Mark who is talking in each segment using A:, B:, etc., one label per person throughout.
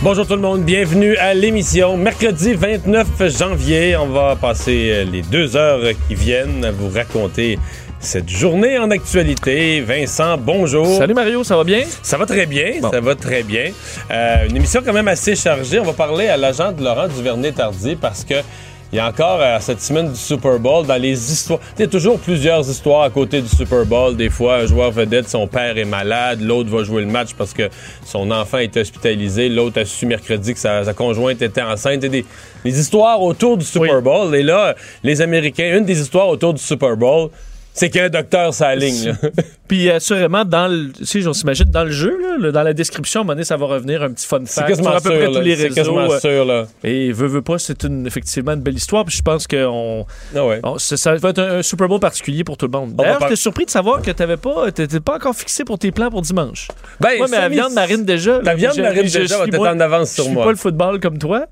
A: Bonjour tout le monde, bienvenue à l'émission. Mercredi 29 janvier, on va passer euh, les deux heures qui viennent à vous raconter cette journée en actualité. Vincent, bonjour.
B: Salut Mario, ça va bien?
A: Ça va très bien, ça va très bien. Euh, une émission quand même assez chargée. On va parler à l'agent de Laurent Duvernay-Tardy parce que il y a encore à cette semaine du Super Bowl, dans les histoires, il y a toujours plusieurs histoires à côté du Super Bowl. Des fois, un joueur vedette, son père est malade, l'autre va jouer le match parce que son enfant est hospitalisé, l'autre a su mercredi que sa, sa conjointe était enceinte. Il y a des, des histoires autour du Super Bowl. Et là, les Américains, une des histoires autour du Super Bowl, c'est a un docteur sur la ligne. là.
B: Puis assurément, dans le, si on s'imagine dans le jeu, là, le- dans la description, à un moment donné, ça va revenir un petit fun fact sur à peu
A: sûr.
B: près
A: là.
B: tous les
A: C'est
B: réseaux.
A: quasiment
B: euh,
A: sûr, là.
B: Et veut, veut pas, c'est une, effectivement une belle histoire. Puis je pense que on,
A: Ah ouais.
B: on- ça, ça va être un, un Super Bowl particulier pour tout le monde. D'ailleurs, j'étais surpris de savoir que t'avais pas, t'étais pas encore fixé pour tes plans pour dimanche.
A: Ben,
B: Moi, mais la viande marine déjà.
A: La viande marine déjà va
B: suis
A: être
B: moi-
A: en avance sur
B: Je suis
A: moi.
B: pas le football comme toi.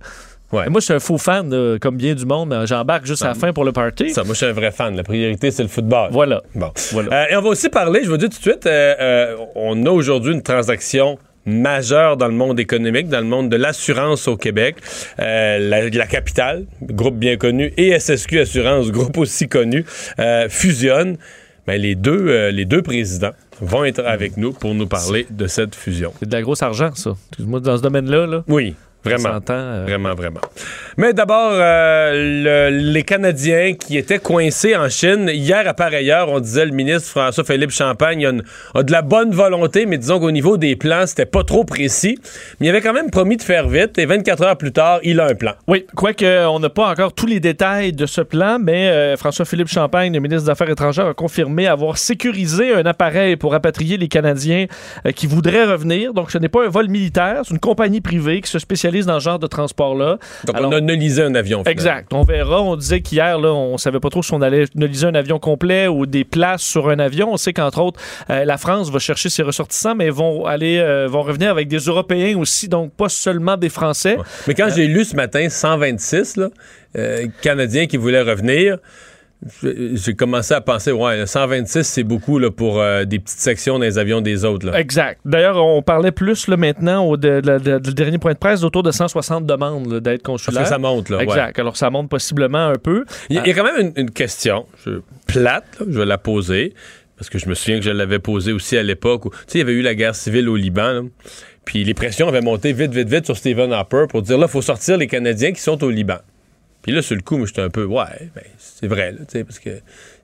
A: Ouais.
B: Moi, je suis un faux fan, comme bien du monde. mais J'embarque juste à la fin pour le party.
A: Ça, moi, je suis un vrai fan. La priorité, c'est le football.
B: Voilà.
A: Bon.
B: Voilà.
A: Euh, et on va aussi parler, je vous dis tout de suite, euh, euh, on a aujourd'hui une transaction majeure dans le monde économique, dans le monde de l'assurance au Québec. Euh, la, la capitale, groupe bien connu, et SSQ Assurance, groupe aussi connu, euh, fusionnent. Ben, les, deux, euh, les deux présidents vont être avec nous pour nous parler de cette fusion.
B: C'est de la grosse argent, ça. Moi, dans ce domaine-là, là,
A: Oui, vraiment.
B: euh,
A: Vraiment, vraiment. Mais d'abord, euh, le- les Canadiens qui étaient coincés en Chine. Hier, à pareille heure, on disait le ministre François-Philippe Champagne a, une- a de la bonne volonté, mais disons qu'au niveau des plans, c'était pas trop précis. Mais il avait quand même promis de faire vite, et 24 heures plus tard, il a un plan.
B: Oui, quoique on n'a pas encore tous les détails de ce plan, mais euh, François-Philippe Champagne, le ministre des Affaires étrangères, a confirmé avoir sécurisé un appareil pour rapatrier les Canadiens qui voudraient revenir. Donc, ce n'est pas un vol militaire, c'est une compagnie privée qui se spécialise dans ce genre de transport-là.
A: Donc,
B: Alors-
A: on a un avion. finalement.
B: Exact. On verra. On disait qu'hier, là, on savait pas trop si on allait analyser un avion complet ou des places sur un avion. On sait qu'entre autres, euh, la France va chercher ses ressortissants, mais vont aller, euh, vont revenir avec des Européens aussi, donc pas seulement des Français.
A: Mais quand j'ai lu ce matin 126 là, euh, Canadiens qui voulaient revenir, j'ai commencé à penser, ouais, 126, c'est beaucoup là, pour euh, des petites sections dans les avions des autres. Là.
B: Exact. D'ailleurs, on parlait plus là, maintenant au de, de- de- du dernier point de presse autour de 160 demandes d'être
A: Parce
B: consulaire.
A: que ça monte. Là, ouais.
B: Exact. Alors, ça monte possiblement un peu.
A: Il y, a- il y a quand même une, une question je- plate, je vais la poser, parce que je me souviens que je l'avais posée aussi à l'époque où, tu sais, il y avait eu la guerre civile au Liban, puis les pressions avaient monté vite, vite, vite sur Stephen Harper pour dire, là, il faut sortir les Canadiens qui sont au Liban. Puis là, sur le coup, moi, j'étais un peu, ouais, ben, c'est vrai, là, tu sais, parce que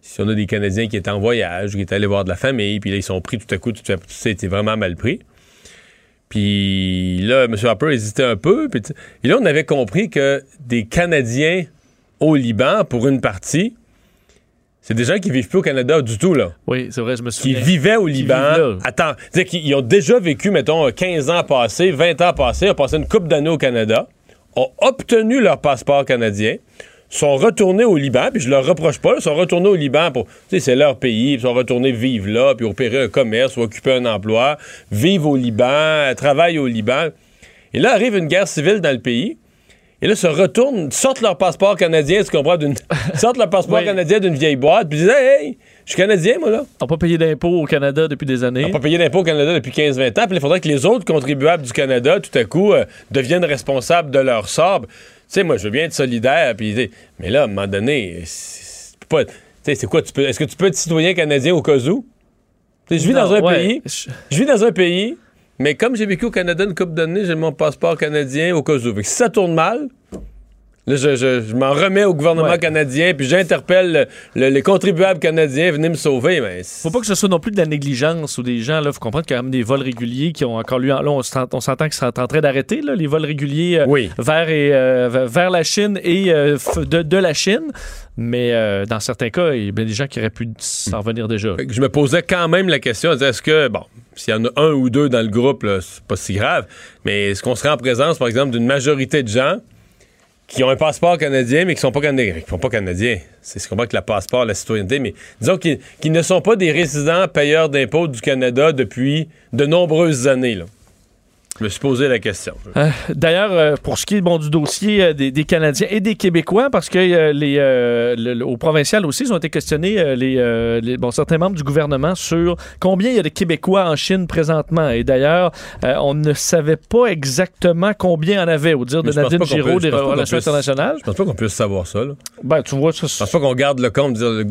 A: si on a des Canadiens qui étaient en voyage, qui étaient allés voir de la famille, puis là, ils sont pris tout à coup, tu sais, t'es vraiment mal pris. Puis là, M. Harper hésitait un peu. Puis tu- et là, on avait compris que des Canadiens au Liban, pour une partie, c'est des gens qui vivent plus au Canada du tout, là.
B: Oui, c'est vrai, je me
A: Qui
B: souviens.
A: vivaient au Liban. Attends, c'est-à-dire qu'ils ont déjà vécu, mettons, 15 ans passés, 20 ans passés, ont passé une couple d'années au Canada, ont obtenu leur passeport canadien, sont retournés au Liban, puis je leur reproche pas, ils sont retournés au Liban pour, tu sais, c'est leur pays, ils sont retournés vivre là, puis opérer un commerce ou occuper un emploi, vivre au Liban, travailler au Liban. Et là arrive une guerre civile dans le pays. Et là, se retournent, sortent leur passeport canadien, tu comprends, d'une, sortent leur passeport
B: Oui.
A: canadien d'une vieille boîte, puis disent hey, je suis canadien, moi, là.
B: On n'a pas payé d'impôts au Canada depuis des années.
A: On n'a pas payé d'impôts au Canada depuis 15-20 ans. Puis il faudrait que les autres contribuables du Canada, tout à coup, euh, deviennent responsables de leur sort. Tu sais, moi, je veux bien être solidaire. Puis, tu mais là, à un moment donné, c'est c'est pas. Tu sais, c'est quoi? tu peux- Est-ce que tu peux être citoyen canadien au cas où? Tu je vis dans un
B: ouais.
A: pays.
B: Je-
A: vis dans un pays. Mais comme j'ai vécu au Canada une couple d'années, j'ai mon passeport canadien au cas où. Fait que si ça tourne mal, là, je, je- je m'en remets au gouvernement
B: Ouais.
A: canadien, puis j'interpelle le- le- les contribuables canadiens, venez me sauver. Mais
B: Faut pas que ce soit non plus de la négligence ou des gens, là, faut comprendre qu'il y a quand même des vols réguliers qui ont encore lieu. en- Là, on s'ent- on s'entend que c'est en train d'arrêter, là, les vols réguliers euh,
A: Oui.
B: vers, et, euh, vers- la Chine et euh, de, de la Chine. Mais dans certains cas, il y a des gens qui auraient pu s'en revenir déjà.
A: Je me posais quand même la question, est-ce que, bon, s'il y en a un ou deux dans le groupe, c'est pas si grave, mais est-ce qu'on serait en présence, par exemple, d'une majorité de gens qui ont un passeport canadien, mais qui sont pas canadiens, sont pas canadiens. C'est ce qu'on voit que le passeport, la citoyenneté, mais disons qu'ils qu'ils ne sont pas des résidents payeurs d'impôts du Canada depuis de nombreuses années, là. Je me suis posé la question.
B: Euh, D'ailleurs, euh, pour ce qui est bon, du dossier euh, des, des Canadiens et des Québécois, parce que les, le- le- au provincial aussi, ils ont été questionnés, les, les- bon, certains membres du gouvernement, sur combien il y a de Québécois en Chine présentement. Et d'ailleurs, on ne savait pas exactement combien en avait, au dire de Nadine Giraud des Relations internationales.
A: Je pense pas qu'on puisse savoir ça, là.
B: Ben, tu vois, ça,
A: Je pense pas qu'on garde le compte, dire,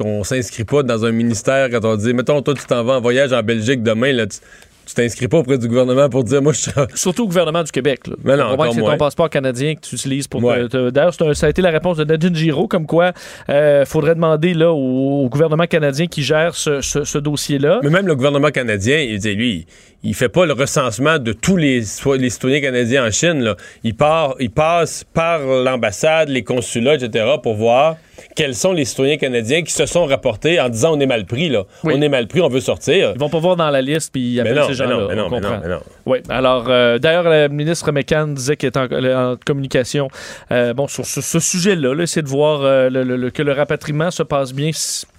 A: on s'inscrit pas dans un ministère quand on dit, mettons, toi, tu t'en vas en voyage en Belgique demain, là, tu tu t'inscris pas auprès du gouvernement pour dire, moi, je suis
B: Surtout au gouvernement du Québec. Là.
A: Mais non,
B: que c'est ton passeport canadien que tu utilises pour. te-
A: Ouais.
B: te- D'ailleurs, ça a été la réponse de Nadine Giraud, comme quoi il faudrait demander là, au, au gouvernement canadien qui gère ce, ce- ce dossier-là.
A: Mais même le gouvernement canadien, il dit, lui, il fait pas le recensement de tous les, les citoyens canadiens en Chine. Là. Il, part, il passe par l'ambassade, les consulats, etc., pour voir quels sont les citoyens canadiens qui se sont rapportés en disant on est mal pris. Là.
B: Oui.
A: On est mal pris, on veut sortir.
B: Ils vont pas voir dans la liste puis ils
A: Non, non,
B: on
A: non, non.
B: Oui, alors euh, d'ailleurs, le ministre McCann disait qu'il était en, en communication euh, bon, sur ce, ce sujet-là, là, c'est de voir euh, le- le- le- que le rapatriement se passe bien,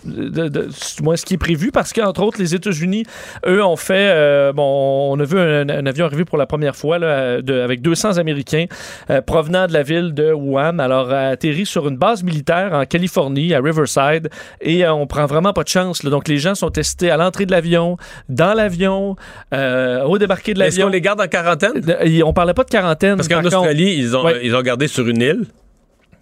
B: de, de- du moins ce qui est prévu, parce qu'entre autres, les États-Unis, eux, ont fait, euh, bon, on a vu un, un avion arriver pour la première fois là, de- avec 200 Américains euh, provenant de la ville de Wuhan, alors a atterri sur une base militaire en Californie, à Riverside, et euh, on prend vraiment pas de chance. là. Donc les gens sont testés à l'entrée de l'avion, dans l'avion, euh, au débarquer de
A: Est-ce qu'on
B: l'avion.
A: les garde en quarantaine?
B: On parlait pas de quarantaine.
A: Parce qu'en
B: contre.
A: Australie, ils, ont,
B: Ouais.
A: ils ont gardé sur une île.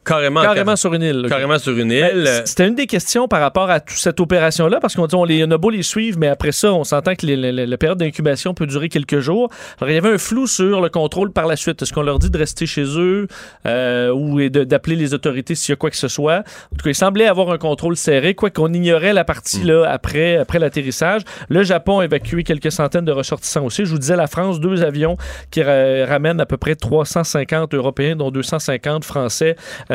A: Carrément, en
B: carrément sur une île. ok.
A: carrément sur une
B: Ben,
A: île.
B: C'était une des questions par rapport à toute cette opération-là, parce qu'on dit on, les, on a beau les suivre, mais après ça, on s'entend que la période d'incubation peut durer quelques jours. Alors, il y avait un flou sur le contrôle par la suite. Est-ce qu'on leur dit de rester chez eux euh, ou d'appeler les autorités s'il y a quoi que ce soit? En tout cas, il semblait avoir un contrôle serré, quoi qu'on ignorait la partie là, après, après l'atterrissage. Le Japon a évacué quelques centaines de ressortissants aussi. Je vous disais, la France, deux avions qui ra- ramènent à peu près 350 Européens, dont 250 Français. Euh,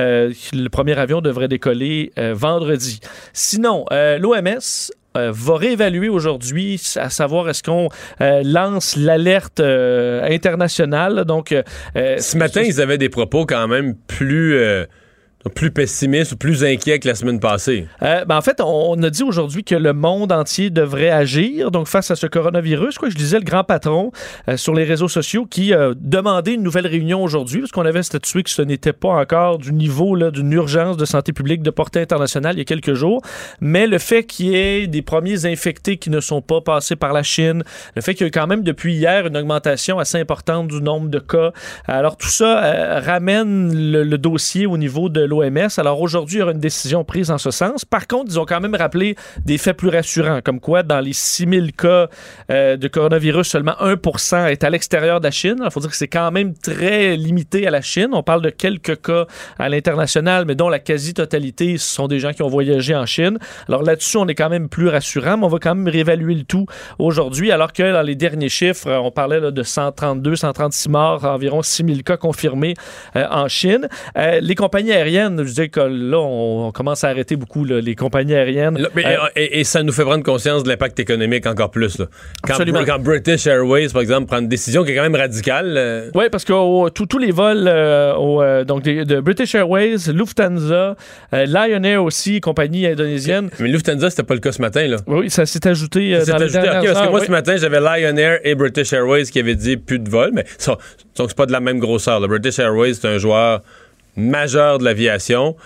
B: le premier avion devrait décoller euh, vendredi. Sinon, euh, l'OMS euh, va réévaluer aujourd'hui, à savoir est-ce qu'on euh, lance l'alerte euh, internationale. Donc, euh, euh,
A: Ce matin, ils avaient des propos quand même plus, euh, plus pessimistes ou plus inquiets que la semaine passée?
B: Euh, ben, en fait, on, a dit aujourd'hui que le monde entier devrait agir donc face à ce coronavirus. Quoi, je disais le grand patron euh, sur les réseaux sociaux qui euh, demandait une nouvelle réunion aujourd'hui parce qu'on avait statué que ce n'était pas encore du niveau d'une urgence de santé publique de portée internationale il y a quelques jours. Mais le fait qu'il y ait des premiers infectés qui ne sont pas passés par la Chine, le fait qu'il y a eu quand même depuis hier une augmentation assez importante du nombre de cas. Alors tout ça euh, ramène le, le dossier au niveau de l'OMS. Alors aujourd'hui, il y aura une décision prise en ce sens. Par contre, ils ont quand même rappelé des faits plus rassurants, comme quoi dans les 6000 cas euh, de coronavirus, seulement 1% est à l'extérieur de la Chine. Il faut dire que c'est quand même très limité à la Chine. On parle de quelques cas à l'international, mais dont la quasi-totalité sont des gens qui ont voyagé en Chine. Alors là-dessus, on est quand même plus rassurant, mais on va quand même réévaluer le tout aujourd'hui, alors que dans les derniers chiffres, on parlait de 132, 136 morts, environ 6000 cas confirmés euh, en Chine. Euh, les compagnies aériennes, je disais que là, on, on commence à arrêter beaucoup là, les compagnies aériennes.
A: Là, mais,
B: Euh,
A: et, et ça nous fait prendre conscience de l'impact économique encore plus. là. Quand,
B: Absolument.
A: quand British Airways, par exemple, prend une décision qui est quand même radicale. euh,
B: Oui, parce que tous les vols euh, euh, donc de British Airways, Lufthansa, Lion Air aussi, compagnie indonésienne.
A: Mais Lufthansa, c'était pas le cas ce matin. Là.
B: Oui, ça s'est ajouté
A: C'est
B: dans
A: ajouté, ok,
B: dernières
A: parce que moi,
B: oui.
A: ce matin, j'avais Lion Air et British Airways qui avaient dit plus de vol, mais ça, donc c'est pas de la même grosseur. British Airways, c'est un joueur majeur de l'aviation.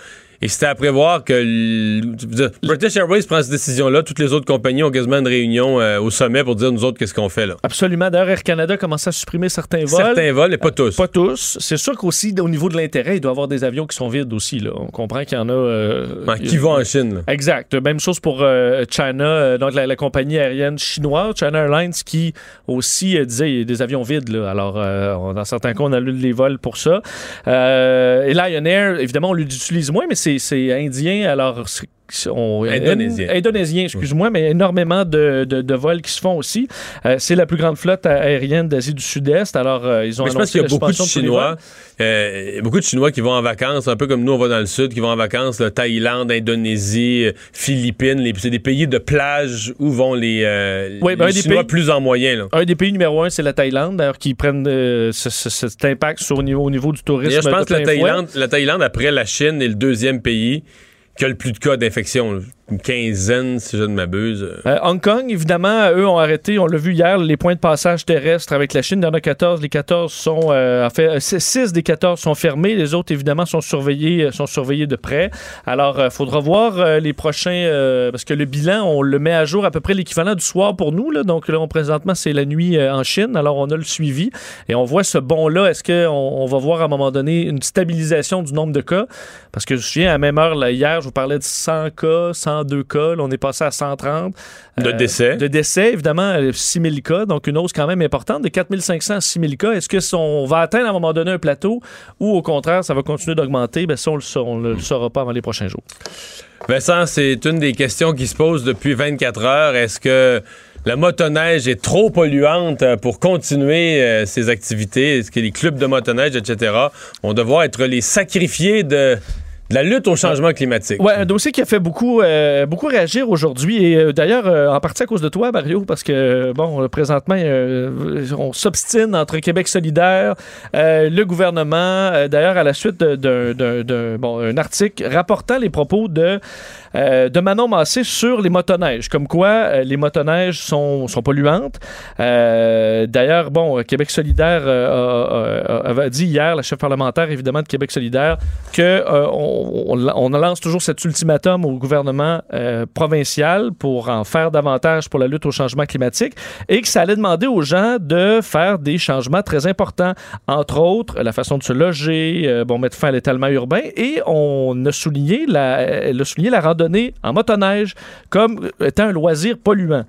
A: Et c'était à prévoir que le- British Airways prend cette décision-là, toutes les autres compagnies ont quasiment une réunion euh, au sommet pour dire nous autres qu'est-ce qu'on fait là?
B: Absolument. D'ailleurs, Air Canada commence à supprimer certains vols.
A: Certains vols, mais pas tous.
B: Pas tous. C'est sûr qu'aussi, au niveau de l'intérêt, il doit y avoir des avions qui sont vides aussi. Là. On comprend qu'il y en a. euh,
A: qui vont en Chine. là.
B: Exact. Même chose pour euh, China, euh, donc la, la compagnie aérienne chinoise, China Airlines, qui aussi euh, disait il y a des avions vides. Là. Alors, euh, on- dans certains cas, on annule les vols pour ça. Euh, et Lion Air, évidemment, on l'utilise moins, mais c'est indien. Alors, on-
A: Indonésien.
B: indonésien, excuse-moi, mais énormément de, de- de vols qui se font aussi. Euh, c'est la plus grande flotte aérienne d'Asie du Sud-Est. Alors, euh, ils ont
A: Mais je pense qu'il y a beaucoup de. Chinois, euh, beaucoup de Chinois qui vont en vacances, un peu comme nous on va dans le sud, qui vont en vacances, là, Thaïlande, Indonésie, euh, Philippines, les- c'est des pays de plage où vont les, euh,
B: Oui, ben,
A: les Chinois
B: pays-
A: plus en moyen. Là.
B: Un des pays numéro un, c'est la Thaïlande, d'ailleurs, qui prennent euh, ce- ce- cet impact sur, au, niveau, au niveau du tourisme.
A: Je pense que la. Thaïlande, la Thaïlande, après la Chine, est le deuxième pays qui a le plus de cas d'infection. Une quinzaine, si je ne m'abuse.
B: Euh, Hong Kong, évidemment, eux ont arrêté, on l'a vu hier, les points de passage terrestres avec la Chine. Il y en a 14. Les 14 sont, euh, en fait, 6 des 14 sont fermés. Les autres, évidemment, sont surveillés, euh, sont surveillés de près. Alors, il faudra voir euh, les prochains, euh, parce que le bilan, on le met à jour à peu près l'équivalent du soir pour nous. Donc là, on, présentement, c'est la nuit euh, en Chine. Alors, on a le suivi et on voit ce bond-là. Est-ce qu'on on va voir à un moment donné une stabilisation du nombre de cas? Parce que je me à la même heure, hier, je vous parlais de 100 cas, 102 cas. Là, on est passé à 130.
A: De décès.
B: De décès, évidemment, euh, 6 000 cas. Donc, une hausse quand même importante. De 4 500 à 6 000 cas. Est-ce que on va atteindre à un moment donné un plateau ou au contraire, ça va continuer d'augmenter? Ben, ça, on ne le saura pas avant les prochains jours.
A: Vincent, c'est une des questions qui se posent depuis 24 heures. Est-ce que la motoneige est trop polluante euh, pour continuer euh, ses activités? Est-ce que les clubs de motoneige, etc., vont devoir être les sacrifiés de la lutte au changement climatique?
B: Ouais, un dossier qui a fait beaucoup, euh, réagir aujourd'hui. Et euh, d'ailleurs, euh, en partie à cause de toi, Mario, parce que, bon, présentement, on s'obstine entre Québec solidaire, le gouvernement. d'ailleurs, à la suite d'un article rapportant les propos de, euh, de Manon Massé sur les motoneiges. Comme quoi, euh, les motoneiges sont, sont polluantes. Euh, d'ailleurs, bon, Québec solidaire avait dit hier, la chef parlementaire, évidemment, de Québec solidaire, que on, on- lance toujours cet ultimatum au gouvernement provincial pour en faire davantage pour la lutte au changement climatique et que ça allait demander aux gens de faire des changements très importants, entre autres la façon de se loger, bon, mettre fin à l'étalement urbain et on a souligné la, elle a souligné la randonnée en motoneige comme étant un loisir polluant.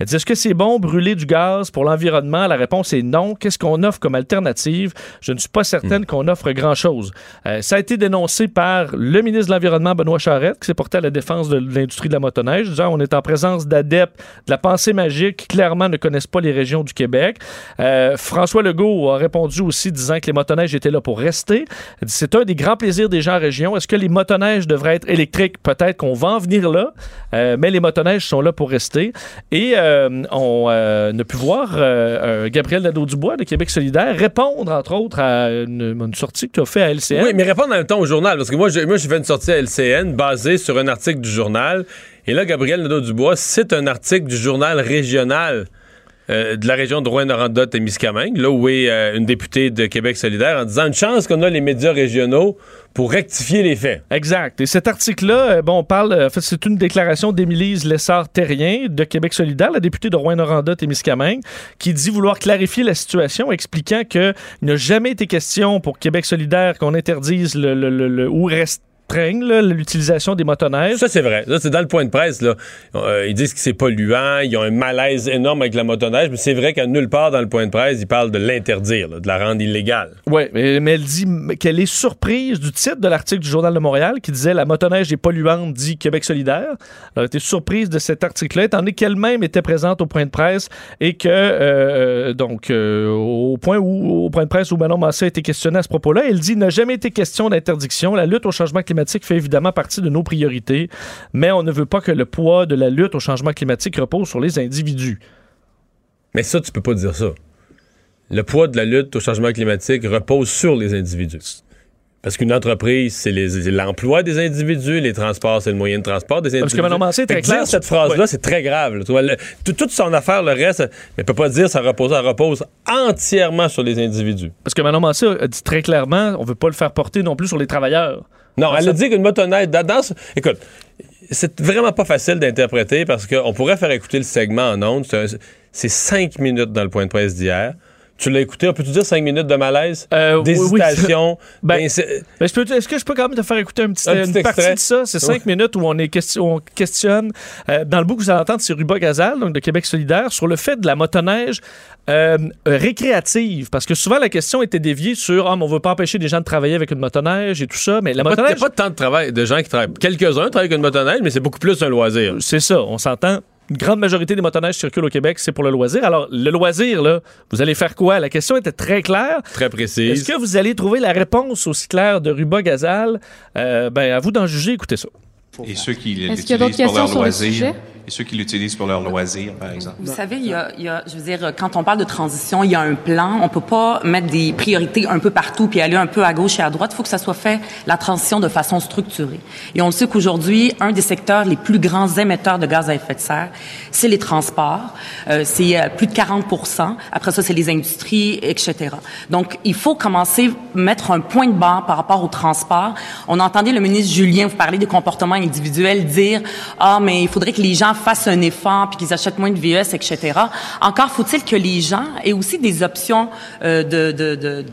B: Elle dit est-ce que c'est bon brûler du gaz pour l'environnement? La réponse est non. Qu'est-ce qu'on offre comme alternative? Je ne suis pas certaine qu'on offre grand-chose. Euh, ça a été dénoncé par le ministre de l'Environnement, Benoît Charette, qui s'est porté à la défense de l'industrie de la motoneige, disant on est en présence d'adeptes de la pensée magique qui clairement ne connaissent pas les régions du Québec. Euh, François Legault a répondu aussi disant que les motoneiges étaient là pour rester. C'est un des grands plaisirs des gens en région. Est-ce que les motoneiges devraient être électriques? Peut-être qu'on va en venir là, euh, mais les motoneiges sont là pour rester. Et euh, on euh, a pu voir euh, euh, Gabriel Nadeau-Dubois de Québec solidaire répondre, entre autres, à une, sortie que tu as fait à LCN.
A: Oui, mais répondre en même temps au journal, parce que moi, j'ai, fait une sortie à LCN basée sur un article du journal. Et là, Gabriel Nadeau-Dubois c'est un article du journal régional euh, de la région de Rouen-Noranda-Témiscamingue, là où est euh, une députée de Québec solidaire, en disant une chance qu'on a les médias régionaux pour rectifier les faits.
B: Exact. Et cet article-là, euh, bon, on parle, en fait, c'est une déclaration d'Émilise Lessard-Terrien de Québec solidaire, la députée de Rouen-Noranda-Témiscamingue, qui dit vouloir clarifier la situation, expliquant qu'il n'a jamais été question pour Québec solidaire qu'on interdise le, le- le- le- ou restreigne l'utilisation des motoneiges.
A: Ça, c'est vrai. C'est dans le point de presse. Là. Euh, ils disent que c'est polluant, ils ont un malaise énorme avec la motoneige, mais c'est vrai qu'à nulle part dans le point de presse, ils parlent de l'interdire, de la rendre illégale.
B: Oui, mais, mais elle dit qu'elle est surprise du titre de l'article du Journal de Montréal qui disait La motoneige est polluante, dit Québec solidaire. Elle a été surprise de cet article-là, étant donné qu'elle-même était présente au point de presse et que, euh, donc, euh, au point où, au point de presse où Manon Massé a été questionnée à ce propos-là, elle dit Il n'a jamais été question d'interdiction. La lutte au changement climatique fait évidemment partie de nos priorités, mais on ne veut pas que le poids de la lutte au changement climatique repose sur les individus.
A: Mais ça, tu peux pas dire ça. Le poids de la lutte au changement climatique repose sur les individus. Parce qu'une entreprise, c'est l'emploi des individus, les transports, c'est le moyen de transport des individus.
B: Parce que Manon Mancé est très
A: dire
B: clair.
A: cette phrase-là,
B: Ouais.
A: c'est très grave. là. Tu vois, le- tout- toute son affaire, le reste, mais peut pas dire ça repose, ça repose entièrement sur les individus.
B: Parce que Manon Massé a dit très clairement on veut pas le faire porter non plus sur les travailleurs.
A: Non, elle a dit qu'une motoneige. Dans, écoute, c'est vraiment pas facile d'interpréter parce qu'on pourrait faire écouter le segment en ondes. C'est cinq minutes dans le point de presse d'hier. Tu l'as écouté, on peut-tu dire cinq minutes de malaise?
B: Euh, oui,
A: D'hésitation.
B: Ben,
A: Ben,
B: Ben, Est-ce que je peux quand même te faire écouter un petit,
A: Un petit
B: une partie
A: extrait.
B: de ça? C'est cinq minutes où on, est question, on questionne, euh, dans le bout que vous allez entendre, c'est Ruba Gazal, donc de Québec solidaire, sur le fait de la motoneige euh, euh, récréative. Parce que souvent, la question était déviée sur ah, mais on veut pas empêcher des gens de travailler avec une motoneige et tout ça. Mais la
A: Il n'y a
B: motoneige,
A: pas de temps de travail de gens qui travaillent. Quelques-uns travaillent avec une motoneige, mais c'est beaucoup plus un loisir.
B: c'est ça, on s'entend. Une grande majorité des motoneiges circulent au Québec, c'est pour le loisir. Alors, le loisir, là, vous allez faire quoi? La question était très claire.
A: Très
B: Est-ce
A: précise.
B: que vous allez trouver la réponse aussi claire de Ruba Gazal? Euh, ben, à vous d'en juger, écoutez ça.
C: Et ceux qui
D: Est-ce
C: l'utilisent pour leur loisir. Et ceux qui l'utilisent pour leur loisir, par exemple.
E: Vous savez, il y, a, il y a, je veux dire, quand on parle de transition, il y a un plan. On peut pas mettre des priorités un peu partout puis aller un peu à gauche et à droite. Il faut que ça soit fait la transition de façon structurée. Et on sait qu'aujourd'hui, un des secteurs les plus grands émetteurs de gaz à effet de serre, c'est les transports. Euh, c'est euh, plus de 40 Après ça, c'est les industries, etc. Donc, il faut commencer à mettre un point de barre par rapport au transport. On entendait le ministre Julien vous parler des comportements individuels, dire ah mais il faudrait que les gens fassent un effort puis qu'ils achètent moins de VES, etc. Encore faut-il que les gens aient aussi des options euh, de de- de-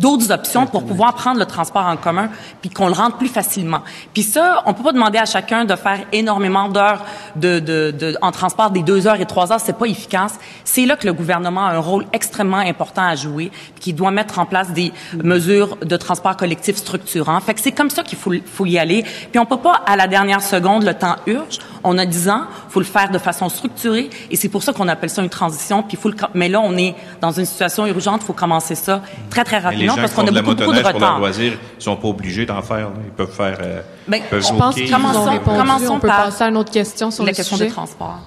E: d'autres options pour pouvoir prendre le transport en commun puis qu'on le rende plus facilement. Puis ça, on peut pas demander à chacun de faire énormément d'heures de, de, de- en transport des deux heures et trois heures, c'est pas efficace. C'est là que le gouvernement a un rôle extrêmement important à jouer, puis qu'il doit mettre en place des mesures de transport collectif structurants. Fait que c'est comme ça qu'il faut, faut y aller. Puis on peut pas à la dernière seconde, le temps urge. On a 10 ans, faut le faire de façon structurée, et c'est pour ça qu'on appelle ça une transition. Puis faut le, mais là, on est dans une situation urgente, faut commencer ça très très rapidement parce qu'on a beaucoup, beaucoup de
C: motoneige pour leur
E: retard.
C: loisir, ils sont pas obligés d'en faire. là. Ils peuvent faire. euh,
E: Ben,
C: ils peuvent
E: je
D: Je pense qu'ils
E: Commençons-
D: répondu.
E: commençons
D: on peut
E: par
D: passer à une autre question sur
E: la
D: le
E: question
D: sujet.
E: de transport.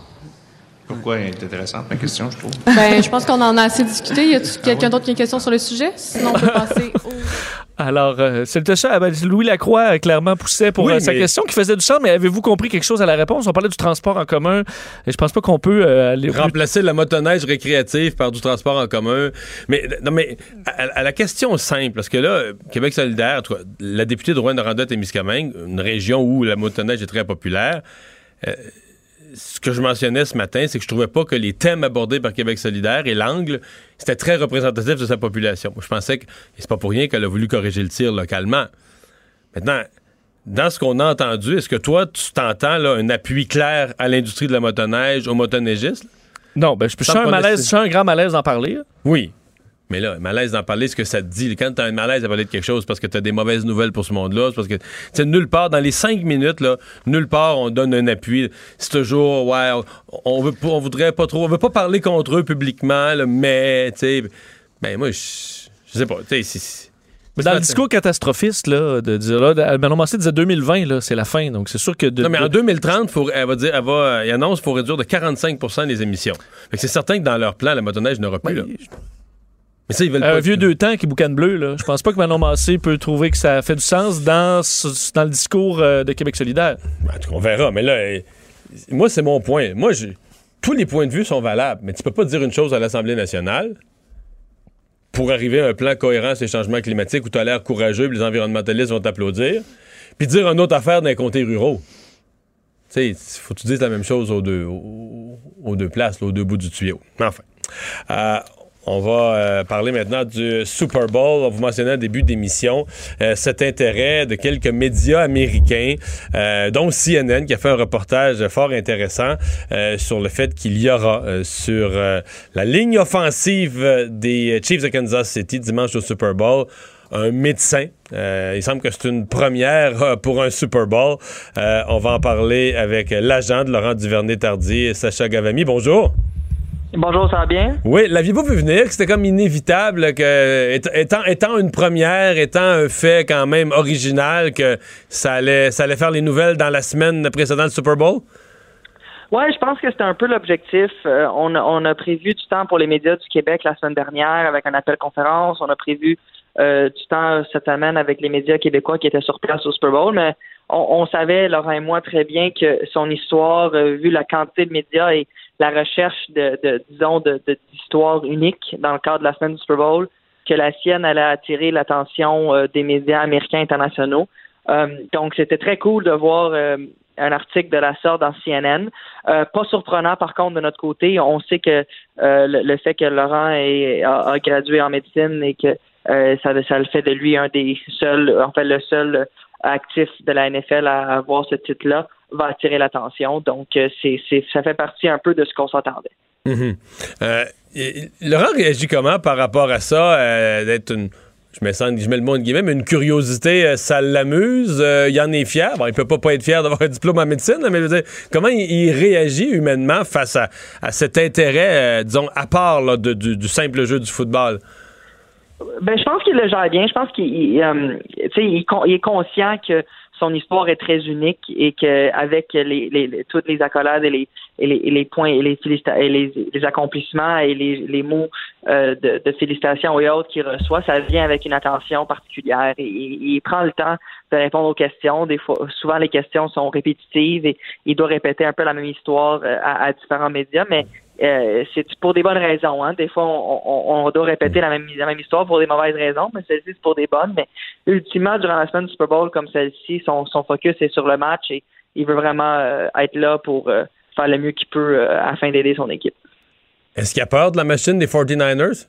C: Pourquoi elle est intéressante, ma question, je trouve?
D: Ben, je pense qu'on en a assez discuté. Y a-t-il quelqu'un d'autre qui a une question sur le sujet? Sinon, on peut passer au...
B: Alors, euh, c'est ça. Ah, ben, Louis Lacroix euh, clairement poussait pour
A: Oui,
B: euh, sa
A: mais-
B: question qui faisait du sens, mais avez-vous compris quelque chose à la réponse? On parlait du transport en commun, et je pense pas qu'on peut euh, aller plus-
A: Remplacer la motoneige récréative par du transport en commun. Mais, non, mais à, à la question simple, parce que là, Québec solidaire, cas, la députée de Rouen-Noranda-Témiscamingue, une région où la motoneige est très populaire, ce que je mentionnais ce matin, c'est que je trouvais pas que les thèmes abordés par Québec solidaire et l'angle, c'était très représentatif de sa population. Je pensais que, c'est pas pour rien qu'elle a voulu corriger le tir localement. Maintenant, dans ce qu'on a entendu, est-ce que toi, tu t'entends là, un appui clair à l'industrie de la motoneige, aux motoneigistes?
B: Non, ben, je je sens un malaise, je sens un grand malaise d'en parler. là.
A: Oui. Mais là, malaise d'en parler, ce que ça te dit. Quand t'as un malaise à parler de quelque chose, parce que t'as des mauvaises nouvelles pour ce monde-là. C'est parce que, tu sais, nulle part, dans les cinq minutes, là, nulle part, on donne un appui. C'est toujours, ouais, on, veut pas, on voudrait pas trop, on veut pas parler contre eux publiquement, là, mais, tu sais, ben, moi, je sais pas, tu sais,
B: dans le discours catastrophiste, là, de dire, là, Manon Massé disait 2020, là, c'est la fin. Donc, c'est sûr que. De,
A: Non, mais en
B: de-
A: 2030, faut, elle va dire, elle va, il annonce qu'il faut réduire de 45% les émissions. C'est certain que dans leur plan, la motoneige n'aura plus, là. Mais ça, ils veulent
B: un
A: pas.
B: vieux deux temps qui boucane bleu, là. Je pense pas que Manon Massé peut trouver que ça fait du sens dans, ce- dans le discours euh, de Québec solidaire.
A: Ben, En tout cas, on verra. Mais là, euh, moi, c'est mon point. Moi, je- tous les points de vue sont valables, mais tu peux pas dire une chose à l'Assemblée nationale pour arriver à un plan cohérent sur les changements climatiques où tu as l'air courageux, puis les environnementalistes vont t'applaudir, puis dire une autre affaire d'un comté ruraux. Tu sais, faut que tu dises la même chose aux deux, aux, aux deux places, là, aux deux bouts du tuyau. Enfin. Euh, on va euh, parler maintenant du Super Bowl. On vous mentionnait au début d'émission euh, cet intérêt de quelques médias américains, euh, dont CNN, qui a fait un reportage fort intéressant sur le fait qu'il y aura sur la ligne offensive des Chiefs de Kansas City dimanche au Super Bowl un médecin. Il semble que c'est une première pour un Super Bowl. On va en parler avec l'agent de Laurent Duvernay-Tardy, Sacha Gavami. Bonjour.
F: Bonjour, ça va bien?
A: Oui, l'aviez-vous vu venir c'était comme inévitable que, étant- une première, étant un fait quand même original, que ça allait, ça allait faire les nouvelles dans la semaine précédente du Super Bowl?
F: Ouais, je pense que c'était un peu l'objectif. Euh, on, a, on a prévu du temps pour les médias du Québec la semaine dernière avec un appel conférence. On a prévu euh, du temps cette semaine avec les médias québécois qui étaient sur place au Super Bowl, mais on, on savait, Laurent et moi, très bien que son histoire, euh, vu la quantité de médias et la recherche de, de disons, de, de- d'histoires uniques dans le cadre de la semaine du Super Bowl, que la sienne allait attirer l'attention euh, des médias américains internationaux. Euh, donc, c'était très cool de voir euh, un article de la sorte dans CNN. Euh, pas surprenant, par contre, de notre côté. On sait que euh, le, le fait que Laurent ait- a, a gradué en médecine et que ça, ça le fait de lui un des seuls, en fait, le seul actif de la NFL à avoir ce titre-là va attirer l'attention. Donc, euh, c'est, ça fait partie un peu de ce qu'on s'attendait.
A: Mhm. Euh, Laurent réagit comment par rapport à ça, euh, d'être une. Je mets, ça, en- je mets le mot en guillemets, mais une curiosité, ça l'amuse. euh, il en est fier? Bon, il peut pas, pas être fier d'avoir un diplôme en médecine, mais je veux dire, comment il, il réagit humainement face à, à cet intérêt, euh, disons, à part là, de- du, du simple jeu du football?
F: Ben, je pense qu'il le gère bien. Je pense qu'il euh, il est conscient que son histoire est très unique et qu'avec les, les, toutes les accolades et les, et les, et les points et les, les, accomplissements et les, mots euh, de, de félicitations et autres qu'il reçoit, ça vient avec une attention particulière il prend le temps de répondre aux questions. Des fois, souvent les questions sont répétitives et il doit répéter un peu la même histoire euh, à, à différents médias, mais euh, c'est pour des bonnes raisons. Hein. Des fois, on, on, on doit répéter la même, la même histoire pour des mauvaises raisons, mais celle-ci, c'est pour des bonnes. Mais ultimement, durant la semaine du Super Bowl comme celle-ci, son, son focus est sur le match et il veut vraiment euh, être là pour euh, faire le mieux qu'il peut afin d'aider son équipe.
A: Est-ce qu'il a peur de la machine des 49ers?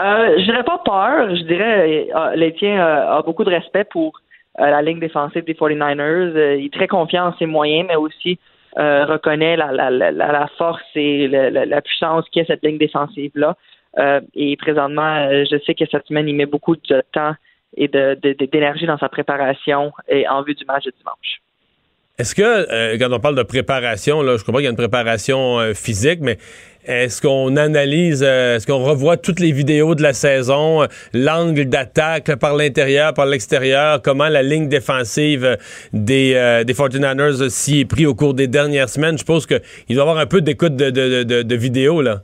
F: Euh, je dirais pas peur. Je dirais Létien a beaucoup de respect pour la ligne défensive des 49ers. Euh, il est très confiant en ses moyens, mais aussi euh, reconnaît la, la, la, force et la, la, puissance qu'est cette ligne défensive-là. Euh, et présentement, euh, je sais que cette semaine, il met beaucoup de temps et d'énergie dans sa préparation et en vue du match de dimanche.
A: Est-ce que, euh, quand on parle de préparation, là, je comprends qu'il y a une préparation physique, mais est-ce qu'on analyse, euh, est-ce qu'on revoit toutes les vidéos de la saison, euh, l'angle d'attaque par l'intérieur, par l'extérieur, comment la ligne défensive euh, des, euh, des 49ers euh, s'y est pris au cours des dernières semaines? Je suppose qu'il doit y avoir un peu d'écoute de, de, de, de vidéos, là.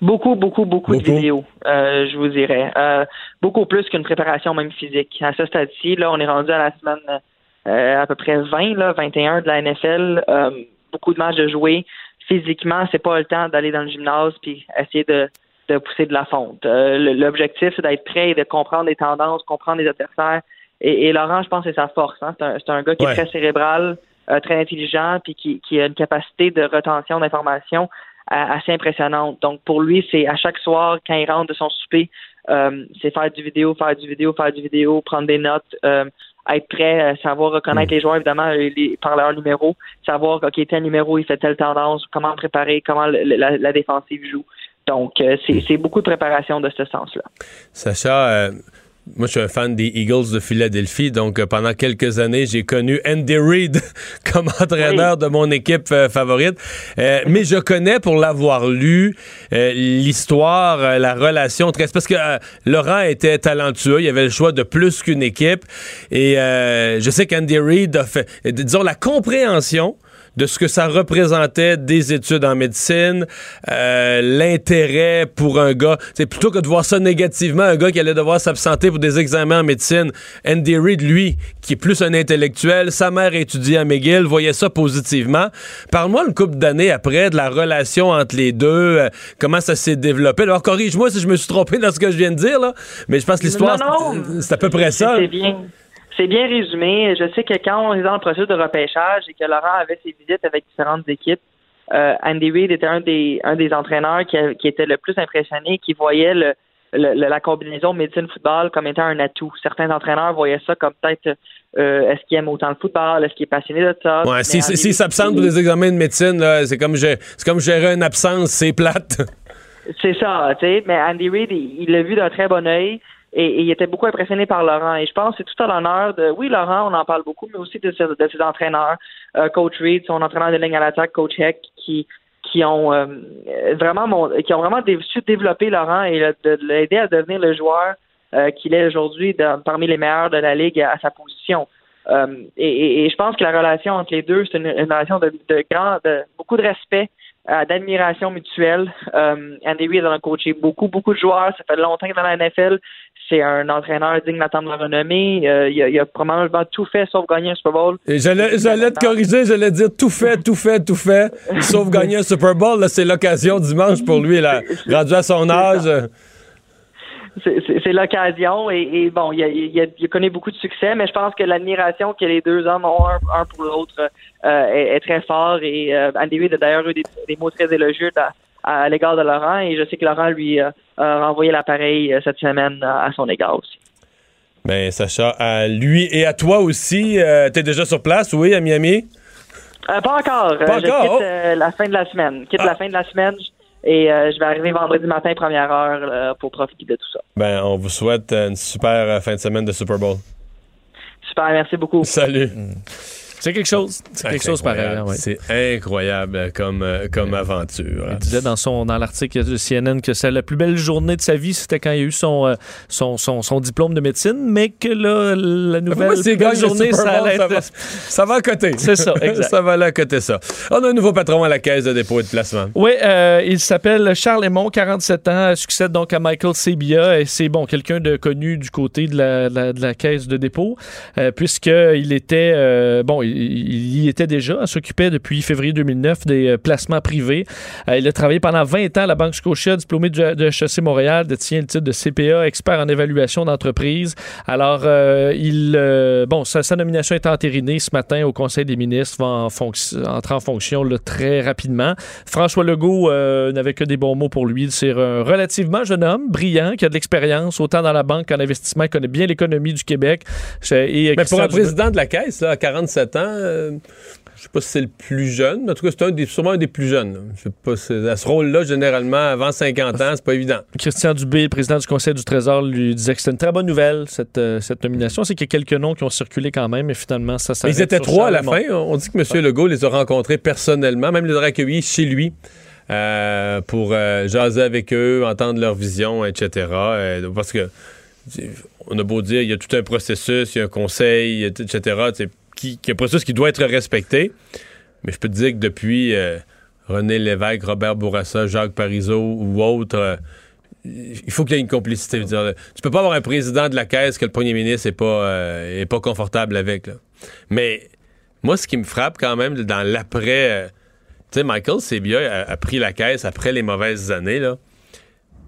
F: Beaucoup, beaucoup, beaucoup, de vidéos, euh, je vous dirais. Euh, beaucoup plus qu'une préparation même physique. À ce stade-ci, là, on est rendu à la semaine euh, à peu près 20, là, 21 de la NFL. Euh, beaucoup de matchs de jouer. Physiquement, c'est pas le temps d'aller dans le gymnase puis essayer de, de pousser de la fonte. Euh, L'objectif, c'est d'être prêt et de comprendre les tendances, comprendre les adversaires. Et, et Laurent, je pense c'est sa force. Hein. C'est un, gars qui
A: Ouais.
F: est très cérébral, euh, très intelligent, puis qui, qui a une capacité de retention d'informations assez impressionnante. Donc pour lui, c'est à chaque soir quand il rentre de son souper, euh, c'est faire du vidéo, faire du vidéo, faire du vidéo, prendre des notes, euh, être prêt, euh, savoir reconnaître les joueurs évidemment les, les- par leur numéro, savoir ok tel numéro il fait telle tendance, comment préparer, comment le- la, la défensive joue. Donc euh, c'est c'est beaucoup de préparation de ce sens-là.
A: Sacha, euh, moi, je suis un fan des Eagles de Philadelphie, donc euh, pendant quelques années, j'ai connu Andy Reid comme entraîneur de mon équipe euh, favorite. Euh, mais je connais, pour l'avoir lu, euh, l'histoire, la relation très... Parce que Laurent était talentueux, il avait le choix de plus qu'une équipe. Et je sais qu'Andy Reid a fait, disons, la compréhension de ce que ça représentait des études en médecine, euh, l'intérêt pour un gars, c'est plutôt que de voir ça négativement, un gars qui allait devoir s'absenter pour des examens en médecine. Andy Reid, lui, qui est plus un intellectuel, sa mère étudiait à McGill, voyait ça positivement. Parle-moi une couple d'années après de la relation entre les deux, euh, comment ça s'est développé. Alors corrige-moi si je me suis trompé dans ce que je viens de dire là, mais je pense que l'histoire c'est- à peu près ça.
F: Bien. C'est bien résumé. Je sais que quand on est dans le processus de repêchage et que Laurent avait ses visites avec différentes équipes, euh, Andy Reid était un des un des entraîneurs qui, a- qui était le plus impressionné, qui voyait le, le- le- la combinaison médecine-football comme étant un atout. Certains entraîneurs voyaient ça comme peut-être euh, est-ce qu'il aime autant le football, est-ce qu'il est passionné de ça?
A: Ouais, s'il s'il
F: Reid,
A: s'absente pour des examens de médecine, c'est comme, comme gérer une absence, c'est plate.
F: C'est ça, tu sais. Mais Andy Reid, il il l'a vu d'un très bon œil et, et il était beaucoup impressionné par Laurent. Et je pense que c'est tout à l'honneur de, oui, Laurent, on en parle beaucoup, mais aussi de, ses- de ses entraîneurs, euh, Coach Reid, son entraîneur de ligne à l'attaque, Coach Heck, qui qui ont euh, vraiment qui ont vraiment su développer Laurent et de l'aider à devenir le joueur euh, qu'il est aujourd'hui parmi les meilleurs de la ligue à, sa position. Euh, et, et- je pense que la relation entre les deux, c'est une, une relation de, de grand, de beaucoup de respect, euh, d'admiration mutuelle. Euh, Andy Reid en a coaché beaucoup, beaucoup de joueurs. Ça fait longtemps que dans la NFL. C'est un entraîneur digne d'attendre la renommée. Euh, il, a, il a probablement tout fait sauf gagner un Super Bowl.
A: Et j'allais, j'allais te corriger, j'allais dire tout fait, tout fait, tout fait, sauf gagner un Super Bowl. Là, c'est l'occasion dimanche pour lui, là, rendu à son âge.
F: c'est- c'est c'est l'occasion et, et bon, il a, il, a, il a connu beaucoup de succès, mais je pense que l'admiration que les deux hommes ont un, un pour l'autre euh, est, est très fort et euh, Andy Reid a d'ailleurs eu des, des mots très élogieux à, à l'égard de Laurent et je sais que Laurent lui euh, a renvoyé l'appareil euh, cette semaine à, à son égard aussi.
A: Ben, Sacha, à lui et à toi aussi, euh, t'es déjà sur place, oui, à Miami?
F: Euh, pas encore.
A: Pas
F: Euh, je
A: encore,
F: quitte
A: oh.
F: euh, la fin de la semaine. Quitte
A: Ah.
F: la fin de la semaine et euh, je vais arriver vendredi matin première heure euh, pour profiter de tout ça.
A: Ben, on vous souhaite une super euh, fin de semaine de Super Bowl.
F: Super, merci beaucoup.
A: Salut.
B: C'est quelque chose. C'est quelque chose pareil. ouais.
A: C'est incroyable comme, comme aventure.
B: Il disait dans son dans l'article de CNN que c'est la plus belle journée de sa vie, c'était quand il a eu son, euh, son, son, son diplôme de médecine, mais que là, la nouvelle
A: Moi,
B: belle journée, ça allait
A: va, ça va à côté.
B: C'est ça, exact.
A: ça va aller à côté ça. On a un nouveau patron à la caisse de dépôt et de placement.
B: Oui, euh, il s'appelle Charles Aymon, 47 ans, succède donc à Michael Sebia, et c'est bon, quelqu'un de connu du côté de la, de la- de la caisse de dépôt, euh, puisqu'il était, euh, bon, il, il y était déjà, s'occupait depuis février 2009 des euh, placements privés. Euh, il a travaillé pendant 20 ans à la Banque Scotia, diplômé de, de HEC Montréal, détient le titre de CPA, expert en évaluation d'entreprise. Alors, euh, il, bon, sa, sa nomination est entérinée ce matin au Conseil des ministres, va en entrer en fonction là, très rapidement. François Legault n'avait que des bons mots pour lui. C'est un relativement jeune homme, brillant, qui a de l'expérience, autant dans la banque qu'en investissement, il connaît bien l'économie du Québec. Et,
A: Mais pour un président de la caisse, là, à 47 ans, euh, je sais pas si c'est le plus jeune, mais en tout cas, c'est un des, sûrement un des plus jeunes. Je sais pas, à ce rôle-là, généralement, avant 50 ans, c'est pas évident.
B: Christian Dubé, président du Conseil du Trésor, lui disait que c'était une très bonne nouvelle, cette, euh, cette nomination. C'est qu'il y a quelques noms qui ont circulé quand même, mais finalement, ça s'arrête
A: ils étaient trois à la fin. On dit que M. Legault les a rencontrés personnellement, même les a accueillis chez lui euh, pour euh, jaser avec eux, entendre leur vision, etc. Parce que on a beau dire, il y a tout un processus, il y a un conseil, etc. Qui, est un processus qui doit être respecté. Mais je peux te dire que depuis euh, René Lévesque, Robert Bourassa, Jacques Parizeau ou autres, euh, il faut qu'il y ait une complicité. Je veux tu peux pas avoir un président de la caisse que le premier ministre n'est pas, euh, est pas confortable avec. là. Mais moi, ce qui me frappe quand même dans l'après, tu sais, Michael Sebia a, a pris la caisse après les mauvaises années. Là.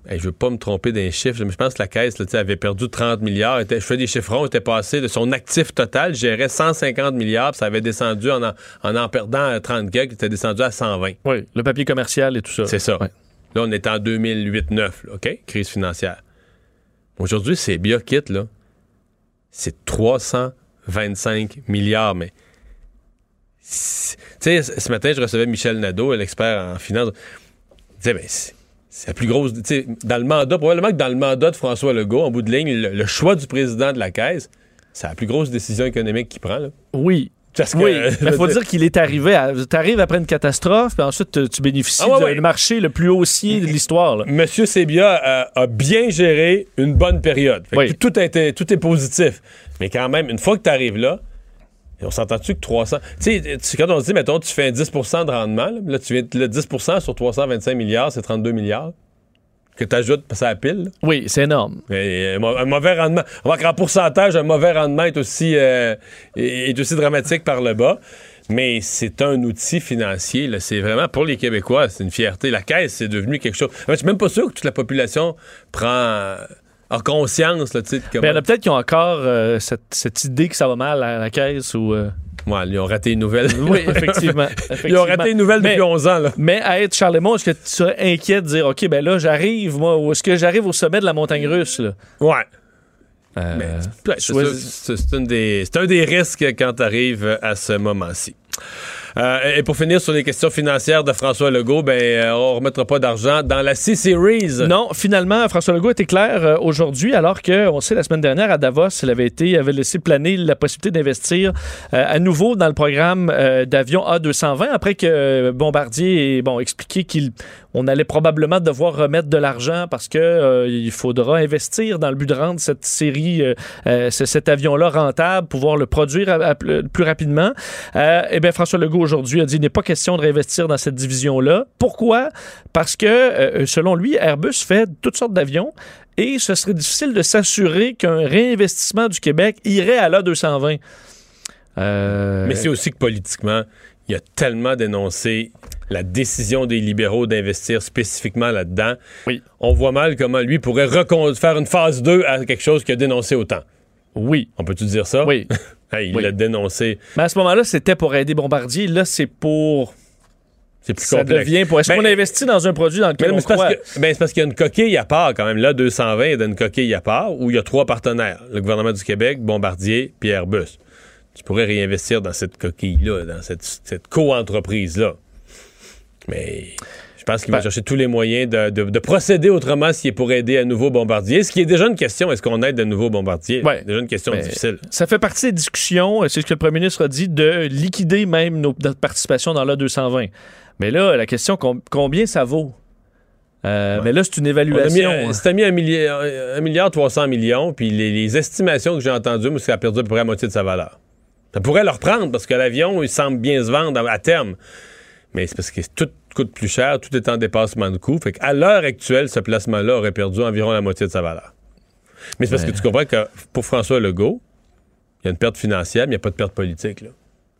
A: Hey, je veux pas me tromper d'un chiffre, mais je pense que la caisse là, avait perdu 30 milliards. Était, je fais des chiffrons, était passé de son actif total, gérait 150 milliards, ça avait descendu en en, en, en perdant euh, 30 quelques, c'était descendu à 120.
B: Oui, le papier commercial et tout ça.
A: C'est ça.
B: Ouais.
A: Là, on est en 2008-9, là, OK? Crise financière. Aujourd'hui, c'est quitte, là. C'est 325 milliards, mais. Tu sais, ce matin, je recevais Michel Nadeau, l'expert en finance. Il disait, ben, c'est la plus grosse. Tu dans le mandat, probablement que dans le mandat de François Legault, en bout de ligne, le, le choix du président de la Caisse, c'est la plus grosse décision économique qu'il prend, là.
B: Oui.
A: Parce que,
B: oui,
A: euh, je
B: faut dire qu'il est arrivé. À, t'arrives après une catastrophe, puis ensuite tu- tu bénéficies
A: Ah ouais,
B: du
A: ouais.
B: marché le plus haussier de l'histoire.
A: Monsieur Sebia a, a bien géré une bonne période. Fait que
B: Oui.
A: tout, été- tout est positif. Mais quand même, une fois que tu arrives là, et on s'entend-tu que 300... Tu sais, quand on se dit, mettons, tu fais un 10 de rendement, là, là, tu viens, le 10% sur 325 milliards, c'est 32 milliards que tu ajoutes à la pile. là.
B: Oui, c'est énorme.
A: Et, euh, un mauvais rendement. On qu'en pourcentage, un mauvais rendement est aussi, euh, est aussi dramatique par le bas. Mais c'est un outil financier. C'est vraiment pour les Québécois, c'est une fierté. La caisse, c'est devenu quelque chose. Je suis même pas sûr que toute la population prend a conscience. Là, tu sais, de comment-
B: Ben, il y en a peut-être qui ont encore euh, cette, cette idée que ça va mal à la caisse ou. euh,
A: Ouais, ils ont raté une nouvelle.
B: Oui, effectivement.
A: ils ont raté une nouvelle
B: Mais-
A: depuis 11 ans. Là.
B: Mais à être Charlemont, est-ce que tu serais inquiet de dire, OK, ben là, j'arrive, moi, ou est-ce que j'arrive au sommet de la montagne russe, là?
A: Ouais.
B: Euh,
A: Mais c'est un des risques quand tu arrives à ce moment-ci. Euh, et pour finir sur les questions financières de François Legault, ben, euh, on remettra pas d'argent dans la C-Series.
B: Non, finalement, François Legault était clair euh, aujourd'hui, alors que, on sait, la semaine dernière, à Davos, il avait, été, il avait laissé planer la possibilité d'investir à nouveau dans le programme d'avion A220, après que Bombardier ait bon, expliqué qu'on allait probablement devoir remettre de l'argent parce que il faudra investir dans le but de rendre cette série, cet avion-là rentable, pouvoir le produire plus rapidement. Eh bien, François Legault aujourd'hui a dit qu'il n'est pas question de réinvestir dans cette division-là. Pourquoi? Parce que, euh, selon lui, Airbus fait toutes sortes d'avions et ce serait difficile de s'assurer qu'un réinvestissement du Québec irait à l'A220. Euh,
A: Mais c'est aussi que politiquement, il a tellement dénoncé la décision des libéraux d'investir spécifiquement là-dedans,
B: Oui.
A: on voit mal comment lui pourrait faire une phase 2 à quelque chose qu'il a dénoncé autant.
B: Oui.
A: On peut-tu dire ça?
B: Oui.
A: Hey, il
B: Oui.
A: l'a dénoncé.
B: Mais à ce moment-là, c'était pour aider Bombardier. Là, c'est pour.
A: C'est plus
B: Ça
A: complexe.
B: devient pour. Est-ce
A: Ben,
B: qu'on investit dans un produit dans lequel on
A: mais c'est parce
B: croit?
A: que- ben, c'est parce qu'il y a une coquille à part quand même. Là, 220, il y a une coquille à part où il y a trois partenaires. Le gouvernement du Québec, Bombardier, puis Airbus. Tu pourrais réinvestir dans cette coquille-là, dans cette, cette co-entreprise-là. Mais je pense qu'il va
B: Ben-
A: chercher tous les moyens de, de- de procéder autrement s'il est pour aider à nouveau Bombardier. Ce qui est déjà une question, est-ce qu'on aide de nouveau Bombardier?
B: Ouais.
A: Déjà une question
B: Ben,
A: difficile.
B: Ça fait partie des discussions, c'est ce que le premier ministre a dit, de liquider même nos, notre participation dans l'A220. Mais là, la question, com- combien ça vaut? Euh, Mais là, c'est une évaluation.
A: un- C'était mis milliard, un milliard 300 millions, puis les, les estimations que j'ai entendues, c'est a perdu à peu près la moitié de sa valeur. Ça pourrait le reprendre parce que l'avion, il semble bien se vendre à, à terme. Mais c'est parce que tout coûte plus cher, tout est en dépassement de coût. Fait qu'à l'heure actuelle, ce placement-là aurait perdu environ la moitié de sa valeur. Mais c'est parce que tu comprends que pour François Legault, il y a une perte financière, mais il n'y a pas de perte politique. Là.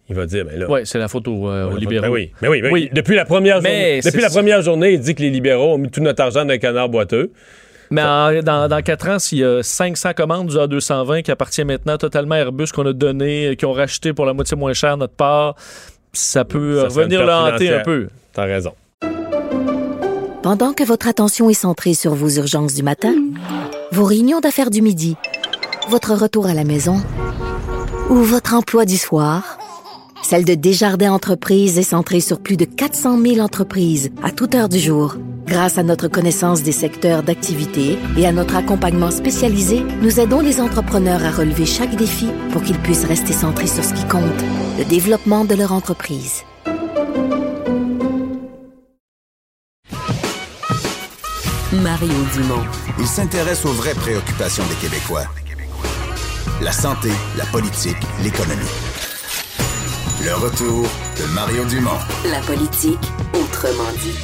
A: Il va dire, ben là.
B: Oui, c'est la photo euh, aux
A: Ben
B: libéraux.
A: oui, ben oui, ben
B: Oui.
A: Depuis la première
B: Mais
A: journée, depuis la première journée, il dit que les libéraux ont mis tout notre argent dans un canard boiteux.
B: Mais en- dans, dans 4 ans, s'il y a 500 commandes du A220 qui appartient maintenant totalement à Airbus, qu'on a donné, euh, qui ont racheté pour la moitié moins cher notre part, ça peut
A: Ça
B: revenir le
A: perte
B: hanter un peu.
A: T'as raison.
G: Pendant que votre attention est centrée sur vos urgences du matin, vos réunions d'affaires du midi, votre retour à la maison ou votre emploi du soir, celle de Desjardins Entreprises est centrée sur plus de 400 000 entreprises à toute heure du jour. Grâce à notre connaissance des secteurs d'activité et à notre accompagnement spécialisé, nous aidons les entrepreneurs à relever chaque défi pour qu'ils puissent rester centrés sur ce qui compte, le développement de leur entreprise.
H: Mario Dumont.
I: Il s'intéresse aux vraies préoccupations des Québécois. La santé, la politique, l'économie. Le retour de Mario Dumont.
H: La politique, autrement dit.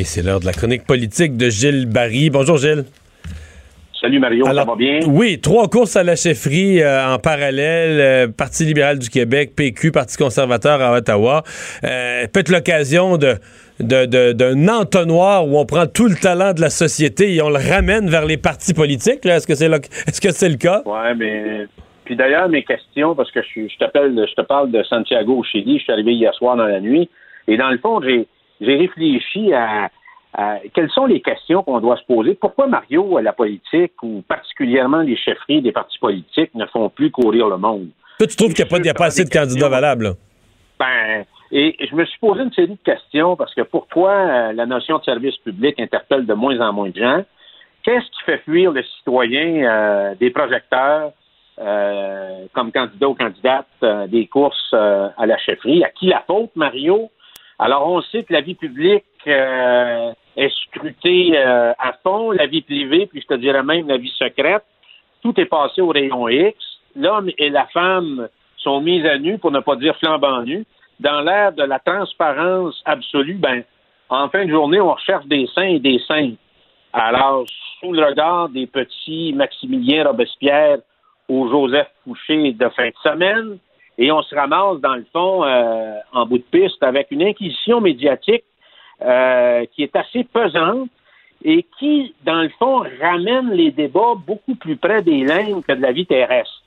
A: Et c'est l'heure de la chronique politique de Gilles Barry. Bonjour Gilles.
J: Salut Mario,
A: Alors,
J: ça va bien?
A: Oui, trois courses à la chefferie euh, en parallèle. euh, Parti libéral du Québec, PQ, Parti conservateur à Ottawa. Euh, peut-être l'occasion de de- de- d'un entonnoir où on prend tout le talent de la société et on le ramène vers les partis politiques. là. Est-ce que c'est le, est-ce que c'est le cas?
J: Ouais, mais puis d'ailleurs mes questions parce que je, je t'appelle, je te parle de Santiago au Chili. Je suis arrivé hier soir dans la nuit et dans le fond j'ai j'ai réfléchi à, à quelles sont les questions qu'on doit se poser. Pourquoi Mario la politique ou particulièrement les chefferies des partis politiques ne font plus courir le monde?
A: Toi, tu trouves qu'il n'y a, pas- il y a pas assez de candidats valables?
J: Ben, et je me suis posé une série de questions parce que pour toi, euh, la notion de service public interpelle de moins en moins de gens. Qu'est-ce qui fait fuir le citoyen euh, des projecteurs euh, comme candidat ou candidate euh, des courses euh, à la chefferie? À qui la faute, Mario? Alors, on sait que la vie publique euh, est scrutée euh, à fond, la vie privée, puis je te dirais même la vie secrète. Tout est passé au rayon X. L'homme et la femme sont mis à nu, pour ne pas dire flambant nus. Dans l'ère de la transparence absolue, ben, en fin de journée, on recherche des saints et des saints. Alors, sous le regard des petits Maximilien Robespierre ou Joseph Fouché de fin de semaine, et on se ramasse, dans le fond, euh, en bout de piste avec une inquisition médiatique euh, qui est assez pesante et qui, dans le fond, ramène les débats beaucoup plus près des lignes que de la vie terrestre.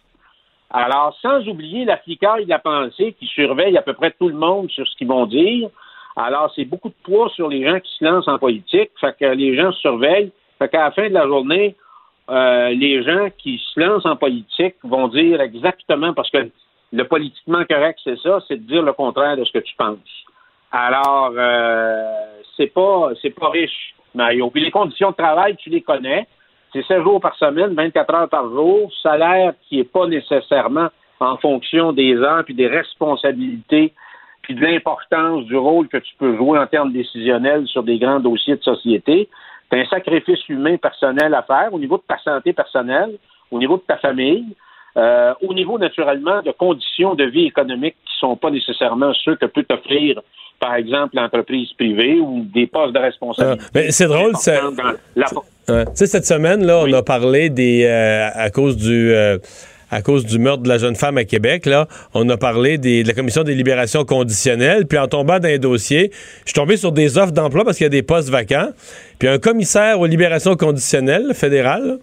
J: Alors, sans oublier la flicaille de la pensée qui surveille à peu près tout le monde sur ce qu'ils vont dire. Alors, c'est beaucoup de poids sur les gens qui se lancent en politique. Fait que les gens surveillent. Fait qu'à la fin de la journée, euh, les gens qui se lancent en politique vont dire exactement, parce que le politiquement correct, c'est ça, c'est de dire le contraire de ce que tu penses. Alors, euh, c'est pas, c'est pas riche, Mario. Puis les conditions de travail, tu les connais. C'est 7 jours par semaine, 24 heures par jour, salaire qui est pas nécessairement en fonction des heures puis des responsabilités puis de l'importance du rôle que tu peux jouer en termes décisionnels sur des grands dossiers de société. Un sacrifice humain personnel à faire au niveau de ta santé personnelle, au niveau de ta famille, euh, au niveau naturellement de conditions de vie économique qui sont pas nécessairement ceux que peut t'offrir, par exemple, l'entreprise privée ou des postes de responsabilité.
A: Ah, mais c'est drôle, ça-
J: la-
A: Ouais. Tu sais, cette semaine, là, on a parlé des. euh, à cause du. euh, à cause du meurtre de la jeune femme à Québec, là, on a parlé de la commission des libérations conditionnelles. Puis en tombant dans un dossier, je suis tombé sur des offres d'emploi parce qu'il y a des postes vacants. Puis un commissaire aux libérations conditionnelles fédéral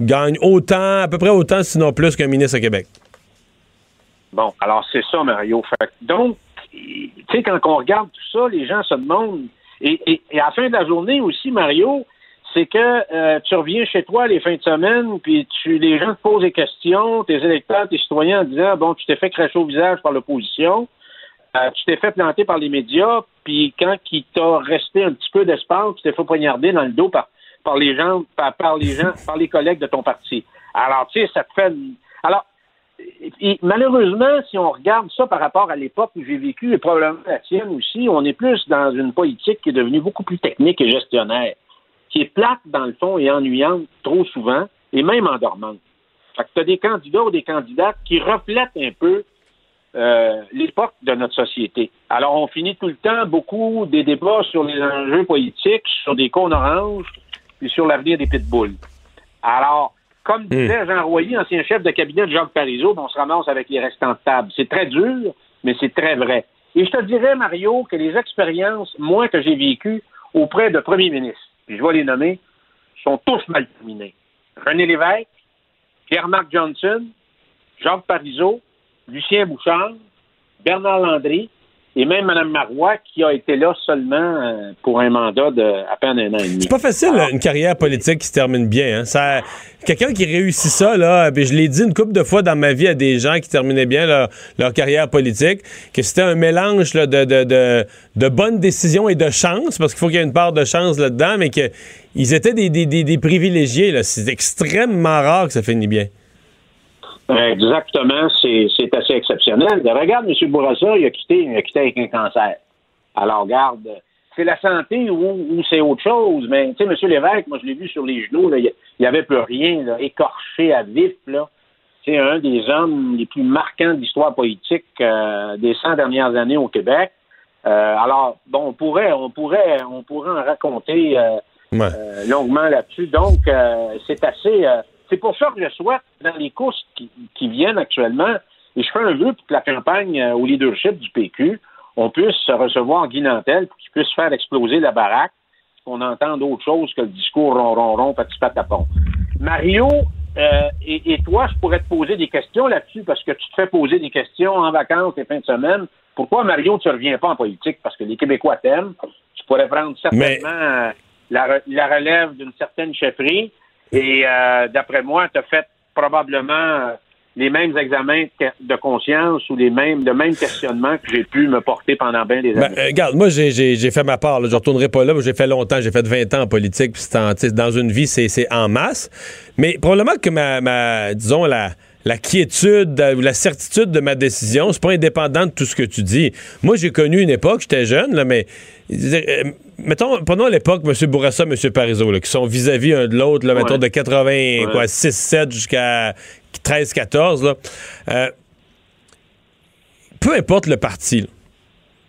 A: gagne autant, à peu près autant, sinon plus qu'un ministre à Québec.
J: Bon, alors c'est ça, Mario. Donc, tu sais, quand on regarde tout ça, les gens se demandent. Et- et à la fin de la journée aussi, Mario, c'est que euh, tu reviens chez toi les fins de semaine, puis tu, les gens te posent des questions, tes électeurs, tes citoyens, en disant bon, tu t'es fait cracher au visage par l'opposition, euh, tu t'es fait planter par les médias, puis quand il t'a resté un petit peu d'espace, tu t'es fait poignarder dans le dos par, les gens, par, les gens, par les collègues de ton parti. Alors, tu sais, ça te fait. Alors, malheureusement, si on regarde ça par rapport à l'époque où j'ai vécu, et probablement la tienne aussi, on est plus dans une politique qui est devenue beaucoup plus technique et gestionnaire, qui est plate dans le fond et ennuyante trop souvent, et même endormante. Fait que tu as des candidats ou des candidates qui reflètent un peu euh, l'époque de notre société. Alors, on finit tout le temps beaucoup des débats sur les enjeux politiques, sur des cônes oranges, et sur l'avenir des pitbulls. Alors, comme disait Jean Royer, ancien chef de cabinet de Jacques Parizeau, on se ramasse avec les restants de table. C'est très dur, mais c'est très vrai. Et je te dirais, Mario, que les expériences, moi, que j'ai vécues auprès de premiers ministres, je vais les nommer, sont tous mal terminées. René Lévesque, Pierre-Marc Johnson, Jacques Parizeau, Lucien Bouchard, Bernard Landry et même Mme Marois, qui a été là seulement euh, pour un mandat de à peine un an et demi.
A: C'est pas facile, là, une carrière politique qui se termine bien. Hein. Ça, quelqu'un qui réussit ça, là, puis je l'ai dit une couple de fois dans ma vie à des gens qui terminaient bien leur, leur carrière politique, que c'était un mélange là, de, de, de, de bonnes décisions et de chance, parce qu'il faut qu'il y ait une part de chance là-dedans, mais qu'ils étaient des, des, des, des privilégiés. C'est extrêmement rare que ça finisse bien.
J: Exactement, c'est assez exceptionnel. Regarde, M. Bourassa, il a quitté, il a quitté avec un cancer. Alors, regarde, c'est la santé ou, ou c'est autre chose, mais tu sais, M. Lévesque, moi je l'ai vu sur les genoux, là, il n'y avait plus rien, là, écorché à vif, là. C'est un des hommes les plus marquants de l'histoire politique euh, des 100 dernières années au Québec. Euh, alors, bon, on pourrait, on pourrait, on pourrait en raconter euh,
A: Ouais.
J: longuement là-dessus. Donc, c'est assez. C'est pour ça que je souhaite, dans les courses qui, qui viennent actuellement, et je fais un vœu pour que la campagne euh, au leadership du PQ, on puisse recevoir Guy Nantel pour qu'il puisse faire exploser la baraque, qu'on entende d'autre chose que le discours ron ron ron petit patapon. Mario, euh, et, et toi, je pourrais te poser des questions là-dessus parce que tu te fais poser des questions en vacances et fin de semaine. Pourquoi, Mario, tu ne reviens pas en politique? Parce que les Québécois t'aiment. Tu pourrais prendre certainement euh, la relève d'une certaine chefferie. Et euh, d'après moi, tu as fait probablement euh, les mêmes examens de conscience ou les mêmes, le même questionnement que j'ai pu me porter pendant bien des
A: Ben,
J: années.
A: euh, regarde, moi, j'ai- fait ma part. Là. Je retournerai pas là. J'ai fait longtemps. J'ai fait 20 ans en politique. Puis dans une vie, c'est c'est en masse. Mais probablement que ma, ma disons, la, la quiétude euh, ou la certitude de ma décision, c'est pas indépendant de tout ce que tu dis. Moi, j'ai connu une époque, j'étais jeune, là, mais euh, mettons, pendant l'époque, M. Bourassa, M. Parizeau, là, qui sont vis-à-vis un de l'autre, là, mettons, de 80, quoi,
J: Ouais.
A: 6, 7 jusqu'à 13, 14, là. Euh, peu importe le parti.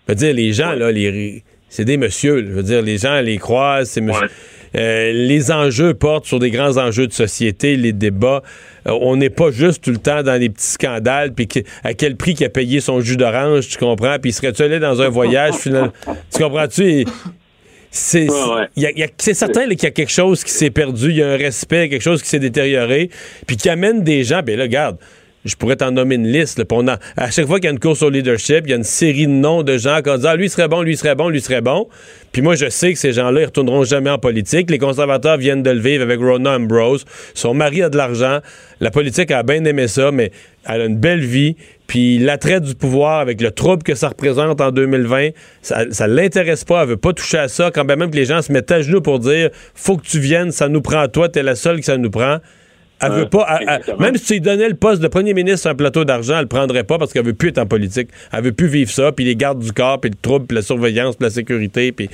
A: Je veux dire, les gens, là, les, c'est des messieurs. Je veux dire, les gens les croisent, c'est monsieur. Euh, les enjeux portent sur des grands enjeux de société, les débats. Euh, on n'est pas juste tout le temps dans des petits scandales, puis que- à quel prix qu'il a payé son jus d'orange, tu comprends? Puis serait-tu allé dans un voyage, finalement? Tu comprends-tu? C'est
J: Ouais, ouais.
A: certain qu'il y a quelque chose qui s'est perdu, il y a un respect, quelque chose qui s'est détérioré, puis qui amène des gens, ben là, regarde, je pourrais t'en nommer une liste. à chaque fois qu'il y a une course au leadership, il y a une série de noms de gens qui ont dit Ah, lui serait bon, lui serait bon, lui serait bon. Puis moi, je sais que ces gens-là, ils retourneront jamais en politique. Les conservateurs viennent de le vivre avec Rona Ambrose. Son mari a de l'argent. La politique a bien aimé ça, mais elle a une belle vie. Puis l'attrait du pouvoir avec le trouble que ça représente en 2020, ça, ça l'intéresse pas. Elle veut pas toucher à ça. Quand même que les gens se mettent à genoux pour dire faut que tu viennes, ça nous prend toi, t'es la seule que ça nous prend. Elle veut
J: Ouais,
A: pas. elle- elle-
J: exactement.
A: même si tu lui donnais le poste de premier ministre sur un plateau d'argent, elle le prendrait pas parce qu'elle veut plus être en politique. Elle veut plus vivre ça, puis les gardes du corps, puis le trouble, puis la surveillance, puis la sécurité, puis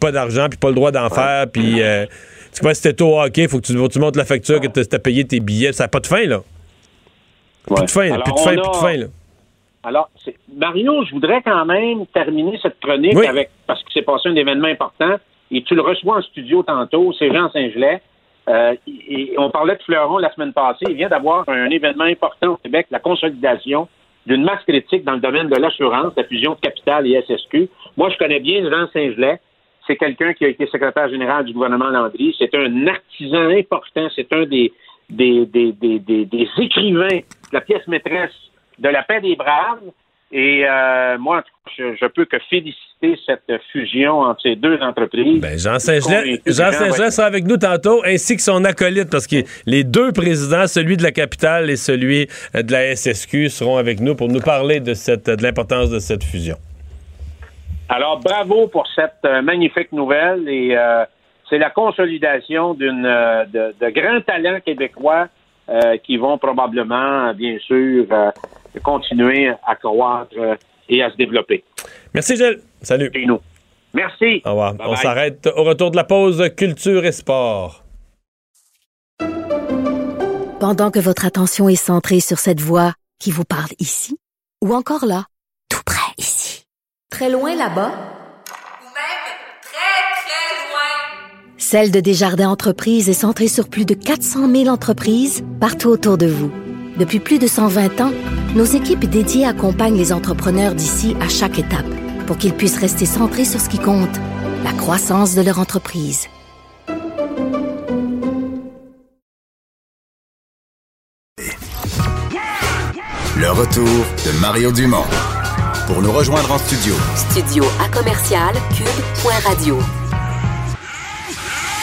A: pas d'argent, puis pas le droit d'en faire, puis euh, tu vois, si t'es au hockey, faut que tu, faut que tu montres la facture que t'as payé tes billets. Ça n'a pas de fin, là. Plus de fin, là,
J: Alors,
A: plus de fin, plus de fin, là.
J: Alors, Mario, je voudrais quand même terminer cette chronique
A: Oui.
J: avec, parce que c'est passé un événement important, et tu le reçois en studio tantôt, c'est Jean Saint-Gelais. Euh, on parlait de Fleuron la semaine passée. Il vient d'avoir un événement important au Québec, la consolidation d'une masse critique dans le domaine de l'assurance, la fusion de capital et SSQ. Moi, je connais bien Jean Saint-Gelais. C'est quelqu'un qui a été secrétaire général du gouvernement Landry. C'est un artisan important. C'est un des, des, des, des, écrivains la pièce maîtresse de la paix des braves. Et euh, moi, en tout cas, je, je peux que féliciter cette fusion entre ces deux entreprises.
A: Ben, Jean Saint-Gelais Jean Saint-Gelais sera avec nous tantôt, ainsi que son acolyte, parce que les deux présidents, celui de la capitale et celui euh, de la SSQ, seront avec nous pour nous parler de, cette, de l'importance de cette fusion.
J: Alors, bravo pour cette euh, magnifique nouvelle et euh, c'est la consolidation d'une de, de grands talents québécois euh, qui vont probablement, bien sûr, euh, continuer à croître euh, et à se développer.
A: Merci, Gilles. Salut.
J: Et nous. Merci.
A: Au revoir.
J: Bye
A: On s'arrête au retour de la pause culture et sport.
G: Pendant que votre attention est centrée sur cette voix qui vous parle ici, ou encore là, tout près ici, très loin là-bas, Celle de Desjardins Entreprises est centrée sur plus de 400 000 entreprises partout autour de vous. Depuis plus de 120 ans, nos équipes dédiées accompagnent les entrepreneurs d'ici à chaque étape pour qu'ils puissent rester centrés sur ce qui compte, la croissance de leur entreprise.
I: Le retour de Mario Dumont. Pour nous rejoindre en studio,
H: Studio à commercial cube.radio.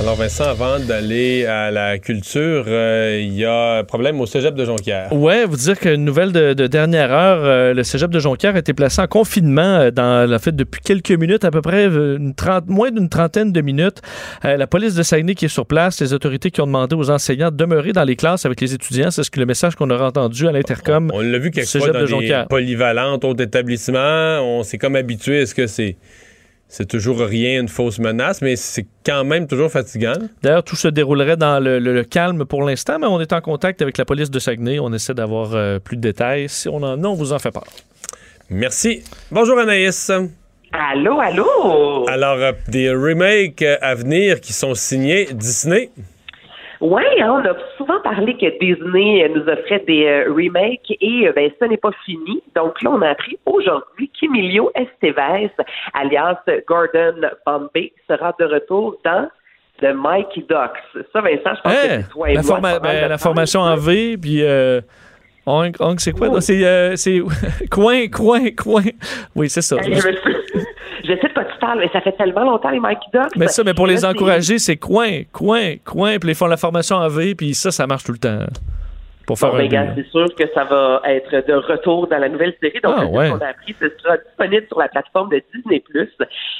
A: Alors, Vincent, avant d'aller à la culture, euh, il y a un problème au cégep de Jonquière.
B: Ouais, vous dire qu'une nouvelle de, de dernière heure, euh, le cégep de Jonquière a été placé en confinement euh, dans la fait depuis quelques minutes, à peu près une trente- moins d'une trentaine de minutes. Euh, la police de Saguenay qui est sur place, les autorités qui ont demandé aux enseignants de demeurer dans les classes avec les étudiants, c'est ce que le message qu'on aura entendu à l'intercom.
A: On l'a vu quelquefois dans
B: de
A: des polyvalentes, autres établissements. On s'est comme habitué. Est-ce que c'est c'est toujours rien, une fausse menace, mais c'est quand même toujours fatigant.
B: D'ailleurs, tout se déroulerait dans le, le- le calme pour l'instant, mais on est en contact avec la police de Saguenay. On essaie d'avoir euh, plus de détails. Si on en a, on vous en fait part.
A: Merci. Bonjour Anaïs.
K: Allô, allô?
A: Alors, euh, des remakes à venir qui sont signés Disney.
K: Oui, on a souvent parlé que Disney nous offrait des euh, remakes et euh, ben, ce n'est pas fini. Donc là, on a appris aujourd'hui qu'Emilio Estevez, alias Gordon Bombay, sera de retour dans The Mikey Ducks. Ça, Vincent, je pense que c'est toi et
B: la,
K: moi.
B: forma-
K: pas
B: ben, la formation en V, puis euh, Onk, Onk, c'est quoi? C'est euh, coin, coin, coin. Oui, c'est ça.
K: Hey, je, me suis- je sais de quoi tu mais ça fait tellement longtemps les Mikey Ducks.
B: Mais ça, mais pour les encourager, c'est coin, coin, coin, puis ils font la formation en V, puis ça, ça marche tout le temps. Pour faire
K: Bon,
B: un
K: ben, c'est sûr que ça va être de retour dans la nouvelle série. Donc,
B: Ah, ouais.
K: ce qu'on a appris. Ce sera disponible sur la plateforme de Disney+.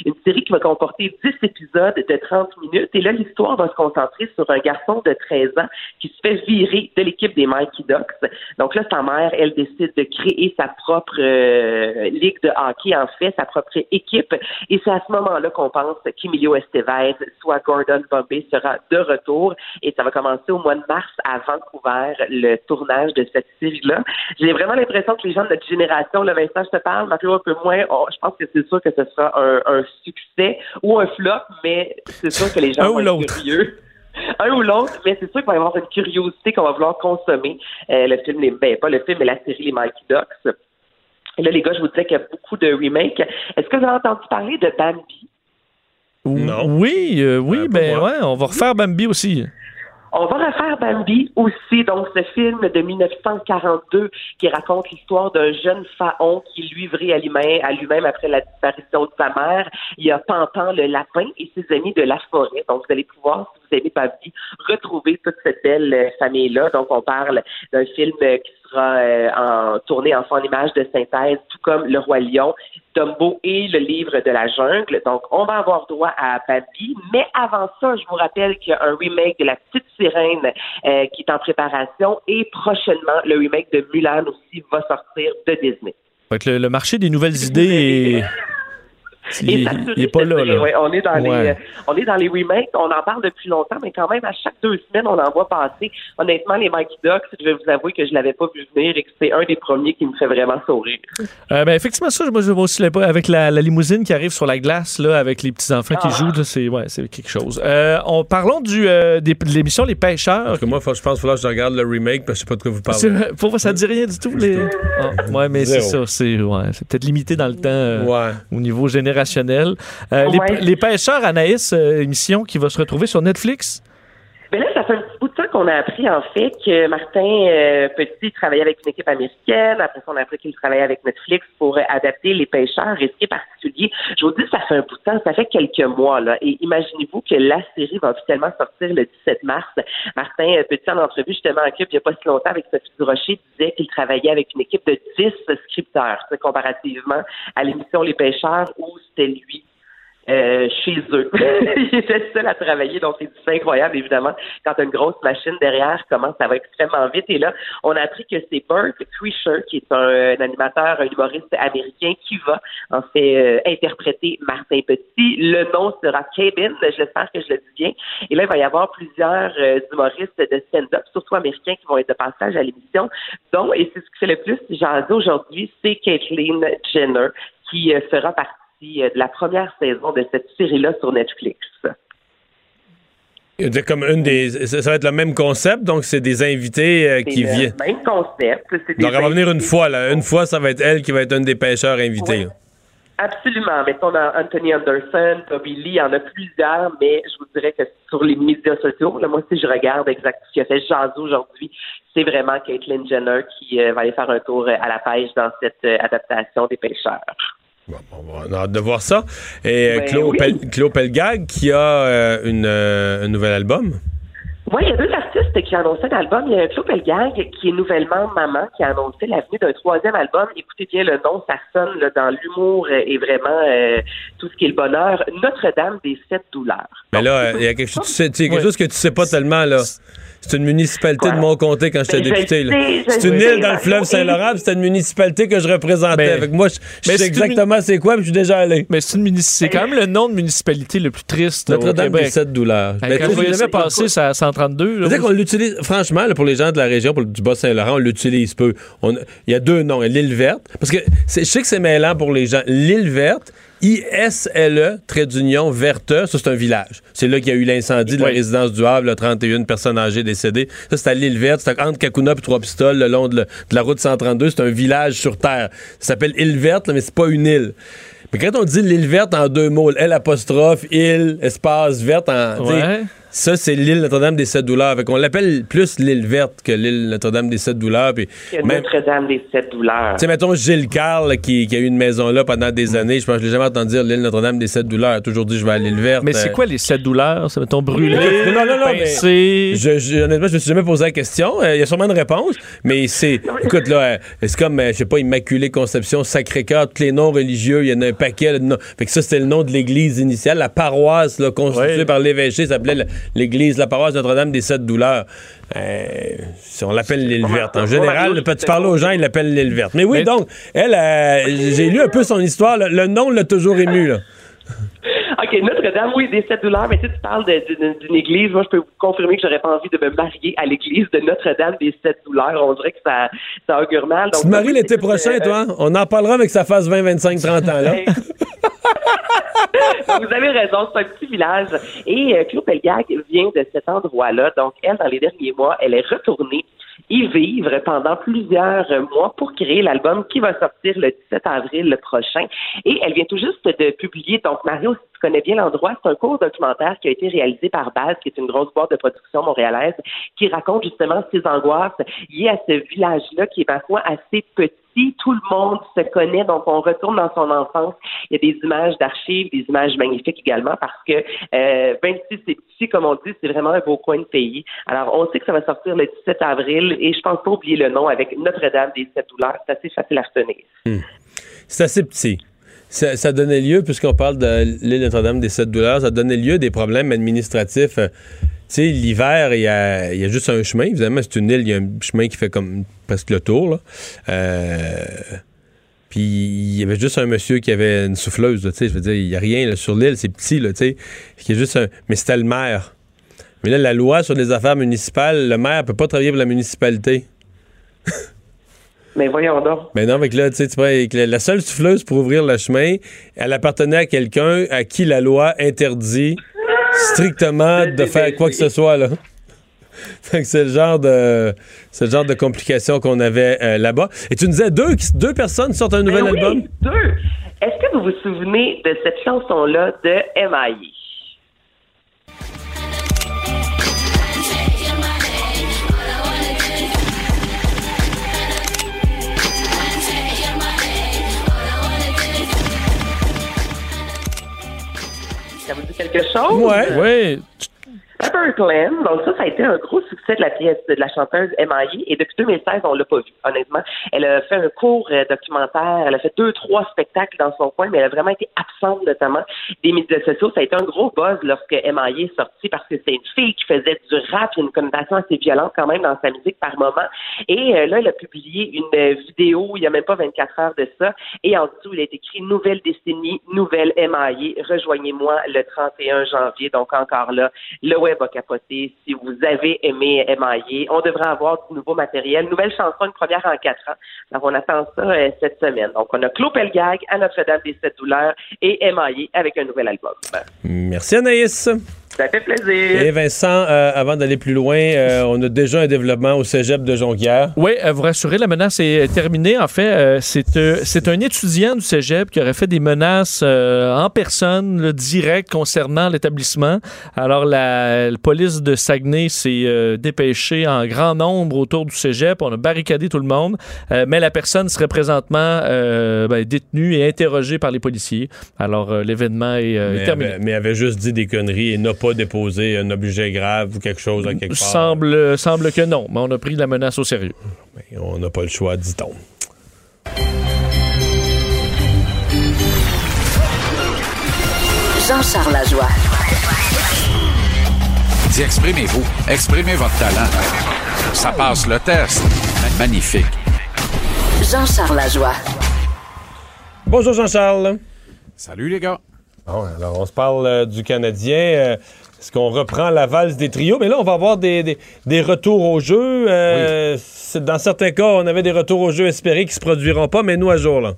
K: Une série qui va comporter 10 épisodes de 30 minutes. Et là, l'histoire va se concentrer sur un garçon de 13 ans qui se fait virer de l'équipe des Mikey Ducks. Donc là, sa mère, elle décide de créer sa propre euh, ligue de hockey, en fait, sa propre équipe. Et c'est à ce moment-là qu'on pense qu'Emilio Estevez, soit Gordon Bombay, sera de retour. Et ça va commencer au mois de mars à Vancouver, le tournage de cette série-là. J'ai vraiment l'impression que les gens de notre génération, le Vincent, je te parle, Mario un peu moins, on- je pense que c'est sûr que ce sera un, un succès ou un flop, mais c'est sûr que les gens
B: Un ou
K: vont être curieux. Un ou l'autre, mais c'est sûr qu'il va y avoir une curiosité qu'on va vouloir consommer. Euh, le film, les, ben, pas le film, mais la série Les Mikey Ducks. Et là, les gars, je vous disais qu'il y a beaucoup de remakes. Est-ce que vous avez entendu parler de Bambi?
A: Non.
B: Oui, euh, oui,
A: Euh,
B: ben ouais, on va refaire Bambi aussi.
K: On va refaire Bambi aussi, donc ce film de 1942 qui raconte l'histoire d'un jeune faon qui est livré à lui-même, après la disparition de sa mère. Il y a Pantan le lapin et ses amis de la forêt. Donc vous allez pouvoir, si vous aimez Bambi, retrouver toute cette belle euh, famille-là. Donc on parle d'un film qui sera euh, en, tourné en son image de synthèse, tout comme Le Roi Lion, Dumbo et le livre de la jungle. Donc, on va avoir droit à Bambi. Mais avant ça, je vous rappelle qu'il y a un remake de La Petite Sirène euh, qui est en préparation et prochainement, le remake de Mulan aussi va sortir de Disney.
B: Que le, le marché des nouvelles idées est... Il-
K: Et s'assurer
B: il est pas là, là.
K: ouais, on est dans
B: Ouais.
K: les, euh, on est dans les remakes. On en parle depuis longtemps, mais quand même à chaque deux semaines, on en voit passer. Honnêtement, les Mikey Ducks, je vais vous avouer que je l'avais pas vu venir et que c'est un des premiers qui me fait vraiment sourire.
B: Euh, ben, effectivement, ça, moi, je vois aussi là- avec la, la limousine qui arrive sur la glace, là, avec les petits-enfants qui
K: Ah.
B: jouent, c'est ouais, c'est quelque chose. Euh, on, parlons du, euh, des- de l'émission Les Pêcheurs.
A: Parce que moi, faut- je pense qu'il que je regarde le remake parce que je sais pas de quoi vous
B: C'est
A: parlez.
B: pour moi, ça ne dit rien du tout. Les... Ah, ouais, mais c'est ça. C'est ouais, c'est peut-être limité dans le temps euh,
A: Ouais.
B: au niveau générationnel. Euh, les Pêcheurs, Anaïs, euh, émission qui va se retrouver sur Netflix.
K: Mais là, ça fait un petit bout de temps qu'on a appris, en fait, que Martin euh, Petit travaillait avec une équipe américaine. Après ça, on a appris qu'il travaillait avec Netflix pour adapter Les Pêcheurs, risqués particuliers. Je vous dis, ça fait un bout de temps, ça fait quelques mois, là. Et imaginez-vous que la série va officiellement sortir le 17 mars. Martin euh, Petit, en entrevue, justement, en club, il n'y a pas si longtemps, avec Sophie Durocher, disait qu'il travaillait avec une équipe de 10 scripteurs, comparativement à l'émission Les Pêcheurs, où c'était lui euh, chez eux. il était seul à travailler, donc c'est incroyable, évidemment, quand une grosse machine derrière, comment ça va extrêmement vite. Et là, on a appris que c'est Burt Kreischer, qui est un, un animateur, un humoriste américain, qui va, en fait, euh, interpréter Martin Petit. Le nom sera Cabin, j'espère que je le dis bien. Et là, il va y avoir plusieurs euh, humoristes de stand-up, surtout américains, qui vont être de passage à l'émission, dont, et c'est ce qui fait le plus jaser aujourd'hui, c'est Caitlyn Jenner, qui euh, fera partie euh, de la première saison de cette série-là sur Netflix.
A: C'est comme une des. Ça ça va être le même concept, donc c'est des invités euh, qui viennent.
K: même concept. des
A: Donc elle va venir une fois, là. Une fois, ça va être elle qui va être une des pêcheurs invités.
K: Oui. Absolument. Mettons, on a Anthony Anderson, Toby Lee, il y en a plusieurs, mais je vous dirais que sur les médias sociaux, là, moi, si je regarde exact ce qui a fait jaser aujourd'hui, c'est vraiment Caitlyn Jenner qui euh, va aller faire un tour à la pêche dans cette euh, adaptation des pêcheurs.
A: On a hâte de voir ça. Et euh,
K: Ben
A: Claude,
K: oui.
A: Pel- Claude Pelgag qui a euh, une, euh, un nouvel album.
K: Oui, il y a deux artistes qui ont annoncé un album. Il y a Claude Pelgag, qui est nouvellement maman, qui a annoncé la venue d'un troisième album. Écoutez bien le nom, ça sonne là, dans l'humour et vraiment euh, tout ce qui est le bonheur. Notre-Dame des sept douleurs.
A: Mais là, euh, il y a quelque, chose, tu sais- tu sais, quelque chose que tu sais pas tellement, là. C'est une municipalité de Montcomté quand j'étais
K: Ben,
A: député. C'est une île dans le
K: Mario.
A: fleuve Saint-Laurent, puis c'était une municipalité que je représentais.
B: Mais-
A: Avec moi, je, je
B: mais
A: sais exactement c'est quoi, puis je suis déjà allé.
B: Mais c'est une muni- c'est quand même le nom de municipalité le plus triste
A: Notre-Dame des sept douleurs. Mais
B: quand je passer, c'est à 132. là,
A: C'est
B: moi,
A: qu'on l'utilise, franchement, là, pour les gens de la région, pour le- du Bas-Saint-Laurent, on l'utilise peu. Il y a deux noms. Il y a l'île verte, parce que je sais que c'est mêlant pour les gens. L'île verte, I-S-L-E, trait d'union, verte, ça c'est un village. C'est là qu'il y a eu l'incendie de la
B: Oui.
A: résidence du Havre, le 31 personnes âgées décédées. Ça c'est à l'île verte, c'est entre Kakuna et Trois-Pistoles, le long de, le- de la route 132. C'est un village sur Terre. Ça s'appelle île verte, là, mais c'est pas une île. Mais quand on dit l'île verte en deux mots, L apostrophe, île, espace, verte, en,
B: Ouais.
A: Ça, c'est l'île Notre-Dame des Sept Douleurs. Fait qu'on l'appelle plus l'île verte que l'île Notre-Dame des Sept Douleurs. Puis même, tu
K: Notre-Dame des sept douleurs.
A: sais, mettons Gilles Carle qui, qui a eu une maison là pendant des années. Je pense que je l'ai jamais entendu dire l'île Notre-Dame des Sept Douleurs. Il a toujours dit je vais à l'île verte.
B: Mais c'est
A: Euh,
B: quoi les sept douleurs? Ça mettons brûler,
A: Non, non, non, mais-
B: pincer.
A: Je, je- honnêtement, je me suis jamais posé la question. Euh, Il y a sûrement une réponse, mais c'est. Écoute, là, euh, c'est comme, euh, je sais pas, Immaculée Conception, Sacré-Cœur, tous les noms religieux, il y en a un paquet. là, de noms. Fait que ça, c'était le nom de l'église initiale. La paroisse, là, constituée
B: Ouais.
A: par l'évêché, s'appelait la- l'église, la paroisse Notre-Dame des Sept Douleurs. Euh, si on l'appelle l'île verte. En général, là, tu parles aux gens, ils l'appellent l'île verte. Mais oui,
B: Mais-
A: donc, elle, euh, j'ai lu un peu son histoire. Le, le nom l'a toujours ému, là.
K: OK, Notre-Dame, oui, des sept douleurs, mais tu sais, tu parles d'une église. Moi, je peux vous confirmer que j'aurais pas envie de me marier à l'église de Notre-Dame des sept douleurs. On dirait que ça, ça augure mal.
A: Tu te maries l'été prochain,
K: euh,
A: toi? On en parlera avec sa phase 20, 25, 30 ans, là.
K: Vous avez raison, c'est un petit village. Et euh, Claude Pelgag vient de cet endroit-là. Donc, elle, dans les derniers mois, elle est retournée y vivre pendant plusieurs mois pour créer l'album qui va sortir le 17 avril prochain. Et elle vient tout juste de publier, donc Mario, si tu connais bien l'endroit, c'est un court documentaire qui a été réalisé par Baz, qui est une grosse boîte de production montréalaise, qui raconte justement ses angoisses liées à ce village-là qui est parfois assez petit. Tout le monde se connaît, donc on retourne dans son enfance. Il y a des images d'archives, des images magnifiques également, parce que euh, même si c'est petit, comme on dit, c'est vraiment un beau coin de pays. Alors, on sait que ça va sortir le 17 avril, et je pense pas oublier le nom avec Notre-Dame des Sept Douleurs. C'est assez facile à retenir.
A: C'est assez petit. Ça, ça donnait lieu, puisqu'on parle de l'île Notre-Dame des Sept Douleurs, ça donnait lieu à des problèmes administratifs. Tu sais, l'hiver, il y a, il y a juste un chemin. Évidemment, c'est une île, il y a un chemin qui fait comme presque le tour. Là. Euh, Puis il y avait juste un monsieur qui avait une souffleuse, tu sais. Je veux dire, il y a rien là, sur l'île, c'est petit, là, tu sais. Il y a juste un... Mais c'était le maire. Mais là, la loi sur les affaires municipales, le maire peut pas travailler pour la municipalité.
K: Mais voyons donc.
A: Mais non, avec là, tu sais, la seule souffleuse pour ouvrir le chemin, elle appartenait à quelqu'un à qui la loi interdit strictement de faire quoi que ce soit, là. C'est le genre de c'est le genre de complications qu'on avait euh, là-bas. Et tu nous disais deux, deux personnes sortent un nouvel
K: Ben oui,
A: album?
K: deux. Est-ce que vous vous souvenez de cette chanson-là de M.I.A.? Ça vous dit quelque chose?
B: Oui.
K: Pepper donc ça, ça a été un gros succès de la pièce de la chanteuse M.I.A. et depuis 2016, on l'a pas vu, honnêtement. Elle a fait un court euh, documentaire, elle a fait deux, trois spectacles dans son coin, mais elle a vraiment été absente notamment des médias sociaux. Ça a été un gros buzz lorsque M.I.A. est sortie parce que c'est une fille qui faisait du rap, une connotation assez violente quand même dans sa musique par moment. Et euh, là, elle a publié une euh, vidéo, il y a même pas 24 heures de ça, et en dessous, il est écrit Nouvelle décennie, nouvelle M.I.A. Rejoignez-moi le 31 janvier. Donc encore là, le web a capoté. Si vous avez aimé M.I.A., on devrait avoir du nouveau matériel. Nouvelle chanson, une première en quatre ans. Donc on attend ça euh, cette semaine. Donc on a Claude Pelgag à Notre-Dame des Sept Douleurs et M.I.A. avec un nouvel album.
A: Merci Anaïs.
K: Ça fait plaisir.
A: Et Vincent, euh, avant d'aller plus loin, euh, on a déjà un développement au cégep de Jonquière.
B: Oui, euh, vous rassurez, la menace est terminée. En fait, euh, c'est euh, c'est un étudiant du cégep qui aurait fait des menaces euh, en personne, là, direct, concernant l'établissement. Alors, la, la police de Saguenay s'est euh, dépêchée en grand nombre autour du cégep. On a barricadé tout le monde, Euh, mais la personne serait présentement euh, ben, détenue et interrogée par les policiers. Alors, euh, l'événement est, euh, est
A: Mais
B: terminé.
A: avait, mais avait juste dit des conneries et n'a pas déposé un objet grave ou quelque chose à quelque part.
B: Semble, semble que non, mais on a pris la menace au sérieux.
A: Mais on n'a pas le choix, dit-on.
H: Jean-Charles Lajoie.
L: Dis, exprimez-vous. Exprimez votre talent. Ça passe le test. Magnifique.
H: Jean-Charles Lajoie.
A: Bonjour Jean-Charles.
L: Salut les gars.
A: Bon, alors on se parle euh, du Canadien. Euh, Est-ce qu'on reprend la valse des trios? Mais là, on va avoir des, des- des retours au jeu. Euh, Dans certains cas, on avait des retours au jeu espérés qui se produiront pas, mais nous à jour, là.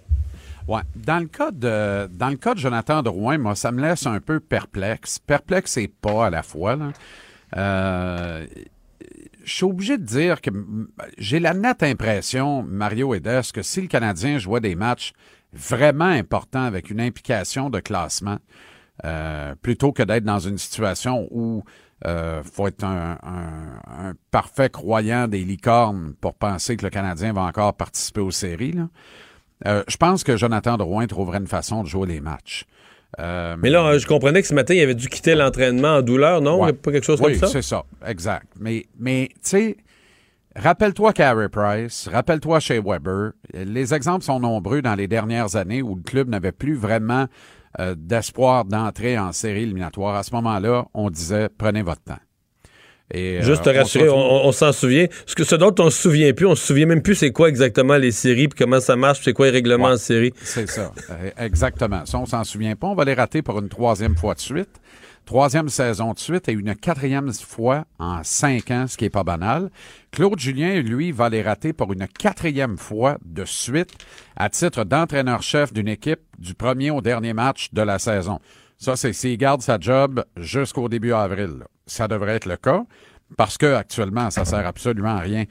L: Ouais. Dans le cas de dans le cas de Jonathan Drouin, moi, ça me laisse un peu perplexe. Perplexe et pas à la fois. là. Je suis obligé de dire que j'ai la nette impression, Mario Edes, que si le Canadien jouait des matchs vraiment importants avec une implication de classement, euh, plutôt que d'être dans une situation où euh, faut être un, un- un parfait croyant des licornes pour penser que le Canadien va encore participer aux séries. là. Euh, je pense que Jonathan Drouin trouverait une façon de jouer les matchs. Euh,
A: Mais là, je comprenais que ce matin, il avait dû quitter l'entraînement en douleur, non?
L: Ouais.
A: Pas quelque chose
L: oui,
A: comme ça?
L: c'est ça, exact. Mais, mais tu sais, rappelle-toi Carey Price, rappelle-toi chez Weber. Les exemples sont nombreux dans les dernières années où le club n'avait plus vraiment euh, d'espoir d'entrer en série éliminatoire. À ce moment-là, on disait prenez votre temps. Et, euh,
A: Juste te rassurer, on, s'en souvient. Ce, que, ce dont on se souvient plus, on se souvient même plus c'est quoi exactement les séries, puis comment ça marche, c'est quoi les règlements
L: Ouais.
A: en série.
L: C'est ça, Euh, exactement. Ça, on s'en souvient pas. On va les rater pour une troisième fois de suite. Troisième saison de suite et une quatrième fois en cinq ans, ce qui est pas banal. Claude Julien, lui, va les rater pour une quatrième fois de suite à titre d'entraîneur-chef d'une équipe du premier au dernier match de la saison. Ça, c'est s'il garde sa job jusqu'au début avril. Ça devrait être le cas parce que actuellement, ça sert absolument à rien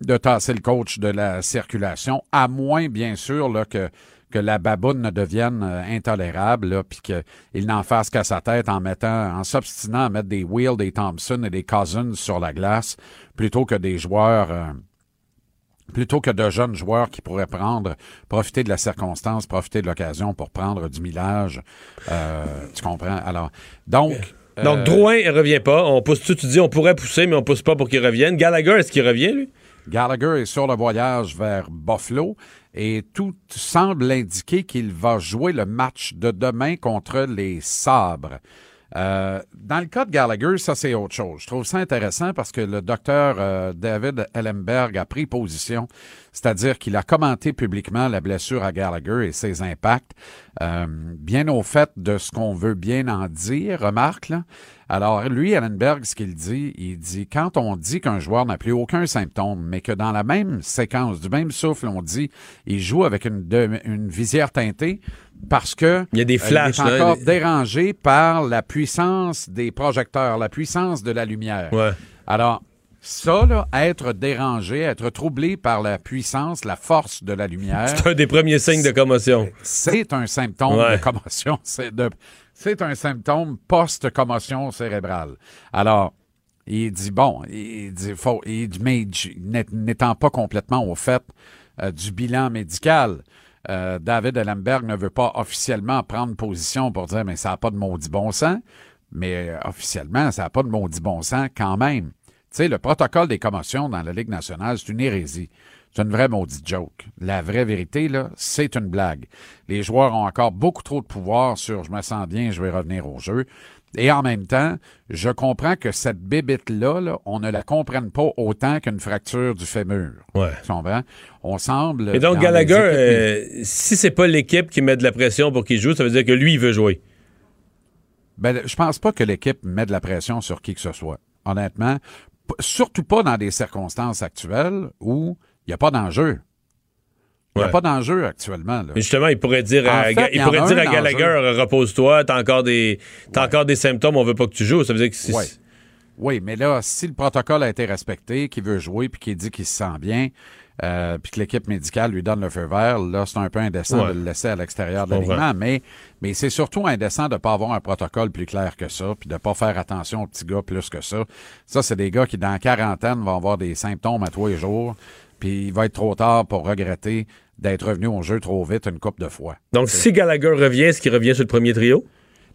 L: de tasser le coach de la circulation, à moins, bien sûr, que, que la baboune ne devienne euh, intolérable, puis qu'il n'en fasse qu'à sa tête en mettant, en s'obstinant à mettre des Will, des Thompson et des Cousins sur la glace, plutôt que des joueurs, euh, plutôt que de jeunes joueurs qui pourraient prendre, profiter de la circonstance, profiter de l'occasion pour prendre du millage. Euh, tu comprends? Alors, donc.
A: Donc,
L: euh,
A: Drouin, il revient pas. On pousse tout, tu dis, on pourrait pousser, mais on pousse pas pour qu'il revienne. Gallagher, est-ce qu'il revient, lui?
L: Gallagher est sur le voyage vers Buffalo et tout semble indiquer qu'il va jouer le match de demain contre les Sabres. Euh, dans le cas de Gallagher, ça c'est autre chose. Je trouve ça intéressant parce que le docteur euh, David Ellenberg a pris position c'est-à-dire qu'il a commenté publiquement la blessure à Gallagher et ses impacts, euh, bien au fait de ce qu'on veut bien en dire, remarque, là. Alors, lui, Allenberg, ce qu'il dit, il dit, quand on dit qu'un joueur n'a plus aucun symptôme, mais que dans la même séquence, du même souffle, on dit, il joue avec une, de- une visière teintée parce que
A: Il y a des
L: euh,
A: flashs,
L: il est
A: là.
L: encore dérangé par la puissance des projecteurs, la puissance de la lumière.
A: Ouais.
L: Alors, ça, là, être dérangé, être troublé par la puissance, la force de la lumière,
A: C'est un des premiers signes de commotion.
L: c'est un symptôme
A: Ouais.
L: de commotion. C'est de- c'est un symptôme post-commotion cérébrale. Alors, il dit, bon, il dit, faut, il dit, mais n'étant pas complètement au fait euh, du bilan médical, euh, David Ellenberg ne veut pas officiellement prendre position pour dire, mais ça n'a pas de maudit bon sens. Mais euh, officiellement, ça n'a pas de maudit bon sens quand même. Tu sais, le protocole des commotions dans la Ligue nationale, c'est une hérésie. C'est une vraie maudite joke. La vraie vérité, là, c'est une blague. Les joueurs ont encore beaucoup trop de pouvoir sur je me sens bien, je vais revenir au jeu. Et en même temps, je comprends que cette bébite-là, là, on ne la comprenne pas autant qu'une fracture du fémur.
A: Ouais.
L: Tu comprends? On semble.
A: Et donc, Gallagher, euh, si c'est pas l'équipe qui met de la pression pour qu'il joue, ça veut dire que lui, il veut jouer.
L: Ben, je pense pas que l'équipe met de la pression sur qui que ce soit. Honnêtement, surtout pas dans des circonstances actuelles où il n'y a pas d'enjeu. Il n'y a
A: Ouais.
L: pas d'enjeu actuellement. Là.
A: Justement, il pourrait dire à,
L: fait, il
A: pourrait dire à Gallagher, repose-toi, t'as encore des, t'as encore des symptômes, on veut pas que tu joues. Ça veut dire que
L: Ouais. Oui, mais là, si le protocole a été respecté, qu'il veut jouer, puis qu'il dit qu'il se sent bien, euh, puis que l'équipe médicale lui donne le feu vert, là, c'est un peu indécent
A: Ouais.
L: de le laisser à l'extérieur de l'alignement. Mais, mais c'est surtout indécent de ne pas avoir un protocole plus clair que ça, puis de ne pas faire attention aux petits gars plus que ça. Ça, c'est des gars qui, dans la quarantaine, vont avoir des symptômes à tous les jours, puis il va être trop tard pour regretter d'être revenu au jeu trop vite une coupe de fois.
A: Donc, si Gallagher revient, est-ce qu'il revient sur le premier trio?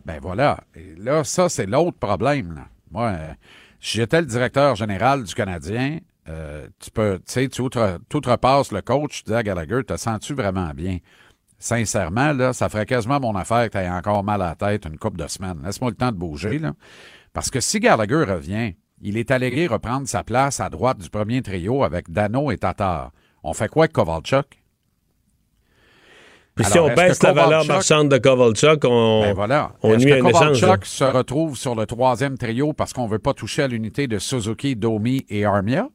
L: Ben voilà. Et là, ça, c'est l'autre problème. là. Moi, euh, si j'étais le directeur général du Canadien, euh, tu peux, tu sais, tu outre- outrepasses le coach, tu dis à Gallagher, te sens-tu vraiment bien? Sincèrement, là, ça ferait quasiment mon affaire que tu aies encore mal à la tête une couple de semaines. Laisse-moi le temps de bouger, là. Parce que si Gallagher revient, il est allégué reprendre sa place à droite du premier trio avec Dano et Tatar. On fait quoi avec Kovalchuk?
A: Puis si on baisse la valeur marchande de Kovalchuk, on,
L: Ben voilà.
A: on nuit
L: que
A: à échange.
L: Kovalchuk se retrouve sur le troisième trio parce qu'on veut pas toucher à l'unité de Suzuki, Domi et Armia?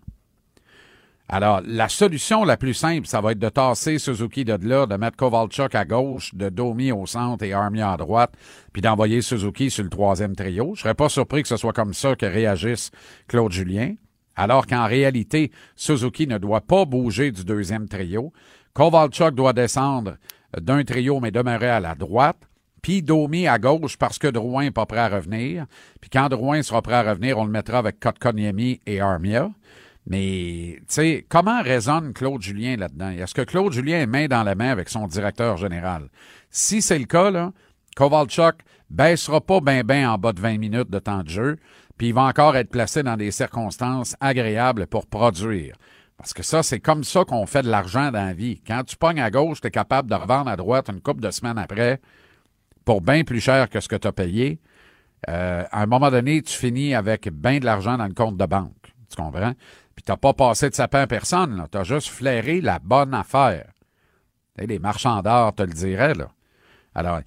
L: Alors, la solution la plus simple, ça va être de tasser Suzuki de là, de mettre Kovalchuk à gauche, de Domi au centre et Armia à droite, puis d'envoyer Suzuki sur le troisième trio. Je serais pas surpris que ce soit comme ça que réagisse Claude Julien. Alors qu'en réalité, Suzuki ne doit pas bouger du deuxième trio. Kovalchuk doit descendre d'un trio, mais demeurer à la droite. Puis Domi à gauche parce que Drouin n'est pas prêt à revenir. Puis quand Drouin sera prêt à revenir, on le mettra avec Kotkaniemi et Armia. Mais, tu sais, comment résonne Claude Julien là-dedans? Est-ce que Claude Julien est main dans la main avec son directeur général? Si c'est le cas, là, Kovalchuk baissera pas ben ben en bas de 20 minutes de temps de jeu, puis il va encore être placé dans des circonstances agréables pour produire. Parce que ça, c'est comme ça qu'on fait de l'argent dans la vie. Quand tu pognes à gauche, tu es capable de revendre à droite une couple de semaines après pour bien plus cher que ce que tu as payé. Euh, à un moment donné, tu finis avec bien de l'argent dans le compte de banque. Tu comprends? Puis tu pas passé de sapin à personne. Tu as juste flairé la bonne affaire. Les marchands d'art te le diraient. Là. Alors,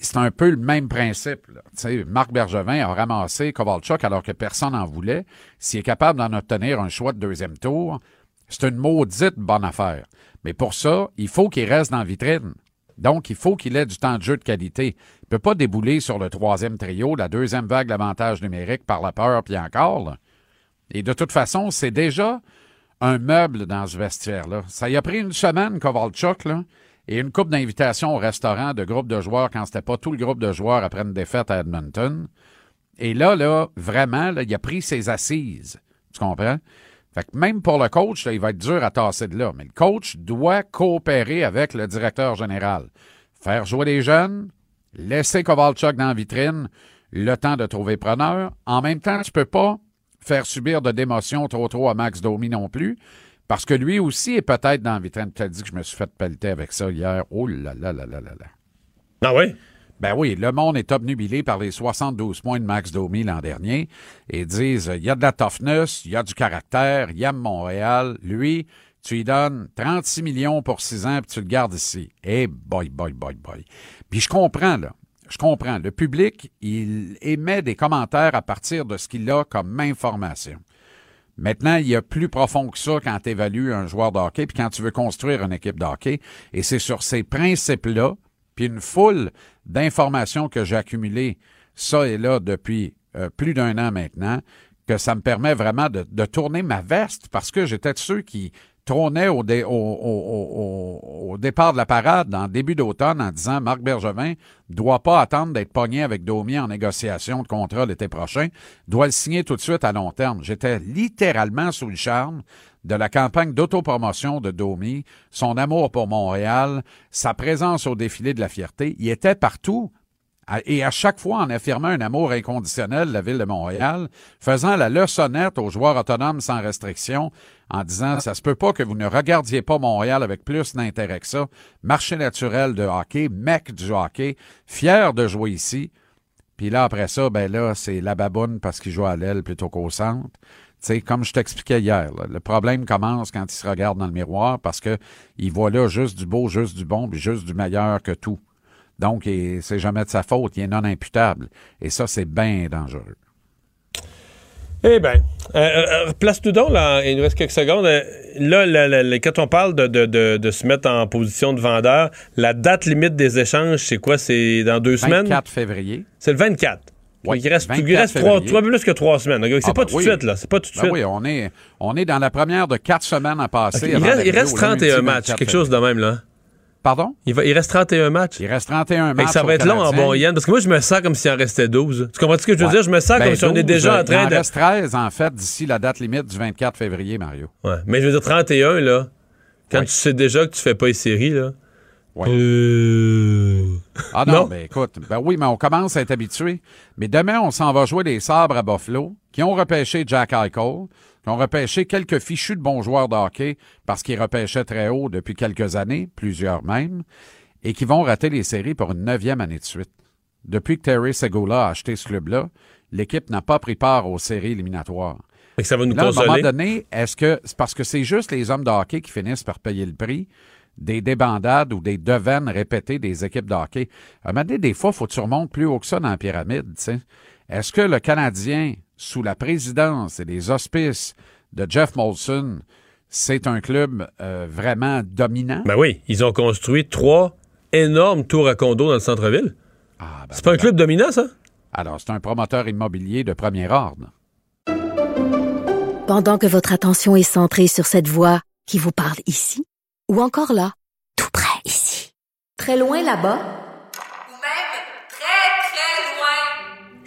L: c'est un peu le même principe. là. Tu sais, Marc Bergevin a ramassé Kovalchuk alors que personne n'en voulait. S'il est capable d'en obtenir un choix de deuxième tour, c'est une maudite bonne affaire. Mais pour ça, il faut qu'il reste dans la vitrine. Donc, il faut qu'il ait du temps de jeu de qualité. Il ne peut pas débouler sur le troisième trio, la deuxième vague d'avantage numérique par la peur, puis encore. là. Et de toute façon, c'est déjà un meuble dans ce vestiaire-là. Ça y a pris une semaine, Kovalchuk, là, et une coupe d'invitations au restaurant de groupe de joueurs quand c'était pas tout le groupe de joueurs après une défaite à Edmonton. Et là, là, vraiment, là, il a pris ses assises. Tu comprends? Fait que même pour le coach, il va être dur à tasser de là. Mais le coach doit coopérer avec le directeur général. Faire jouer les jeunes, laisser Kovalchuk dans la vitrine, le temps de trouver preneur. En même temps, tu peux pas faire subir de démotion trop trop à Max Domi non plus, parce que lui aussi est peut-être dans la vitrine. Tu as dit que je me suis fait pelleter avec ça hier. Oh là là là là là là.
A: Ah oui?
L: Ben oui, le monde est obnubilé par les 72 points de Max Domi l'an dernier et disent il y a de la toughness, il y a du caractère, il aime Montréal. Lui, tu lui donnes 36 millions pour 6 ans, puis tu le gardes ici. Eh boy, boy, boy, boy. Puis je comprends, là. Je comprends. Le public, il émet des commentaires à partir de ce qu'il a comme information. Maintenant, il y a plus profond que ça quand tu évalues un joueur de hockey, puis quand tu veux construire une équipe de. Et c'est sur ces principes-là, puis une foule d'informations que j'ai accumulées, ça et là, depuis euh, plus d'un an maintenant, que ça me permet vraiment de tourner ma veste, parce que j'étais de ceux qui au- au départ de la parade, en début d'automne, en disant Marc Bergevin doit pas attendre d'être pogné avec Domi en négociation de contrat l'été prochain, doit le signer tout de suite à long terme. J'étais littéralement sous le charme de la campagne d'autopromotion de Domi, son amour pour Montréal, sa présence au défilé de la fierté. Il était partout. Et à chaque fois, en affirmant un amour inconditionnel de la ville de Montréal, faisant la leçonnette aux joueurs autonomes sans restriction, en disant ça se peut pas que vous ne regardiez pas Montréal avec plus d'intérêt que ça, marché naturel de hockey, mec du hockey, fier de jouer ici. Puis là, après ça, ben là, c'est la baboune parce qu'il joue à l'aile plutôt qu'au centre. Tu sais, comme je t'expliquais hier, là, le problème commence quand il se regarde dans le miroir parce que il voit là juste du beau, juste du bon, puis juste du meilleur que tout. Donc, c'est jamais de sa faute, il est non imputable. Et ça, c'est bien dangereux.
A: Eh bien, euh, euh, place-nous donc, là, il nous reste quelques secondes. Euh, Là, quand on parle de, de- de- de se mettre en position de vendeur, la date limite des échanges, c'est quoi? C'est dans deux semaines?
L: 24 février.
A: C'est le 24.
L: Oui,
A: il reste, il
L: 24
A: reste trois, plus que trois semaines. C'est
L: Ah,
A: pas
L: ben
A: tout de
L: oui.
A: suite, là. C'est pas tout de
L: Ben
A: suite.
L: oui, on est, on est dans la première de quatre semaines à passer.
A: Il reste, il
L: d'arriver
A: reste
L: au lundi
A: 31 matchs,
L: 24
A: quelque chose de même, là.
L: Pardon?
A: Il, va- il reste 31 matchs.
L: Il reste 31
A: Fait que
L: matchs.
A: ça va être long en bon Yann, parce que moi, je me sens comme s'il en restait 12. Tu comprends ce que je veux
L: Ouais.
A: dire? Je me sens
L: Ben,
A: comme si on est
L: 12,
A: déjà en
L: Il
A: train
L: en
A: de.
L: reste 13, en fait, d'ici la date limite du 24 février, Mario.
A: Ouais. Mais je veux dire, 31, là, quand
L: Ouais.
A: tu sais déjà que tu fais pas les séries, là.
L: Ouais.
A: Euh,
L: Ah non,
A: Non.
L: ben écoute, ben oui, mais on commence à être habitué. Mais demain, on s'en va jouer les sabres à Buffalo, qui ont repêché Jack Eichel, ont repêché quelques fichus de bons joueurs de hockey parce qu'ils repêchaient très haut depuis quelques années, plusieurs même, et qui vont rater les séries pour une neuvième année de suite. Depuis que Terry Segula a acheté ce club-là, l'équipe n'a pas pris part aux séries éliminatoires.
A: Que ça va nous
L: Là, à un moment donné, est-ce que c'est parce que c'est juste les hommes de hockey qui finissent par payer le prix des débandades ou des devaines répétées des équipes de hockey? À un moment donné, des fois, il faut que tu remontes plus haut que ça dans la pyramide. Est-ce que le Canadien, sous la présidence et les auspices de Jeff Molson, c'est un club euh, vraiment dominant?
A: Ben oui, ils ont construit trois énormes tours à condos dans le centre-ville.
L: Ah, ben
A: c'est pas un club dominant, ça?
L: Alors, c'est un promoteur immobilier de premier ordre.
G: Pendant que votre attention est centrée sur cette voix qui vous parle ici, ou encore là, tout près ici, très loin là-bas,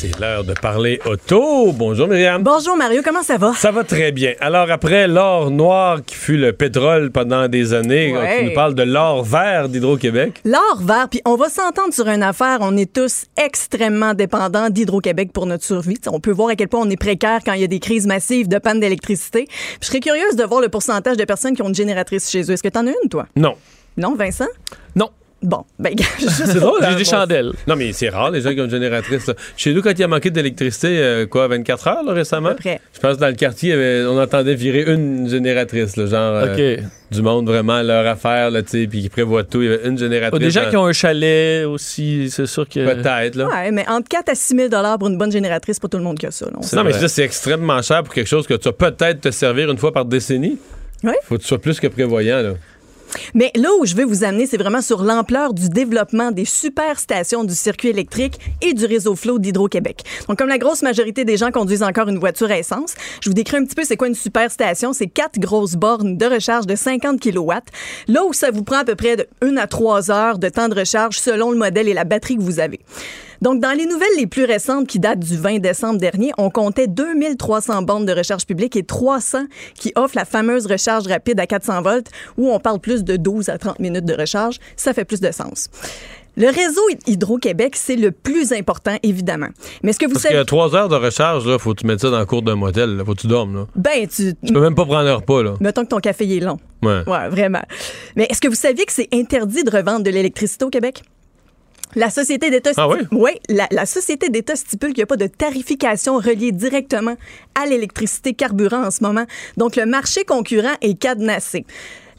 A: C'est l'heure de parler auto. Bonjour, Myriam.
M: Bonjour Mario, comment ça va?
A: Ça va très bien. Alors, après l'or noir qui fut le pétrole pendant des années,
M: Ouais.
A: tu nous parles de l'or vert d'Hydro-Québec.
M: L'or vert, puis on va s'entendre sur une affaire. On est tous extrêmement dépendants d'Hydro-Québec pour notre survie. T'sais, on peut voir à quel point on est précaire quand il y a des crises massives de panne d'électricité. Je serais curieuse de voir le pourcentage de personnes qui ont une génératrice chez eux. Est-ce que t'en as une, toi?
A: Non.
M: Non, Vincent?
B: Non.
M: Bon, ben,
A: C'est drôle,
B: J'ai
A: hein?
B: des chandelles.
A: Non, mais c'est rare, les gens qui ont une génératrice. là. Chez nous, quand il a manqué d'électricité, euh, quoi, 24 heures, là, récemment?
M: À peu près.
A: Je pense que dans le quartier, y on entendait virer une génératrice, là, genre euh, du monde vraiment à leur affaire, là, puis qui prévoit tout. Il y avait une
B: Oh,
A: génératrice.
B: des gens
A: dans-
B: qui ont un chalet aussi, c'est sûr que.
A: Peut-être, là.
M: Ouais, mais entre 4 à 6 000 pour une bonne génératrice, pas tout le monde qui a ça. là.
A: Non, mais c'est extrêmement cher pour quelque chose que tu vas peut-être te servir une fois par décennie.
M: Oui.
A: Faut que tu sois plus que prévoyant, là.
M: Mais là où je veux vous amener, c'est vraiment sur l'ampleur du développement des superstations du circuit électrique et du réseau flot d'Hydro-Québec. Donc, comme la grosse majorité des gens conduisent encore une voiture à essence, je vous décris un petit peu c'est quoi une superstation. C'est quatre grosses bornes de recharge de 50 kW. Là où ça vous prend à peu près de 1 à 3 heures de temps de recharge selon le modèle et la batterie que vous avez. Donc, dans les nouvelles les plus récentes qui datent du 20 décembre dernier, on comptait 2300 bornes de recharge publique et 300 qui offrent la fameuse recharge rapide à 400 volts où on parle plus de 12 à 30 minutes de recharge. Ça fait plus de sens. Le réseau Hydro-Québec, c'est le plus important, évidemment. Mais est-ce que vous
A: Parce
M: savez...
A: que trois heures de recharge, là, faut que tu mettes ça dans le cours d'un motel. Là. Faut que tu dormes. Là.
M: Ben, tu...
A: Tu peux même pas prendre un repas. Là.
M: Mettons que ton café est long.
A: Ouais.
M: Ouais, vraiment. Mais est-ce que vous saviez que c'est interdit de revendre de l'électricité au Québec? La société d'État
A: Ah oui?
M: Oui, la, la société d'État stipule qu'il n'y a pas de tarification reliée directement à l'électricité carburant en ce moment. Donc, le marché concurrent est cadenassé.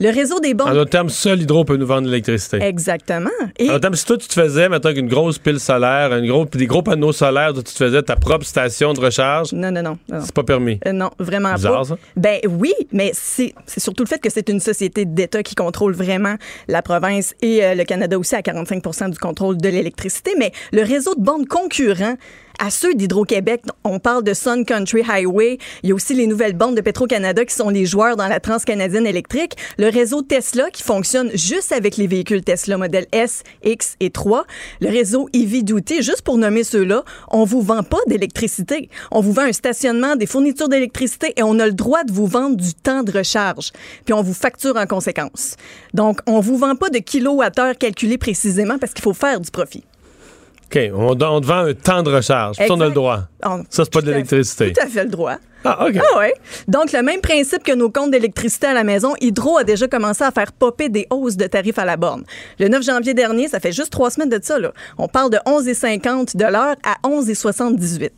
M: Le réseau des
A: En
M: bornes...
A: d'autres termes, seul Hydro peut nous vendre de l'électricité.
M: Exactement. Et
A: En d'autres termes, si toi, tu te faisais, maintenant qu'une grosse pile solaire, une gros, des gros panneaux solaires, tu te faisais ta propre station de recharge,
M: non, non, non. non.
A: c'est pas permis.
M: Euh, non, vraiment
A: Bizarre,
M: pas.
A: ça.
M: Ben oui, mais c'est c'est surtout le fait que c'est une société d'État qui contrôle vraiment la province et euh, le Canada aussi à 45% du contrôle de l'électricité. Mais le réseau de bornes concurrents à ceux d'Hydro-Québec, on parle de Sun Country Highway. Il y a aussi les nouvelles bornes de Petro-Canada qui sont les joueurs dans la transcanadienne électrique. Le réseau Tesla qui fonctionne juste avec les véhicules Tesla modèle S, X et 3. Le réseau EV Duty, juste pour nommer ceux-là, on vous vend pas d'électricité. On vous vend un stationnement, des fournitures d'électricité et on a le droit de vous vendre du temps de recharge. Puis on vous facture en conséquence. Donc, on vous vend pas de kilowattheure calculé précisément parce qu'il faut faire du profit.
A: OK, on, on te vend un temps de recharge. Ça, on a le droit.
M: On-
A: Ça, c'est pas de l'électricité.
M: Tout à fait le droit.
A: Ah, OK.
M: Ah ouais. Donc, le même principe que nos comptes d'électricité à la maison, Hydro a déjà commencé à faire popper des hausses de tarifs à la borne. Le 9 janvier dernier, ça fait juste trois semaines de ça, là. On parle de 11,50 de l'heure à 11,78.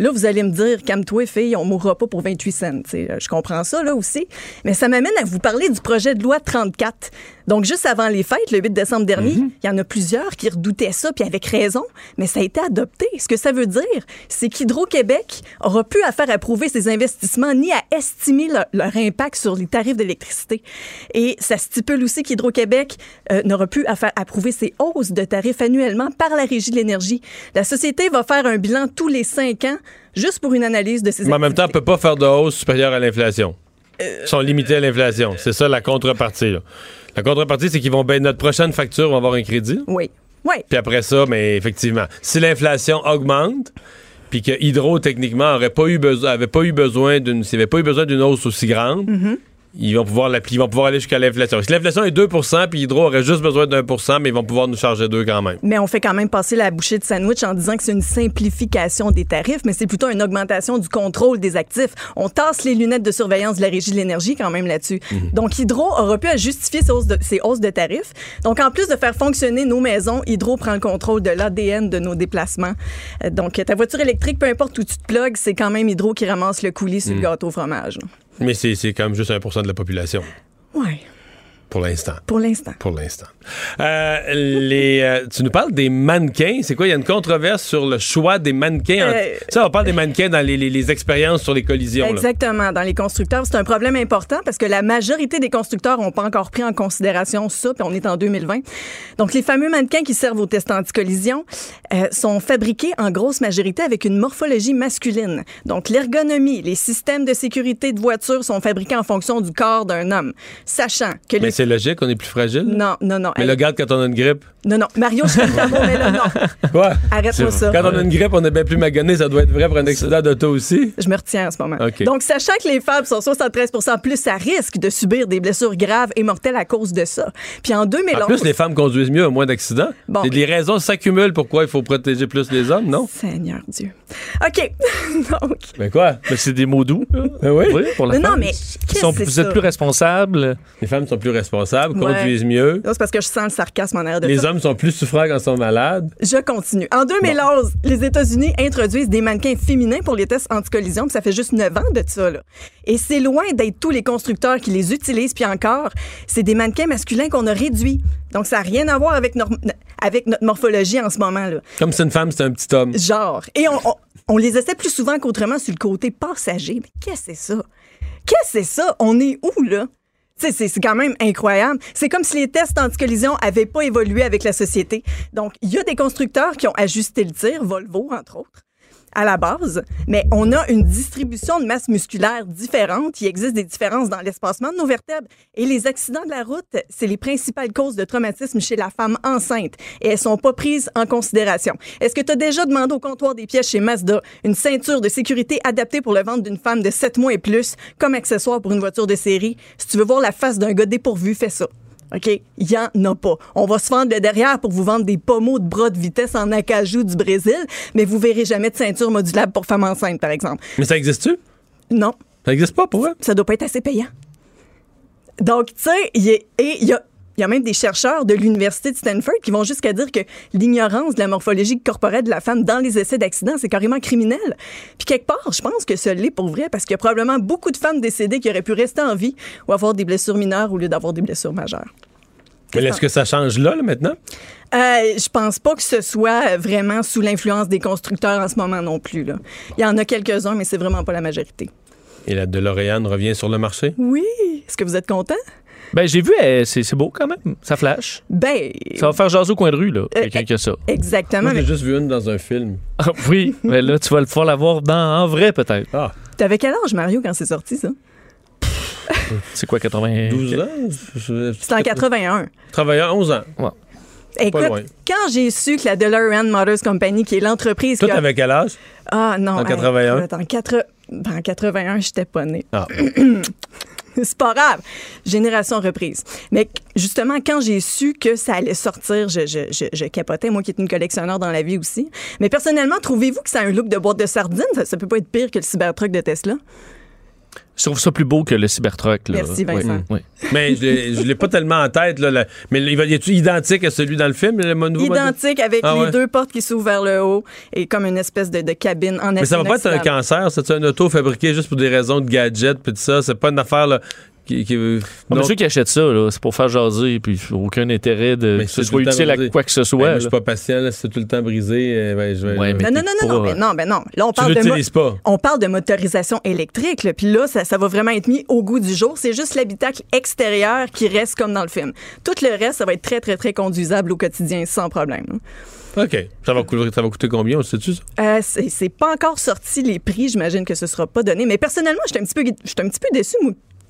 M: Là, vous allez me dire, calme-toi, fille, on mourra pas pour 28 cents. Je comprends ça, là aussi. Mais ça m'amène à vous parler du projet de loi 34. Donc, juste avant les fêtes, le 8 décembre dernier, il y en a plusieurs qui redoutaient ça, puis avec raison, mais ça a été adopté. Ce que ça veut dire, c'est qu'Hydro-Québec aura pu à faire approuver ces investissements ni à estimer leur, leur impact sur les tarifs d'électricité. Et ça stipule aussi qu'Hydro-Québec euh, n'aura pu à faire approuver ces hausses de tarifs annuellement par la Régie de l'énergie. La société va faire un bilan tous les cinq ans juste pour une analyse de ces
A: Mais en même temps, on peut pas faire de hausse supérieure à l'inflation. Ils sont limités à l'inflation. C'est ça la contrepartie. là. La contrepartie, c'est qu'ils vont ben, notre prochaine facture va avoir un crédit.
M: Oui. Oui.
A: Puis après ça, mais effectivement, si l'inflation augmente, puis que Hydro techniquement aurait pas eu besoin, avait pas eu besoin d'une, s'il avait pas eu besoin d'une hausse aussi grande,
M: Mm-hmm.
A: Ils vont pouvoir l'appli- ils vont pouvoir aller jusqu'à l'inflation. Si l'inflation est 2% puis Hydro aurait juste besoin d'un pour cent, mais ils vont pouvoir nous charger deux quand même.
M: Mais on fait quand même passer la bouchée de sandwich en disant que c'est une simplification des tarifs, mais c'est plutôt une augmentation du contrôle des actifs. On tasse les lunettes de surveillance de la Régie de l'énergie quand même là-dessus. Donc, Hydro aura pu à justifier ces hausses, de, hausses de tarifs. Donc, en plus de faire fonctionner nos maisons, Hydro prend le contrôle de l'ADN de nos déplacements. Euh, Donc, ta voiture électrique, peu importe où tu te plugues, c'est quand même Hydro qui ramasse le coulis sur le
A: Mm.
M: gâteau au fromage.
A: Mais c'est, quand même juste 1% de la population,
M: Ouais,
A: pour l'instant.
M: pour l'instant.
A: Pour l'instant. Euh, les, euh, tu nous parles des mannequins. C'est quoi? Il y a une controverse sur le choix des mannequins. en-
M: Euh,
A: Ça, on parle des mannequins dans les, les- les expériences sur les collisions. là.
M: Exactement. Dans les constructeurs, c'est un problème important parce que la majorité des constructeurs n'ont pas encore pris en considération ça, puis on est en 2020. Donc, les fameux mannequins qui servent aux tests anti-collision sont fabriqués en grosse majorité avec une morphologie masculine. Donc, l'ergonomie, les systèmes de sécurité de voiture sont fabriqués en fonction du corps d'un homme, sachant que
A: Mais
M: les...
A: c'est logique, on est plus fragile?
M: Non, non, non.
A: Mais
M: Hey,
A: le garde quand on a une grippe.
M: Non, non. Mario, je mot, mais là, non.
A: Quoi?
M: Arrête-moi ça.
A: Quand on a une grippe, on est bien plus magané. Ça doit être vrai pour un accident d'auto aussi.
M: Je me retiens en ce moment.
A: OK.
M: Donc, sachant que les femmes sont 73% plus à risque de subir des blessures graves et mortelles à cause de ça. Puis en 2011...
A: En plus, les femmes conduisent mieux, au moins d'accidents.
M: Bon.
A: Et Les raisons s'accumulent pourquoi il faut protéger plus les hommes, non?
M: Seigneur Dieu. OK. Donc,
A: Mais quoi?
B: Mais c'est des mots doux. là.
A: Ben oui.
B: Oui, pour la
M: Mais non,
B: femme.
M: mais
B: Ils
M: qu'est-ce
B: sont- Vous êtes plus responsable.
A: Les femmes sont plus responsables,
M: Ouais.
A: conduisent mieux.
M: c'est parce que je sens le sarcasme en arrière de
A: Les
M: ça.
A: hommes sont plus souffrants quand ils sont malades.
M: Je continue. En 2011, les États-Unis introduisent des mannequins féminins pour les tests anti-collision, puis ça fait juste 9 ans de ça. Là. Et c'est loin d'être tous les constructeurs qui les utilisent, puis encore, c'est des mannequins masculins qu'on a réduits. Donc, ça n'a rien à voir avec, notre morphologie en ce moment. là.
A: Comme si une femme, c'était un petit homme.
M: Genre. Et on, on, on les essaie plus souvent qu'autrement sur le côté passager. Mais qu'est-ce que c'est ça? Qu'est-ce que c'est ça? On est où, là? C'est quand même incroyable. C'est comme si les tests anti-collision n'avaient pas évolué avec la société. Donc, il y a des constructeurs qui ont ajusté le tir, Volvo, entre autres. À la base, mais on a une distribution de masse musculaire différente. Il existe des différences dans l'espacement de nos vertèbres. Et les accidents de la route, c'est les principales causes de traumatisme chez la femme enceinte. Et elles sont pas prises en considération. Est-ce que tu as déjà demandé au comptoir des pièces chez Mazda une ceinture de sécurité adaptée pour le ventre d'une femme de 7 mois et plus comme accessoire pour une voiture de série? Si tu veux voir la face d'un gars dépourvu, fais ça. OK? Il n'y en a pas. On va se vendre le derrière pour vous vendre des pommeaux de bras de vitesse en acajou du Brésil, mais vous verrez jamais de ceinture modulable pour femme enceinte, par exemple.
A: Mais ça existe-tu?
M: Non.
A: Ça existe pas pour eux?
M: Ça doit pas être assez payant. Donc, tu sais, il y a, il y a même des chercheurs de l'Université de Stanford qui vont jusqu'à dire que l'ignorance de la morphologie corporelle de la femme dans les essais d'accident, c'est carrément criminel. Puis quelque part, je pense que ça l'est pour vrai parce qu'il y a probablement beaucoup de femmes décédées qui auraient pu rester en vie ou avoir des blessures mineures au lieu d'avoir des blessures majeures.
A: Mais est-ce que ça change là, là, maintenant?
M: Euh, je pense pas que ce soit vraiment sous l'influence des constructeurs en ce moment non plus. Là. Il y en a quelques-uns, mais c'est vraiment pas la majorité.
A: Et la DeLorean revient sur le marché?
M: Oui. Est-ce que vous êtes content?
B: Ben, j'ai vu, euh, c'est c'est beau quand même. Ça flash.
M: Ben.
B: Ça va faire jaser au coin de rue, là. Quelqu'un qui a ça.
M: Exactement.
A: Moi, j'ai
M: mais
A: juste vu une dans un film.
B: Ah, oui, mais là, tu vas le pouvoir l'avoir dans, en vrai, peut-être.
A: Ah,
M: T'avais quel âge, Mario, quand c'est sorti, ça?
B: c'est quoi, 80...
A: 12 ans?
M: C'était en 81.
A: Travailleur, 11 ans.
B: Ouais.
M: Écoute,
A: loin.
M: quand j'ai su que la DeLorean Motors Company, qui est l'entreprise
A: Toi,
M: qui a-
A: t'avais quel âge?
M: Ah non.
A: En
M: hey,
A: 81?
M: écoute, en, quatre- en 81, j'étais pas née.
A: Ah.
M: C'est pas grave. Génération reprise. Mais justement, quand j'ai su que ça allait sortir, je, je, capotais, moi qui est une collectionneur dans la vie aussi. Mais personnellement, trouvez-vous que ça un look de boîte de sardines? Ça, ça peut pas être pire que le Cybertruck de Tesla?
B: Je trouve ça plus beau que le Cybertruck. Là.
M: Merci, Vincent.
B: Oui, oui.
A: Mais je l'ai- je l'ai pas tellement en tête. Là, là. Mais il va y être identique à celui dans le film, le nouveau modèle?
M: Identique avec
A: Ah
M: les
A: ouais.
M: deux portes qui s'ouvrent vers le haut et comme une espèce de, de cabine en
A: Mais ça va pas être un cancer, c'est un auto fabriqué juste pour des raisons de gadget puis tout ça? C'est pas une affaire là, qui. qui
B: Ah, mais
A: donc-
B: ceux qui achètent ça, là, c'est pour faire jaser, puis aucun intérêt de
A: Mais
B: que ce soit utile à quoi que ce
A: Ben,
B: soit.
A: moi, je suis pas patient, là, c'est tout le temps brisé. euh, ben, je vais-
B: Ouais, mais
M: Non, non, non, non, non, ben non, ben non. Là, on parle de
A: pas.
M: On parle de motorisation électrique, là, puis là, ça, ça va vraiment être mis au goût du jour. C'est juste l'habitacle extérieur qui reste comme dans le film. Tout le reste, ça va être très, très, très conduisable au quotidien sans problème. là.
A: OK. Ça va, coûter, ça va coûter combien, on sait-tu ça?
M: Euh, c'est c'est pas encore sorti les prix, j'imagine que ce sera pas donné. Mais personnellement, j'étais un petit peu, j'étais un petit peu déçu,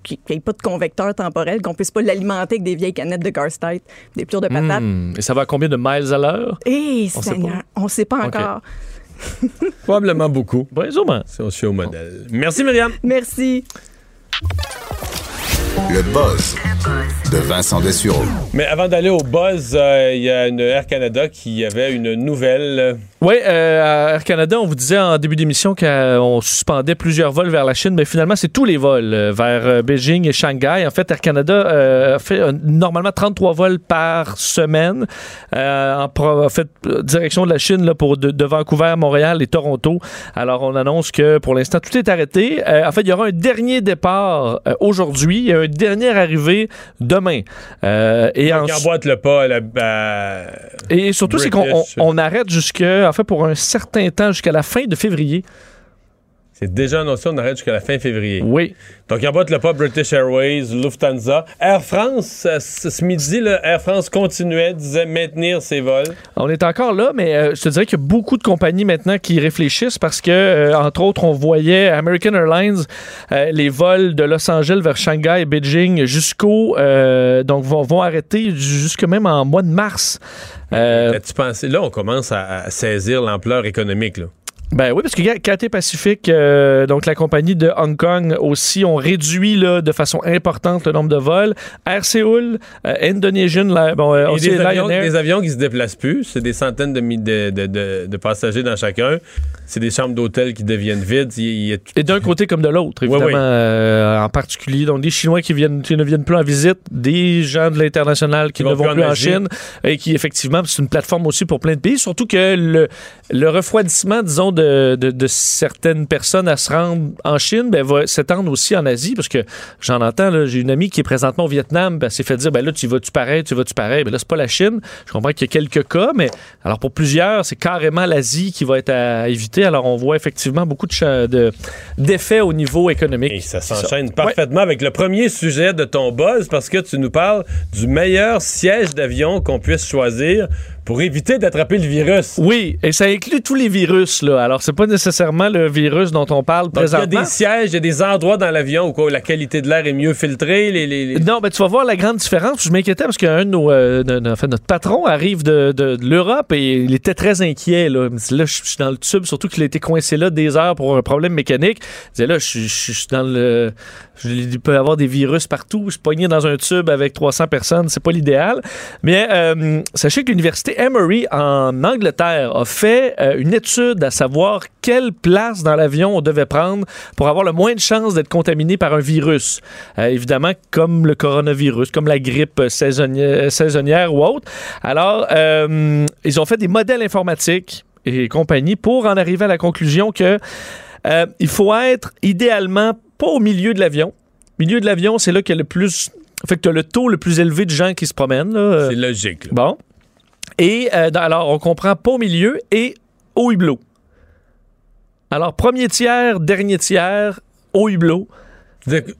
M: qu'il n'y ait pas de convecteur temporel, qu'on puisse pas l'alimenter avec des vieilles canettes de Garstite, des plures de patates.
B: Hmm. Et ça va à combien de miles à l'heure?
M: Eh,
B: On
M: Seigneur, on sait pas encore.
A: Probablement beaucoup.
B: Ben, sûrement.
A: Si on suit au modèle. Merci, Myriam.
M: Merci.
I: Le buzz de Vincent Dessureau.
A: Mais avant d'aller au buzz, euh, il y a une Air Canada qui avait une nouvelle.
B: Oui, euh, à Air Canada, on vous disait en début d'émission qu'on suspendait plusieurs vols vers la Chine, mais finalement, c'est tous les vols euh, vers euh, Beijing et Shanghai. En fait, Air Canada euh, fait euh, normalement 33 vols par semaine euh, en, en fait, direction de la Chine là, pour de, de Vancouver, Montréal et Toronto. Alors, on annonce que pour l'instant, tout est arrêté. Euh, en fait, il y aura un dernier départ aujourd'hui et un dernier arrivé demain. Euh, et
A: qui
B: en-
A: emboîte le pas la-
B: et surtout, c'est qu'on on- on arrête jusque, fait, pour un certain temps, jusqu'à la fin de février.
A: C'est déjà annoncé, on arrête jusqu'à la fin février.
B: Oui.
A: Donc, il emboîte le pas British Airways, Lufthansa. Air France, euh, ce midi, là, Air France continuait, disait maintenir ses vols.
B: On est encore là, mais euh, je te dirais qu'il y a beaucoup de compagnies maintenant qui réfléchissent parce que, euh, entre autres, on voyait American Airlines, euh, les vols de Los Angeles vers Shanghai et Beijing jusqu'au. donc, vont, vont arrêter jusque même en mois de mars.
A: As-tu pensé? Là, on commence à, à saisir l'ampleur économique. Là.
B: Ben oui, parce que Cathay Pacific, euh, donc la compagnie de Hong Kong aussi, ont réduit là, de façon importante le nombre de vols. Air Seoul, euh, Indonesian, là, bon, euh, aussi
A: des, avions, des avions qui se déplacent plus, c'est des centaines de, de, de- de- passagers dans chacun. C'est des chambres d'hôtel qui deviennent vides. Il, il y a tout-
B: Et d'un côté comme de l'autre, évidemment,
A: oui.
B: euh, en particulier. Donc, des Chinois qui, viennent, qui ne viennent plus en visite, des gens de l'international qui
A: Qui
B: ne
A: vont plus
B: plus
A: en
B: en. Chine et qui, effectivement, c'est une plateforme aussi pour plein de pays. Surtout que le, le refroidissement, disons, de, de, de certaines personnes à se rendre en Chine ben, va s'étendre aussi en Asie parce que j'en entends, j'ai une amie qui est présentement au Vietnam, ben, elle s'est fait dire, ben là, tu vas-tu pareil, tu vas-tu pareil? Ben là, c'est pas la Chine. Je comprends qu'il y a quelques cas, mais alors pour plusieurs, c'est carrément l'Asie qui va être à éviter. Alors, on voit effectivement beaucoup de d'effets au niveau économique.
A: Et ça s'enchaîne parfaitement avec le premier sujet de ton buzz parce que tu nous parles du meilleur siège d'avion qu'on puisse choisir pour éviter d'attraper le virus.
B: Oui, et ça inclut tous les virus, là. Alors, c'est pas nécessairement le virus dont on parle
A: Donc, il y a
B: présentement.
A: des sièges, il y a des endroits dans l'avion où quoi, la qualité de l'air est mieux filtrée. Les, les- les-
B: Non, ben tu vas voir la grande différence. Je m'inquiétais parce qu'un de nos, euh, de- de- en fait, notre patron arrive de, l'Europe et il était très inquiet. Là, il me dit, là je suis dans le tube, surtout qu'il a été coincé là des heures pour un problème mécanique. Il disait là, je suis- dans le, il peut y avoir des virus partout. Je suis pogné dans un tube avec 300 personnes, c'est pas l'idéal. Mais euh, sachez que l'université Emory en Angleterre a fait euh, une étude à savoir quelle place dans l'avion on devait prendre pour avoir le moins de chances d'être contaminé par un virus. Euh, évidemment, comme le coronavirus, comme la grippe saisonnière, saisonnière ou autre. Alors, euh, ils ont fait des modèles informatiques et compagnie pour en arriver à la conclusion que il faut être idéalement pas au milieu de l'avion. Milieu de l'avion, c'est là qu'il y a le plus. Fait que tu as le taux le plus élevé de gens qui se promènent.
A: C'est logique. là.
B: Bon. Et euh, alors, on comprend pas au milieu et au hublot. Alors, premier tiers, dernier tiers, au hublot.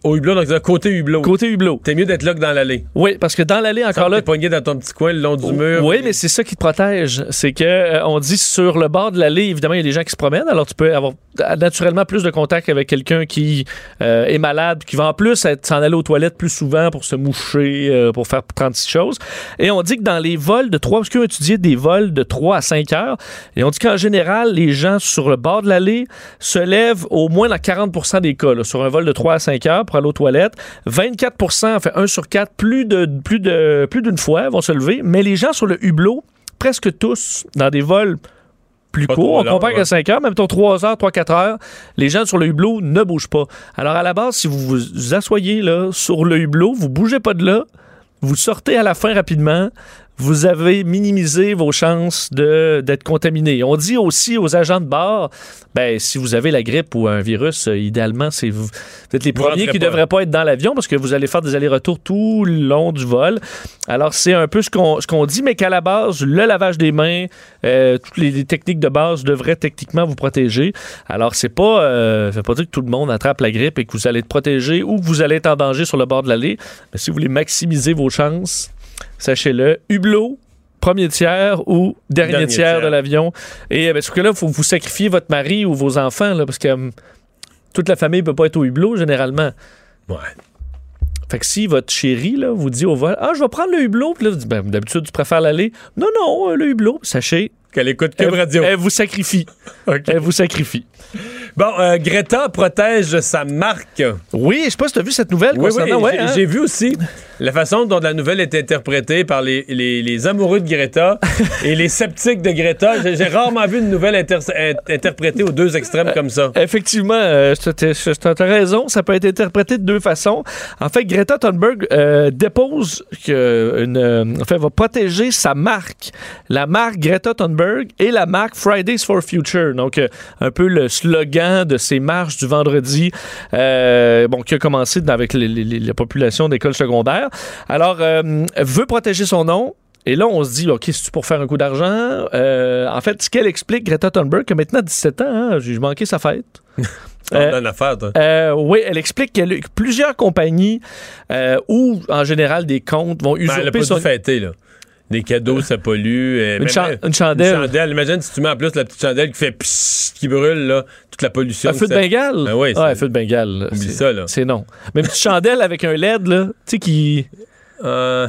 A: Au hublot, donc c'est côté hublot.
B: Côté hublot.
A: T'es mieux d'être là que dans l'allée.
B: Oui, parce que dans l'allée, encore là,
A: T'es pogné dans ton petit coin le long du mur.
B: Oui, mais c'est ça qui te protège. C'est que euh, on dit sur le bord de l'allée, évidemment, il y a des gens qui se promènent. Alors, tu peux avoir naturellement plus de contact avec quelqu'un qui euh, est malade, qui va en plus s'en aller aux toilettes plus souvent pour se moucher, euh, pour faire 36 choses. Et on dit que dans les vols de 3, parce qu'on a étudié des vols de 3 à 5 heures, et on dit qu'en général, les gens sur le bord de l'allée se lèvent au moins dans 40% des cas, là, sur un vol de 3 à 5 heures pour aller aux toilettes. 24% fait 1 sur 4, plus de plus de plus d'une fois vont se lever, mais les gens sur le hublot, presque tous, dans des vols plus
A: Pas
B: courts,
A: trop
B: on compare
A: ouais.
B: que 5 heures, même ton 3 heures, 3, 4 heures, les gens sur le hublot ne bougent pas. Alors à la base, si vous vous asseyez là, sur le hublot, vous bougez pas de là, vous sortez à la fin rapidement, vous avez minimisé vos chances de- d'être contaminé. On dit aussi aux agents de bord, ben, si vous avez la grippe ou un virus, euh, idéalement, c'est vous, vous êtes les
A: Vous
B: premiers qui ne devraient pas être dans l'avion parce que vous allez faire des allers-retours tout le long du vol. Alors, c'est un peu ce qu'on ce qu'on dit, mais qu'à la base, le lavage des mains, euh, toutes les, les techniques de base devraient techniquement vous protéger. Alors, c'est pas, euh, ça veut pas dire que tout le monde attrape la grippe et que vous allez être protégé ou que vous allez être en danger sur le bord de l'allée. Mais si vous voulez maximiser vos chances, sachez-le, hublot, premier tiers ou dernier,
A: Dernier
B: tiers,
A: tiers.
B: de l'avion. Et euh, ben, que là, il faut vous sacrifier votre mari ou vos enfants, là, parce que hum, toute la famille ne peut pas être au hublot, généralement.
A: Ouais.
B: Fait que si votre chérie là, vous dit au vol Ah, je vais prendre le hublot, puis là, vous dites ben, d'habitude, tu préfères l'aller. Non, non, euh, le hublot, sachez.
A: Qu'elle écoute Cube
B: elle,
A: Radio.
B: elle vous sacrifie. Elle vous sacrifie.
A: Bon, euh, Greta protège sa marque.
B: Oui, je sais pas si tu as vu cette nouvelle
A: Oui, oui,
B: ouais,
A: j'ai
B: hein?
A: j'ai vu aussi la façon dont la nouvelle est interprétée par les, les- les amoureux de Greta et les sceptiques de Greta. J'ai rarement vu une nouvelle inter- in- interprétée aux deux extrêmes comme ça.
B: Effectivement, euh, tu as raison, ça peut être interprété de deux façons. En fait, Greta Thunberg euh, dépose une, euh, en fait, va protéger sa marque, la marque Greta Thunberg et la marque Fridays for Future. Donc, euh, un peu le slogan de ces marches du vendredi, euh, bon, qui a commencé avec les- les- les- la population d'écoles secondaires. Alors, euh, veut protéger son nom. Et là, on se dit, OK, c'est pour faire un coup d'argent? Euh, en fait, ce qu'elle explique, Greta Thunberg, que maintenant 17 ans, hein, j'ai manqué sa fête.
A: A une affaire, toi.
B: Euh, oui, elle explique que plusieurs compagnies euh, ou en général des comptes vont
A: Ben, elle a
B: usurper
A: pas
B: son...
A: dû fêter, là. Des cadeaux, ça pollue. euh,
B: Une
A: même-
B: chan- une chandelle.
A: Une chandelle. Imagine si tu mets en plus la petite chandelle qui fait psst, qui brûle, là, toute la pollution.
B: Un feu de
A: ça-
B: Bengale?
A: Ben oui,
B: ouais,
A: c'est-
B: un feu de Bengale.
A: Oublie
B: C'est-
A: ça, là.
B: C'est non. Même petite chandelle avec un LED, là, tu sais, qui...
A: Euh,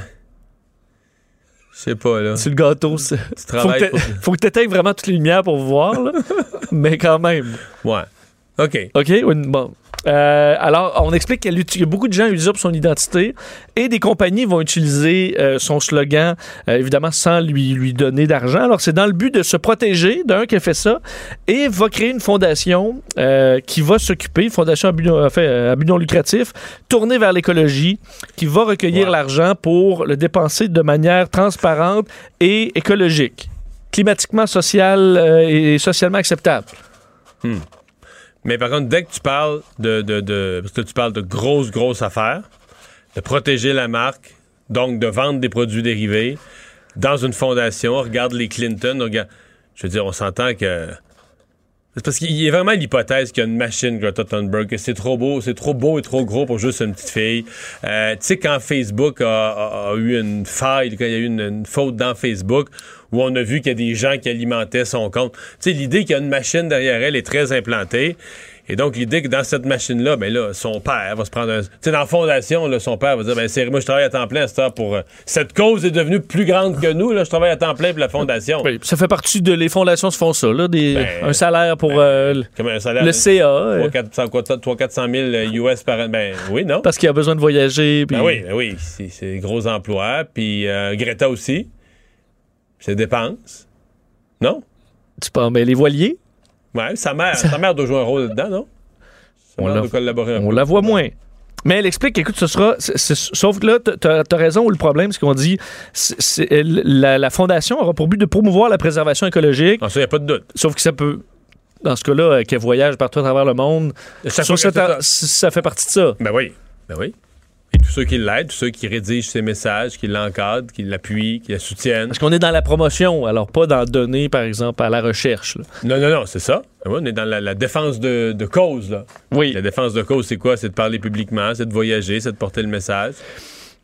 A: Je sais pas, là.
B: Sur le gâteau, c'est...
A: Tu travailles
B: faut que
A: pour-
B: t'a- Faut que tu éteignes vraiment toutes les lumières pour voir, là. mais quand même.
A: Ouais. OK.
B: OK? Bon. Euh, alors, on explique qu'il y a beaucoup de gens usurpent son identité et des compagnies vont utiliser euh, son slogan, euh, évidemment, sans lui, lui donner d'argent. Alors, c'est dans le but de se protéger d'un qui a fait ça et va créer une fondation qui va s'occuper, une fondation à but, non- en fait, euh, à but non lucratif, tournée vers l'écologie, qui va recueillir l'argent pour le dépenser de manière transparente et écologique, climatiquement, social euh, et socialement acceptable.
A: Hmm. Mais par contre, dès que tu parles de, de, de- Parce que tu parles de grosses, grosses affaires, de protéger la marque, donc de vendre des produits dérivés dans une fondation, on regarde les Clinton, on regarde- je veux dire, on s'entend que. Parce qu'il y a vraiment l'hypothèse qu'il y a une machine Greta Thunberg, que c'est trop beau, c'est trop beau et trop gros pour juste une petite fille. Euh, tu sais, quand Facebook a, eu une faille, quand il y a eu une faute dans Facebook, où on a vu qu'il y a des gens qui alimentaient son compte. Tu sais, l'idée qu'il y a une machine derrière elle est très implantée. Et donc, l'idée que dans cette machine-là, ben là, son père va se prendre un. Tu sais, dans la fondation, là, son père va dire, ben, c'est moi, je travaille à temps plein à cette heure pour. euh, cette cause est devenue plus grande que nous, là, je travaille à temps plein pour la fondation.
B: Oui, ça fait partie de. Les fondations se font ça, là, des,
A: Ben,
B: un salaire pour euh, le-
A: Comme un salaire.
B: le CA. euh,
A: 300 000 US par an. Ben oui, non?
B: parce qu'il a besoin de voyager. puis-
A: Ben oui, ben oui, c'est gros emplois. Puis euh, Greta aussi. C'est dépenses. Non?
B: Tu penses, mais les voiliers,
A: Ouais, sa mère, sa mère doit jouer un rôle là-dedans, non? Sa
B: On
A: mère
B: la-
A: doit collaborer un
B: on
A: peu.
B: la voit moins. Mais elle explique, écoute, ce sera. sauf que là, t'as as raison, le problème, c'est qu'on dit la, la fondation aura pour but de promouvoir la préservation écologique.
A: Ah, ça, y a pas de doute.
B: Sauf que ça peut. Dans ce cas-là, euh, qu'elle voyage partout à travers le monde,
A: c'est
B: ça fait partie de ça.
A: Ben oui. Ben oui. Tous ceux qui l'aident, tous ceux qui rédigent ses messages, qui l'encadrent, qui l'appuient, qui la soutiennent.
B: Parce qu'on est dans la promotion, alors pas dans donner, par exemple, à la recherche. là.
A: Non, non, non, c'est ça. On est dans la, la défense de, de cause, là.
B: Oui.
A: La défense de cause, c'est quoi? C'est de parler publiquement, c'est de voyager, c'est de porter le message.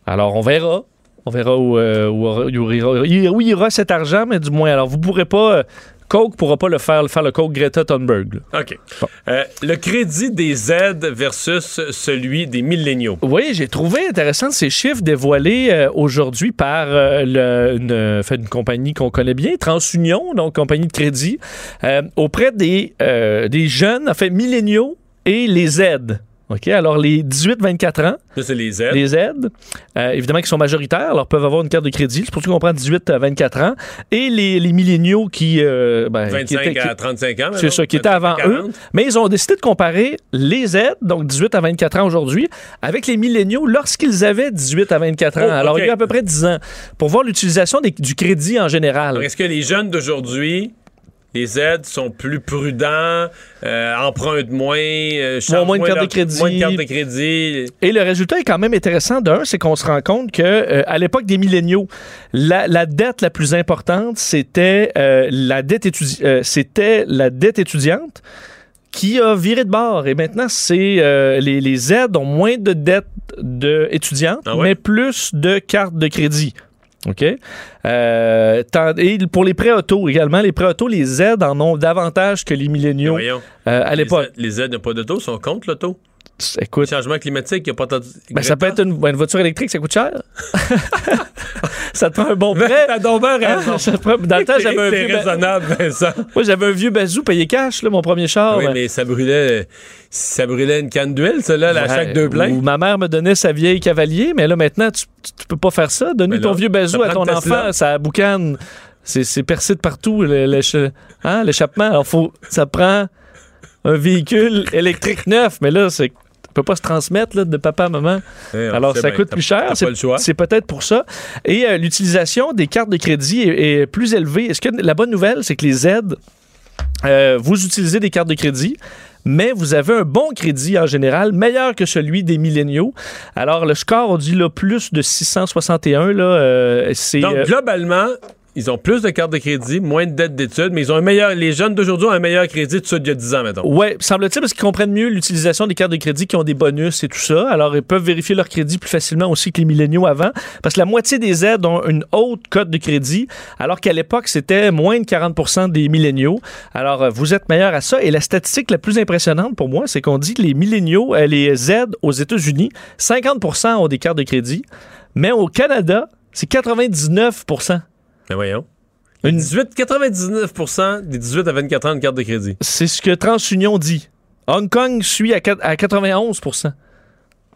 B: Alors, on verra. On verra où, euh, où aura- où ira, où ira cet argent, mais du moins, alors, vous pourrez pas. Coke pourra pas le faire, faire le Coke Greta Thunberg. là.
A: OK. Euh, le crédit des aides versus celui des milléniaux.
B: Oui, j'ai trouvé intéressant ces chiffres dévoilés euh, aujourd'hui par euh, le- une, fait, une compagnie qu'on connaît bien, TransUnion, donc compagnie de crédit, auprès des, des jeunes, en fait, milléniaux et les aides. OK, alors les 18-24 ans,
A: Ça, c'est les aides.
B: les aides, euh, évidemment qui sont majoritaires, alors peuvent avoir une carte de crédit, c'est pour ça qu'on prend 18 à 24 ans, et les, les milléniaux qui... euh, ben, qui
A: 25
B: étaient-
A: à
B: qui-
A: 35 ans.
B: c'est ça, qui était avant eux. Mais ils ont décidé de comparer les aides, donc 18 à 24 ans aujourd'hui, avec les milléniaux lorsqu'ils avaient 18 à 24 ans.
A: Oh,
B: Alors, il y a à peu près 10 ans. Pour voir l'utilisation du crédit en général.
A: Est-ce que les jeunes d'aujourd'hui, les aides sont plus prudents, euh, empruntent moins, euh,
B: moins de cartes
A: leur-
B: de crédit.
A: moins de crédit?
B: Et le résultat est quand même intéressant. D'un, c'est qu'on se rend compte que euh, à l'époque des milléniaux, la, la dette la plus importante, c'était euh, la dette étudi- c'était la dette étudiante qui a viré de bord. Et maintenant, c'est euh, les, les aides ont moins de dettes de étudiantes,
A: Ah ouais?
B: mais plus de cartes de crédit. OK? Euh, et pour les prêts auto également, les prêts auto, les aides en ont davantage que les milléniaux euh, à l'époque.
A: Les aides n'ont pas d'auto, sont contre l'auto?
B: Écoute,
A: Changement climatique, il n'y a pas tant de...
B: ben, ça peut être une, une voiture électrique, ça coûte cher. ça te prend un bon prêt.
A: T'as donc bien raison.
B: Ça te prend- Dans le temps, j'avais un vieux,
A: raisonnable, Vincent.
B: Moi, j'avais un vieux bazou payé cash, là, mon premier char.
A: oui,
B: Ben,
A: mais ça brûlait, ça brûlait une canne d'huile, ça, là, à chaque deux pleins.
B: Ma mère me donnait sa vieille cavalier, mais là, maintenant, tu, tu- peux pas faire ça. Donne-lui ton vieux bazou à ton enfant, ça boucane. C'est percé de partout, hein, l'échappement. Alors, faut, ça prend un véhicule électrique neuf, mais là, c'est peut pas se transmettre là, de papa à maman.
A: Eh,
B: Alors, ça
A: bien,
B: coûte plus cher. C'est peut-être pour ça. Et euh, l'utilisation des cartes de crédit est, est plus élevée. Est-ce que la bonne nouvelle, c'est que les aides, euh, vous utilisez des cartes de crédit, mais vous avez un bon crédit en général, meilleur que celui des milléniaux. Alors, le score, on dit là, plus de 661. Là, euh, c'est,
A: Donc, globalement, ils ont plus de cartes de crédit, moins de dettes d'études, mais ils ont un meilleur. Les jeunes d'aujourd'hui ont un meilleur crédit de ceux d'il y a 10 ans, mettons.
B: Ouais, semble-t-il, parce qu'ils comprennent mieux l'utilisation des cartes de crédit qui ont des bonus et tout ça. Alors, ils peuvent vérifier leur crédit plus facilement aussi que les milléniaux avant. Parce que la moitié des aides ont une haute cote de crédit, alors qu'à l'époque, c'était moins de 40% des milléniaux. Alors, euh, vous êtes meilleur à ça. Et la statistique la plus impressionnante pour moi, c'est qu'on dit que les milléniaux, euh, les aides aux États-Unis, 50% ont des cartes de crédit. Mais au Canada, c'est 99
A: Mais voyons.
B: Une-
A: 18, 99% des 18 à 24 ans de carte de crédit.
B: C'est ce que TransUnion dit. Hong Kong suit à, quat- à 91%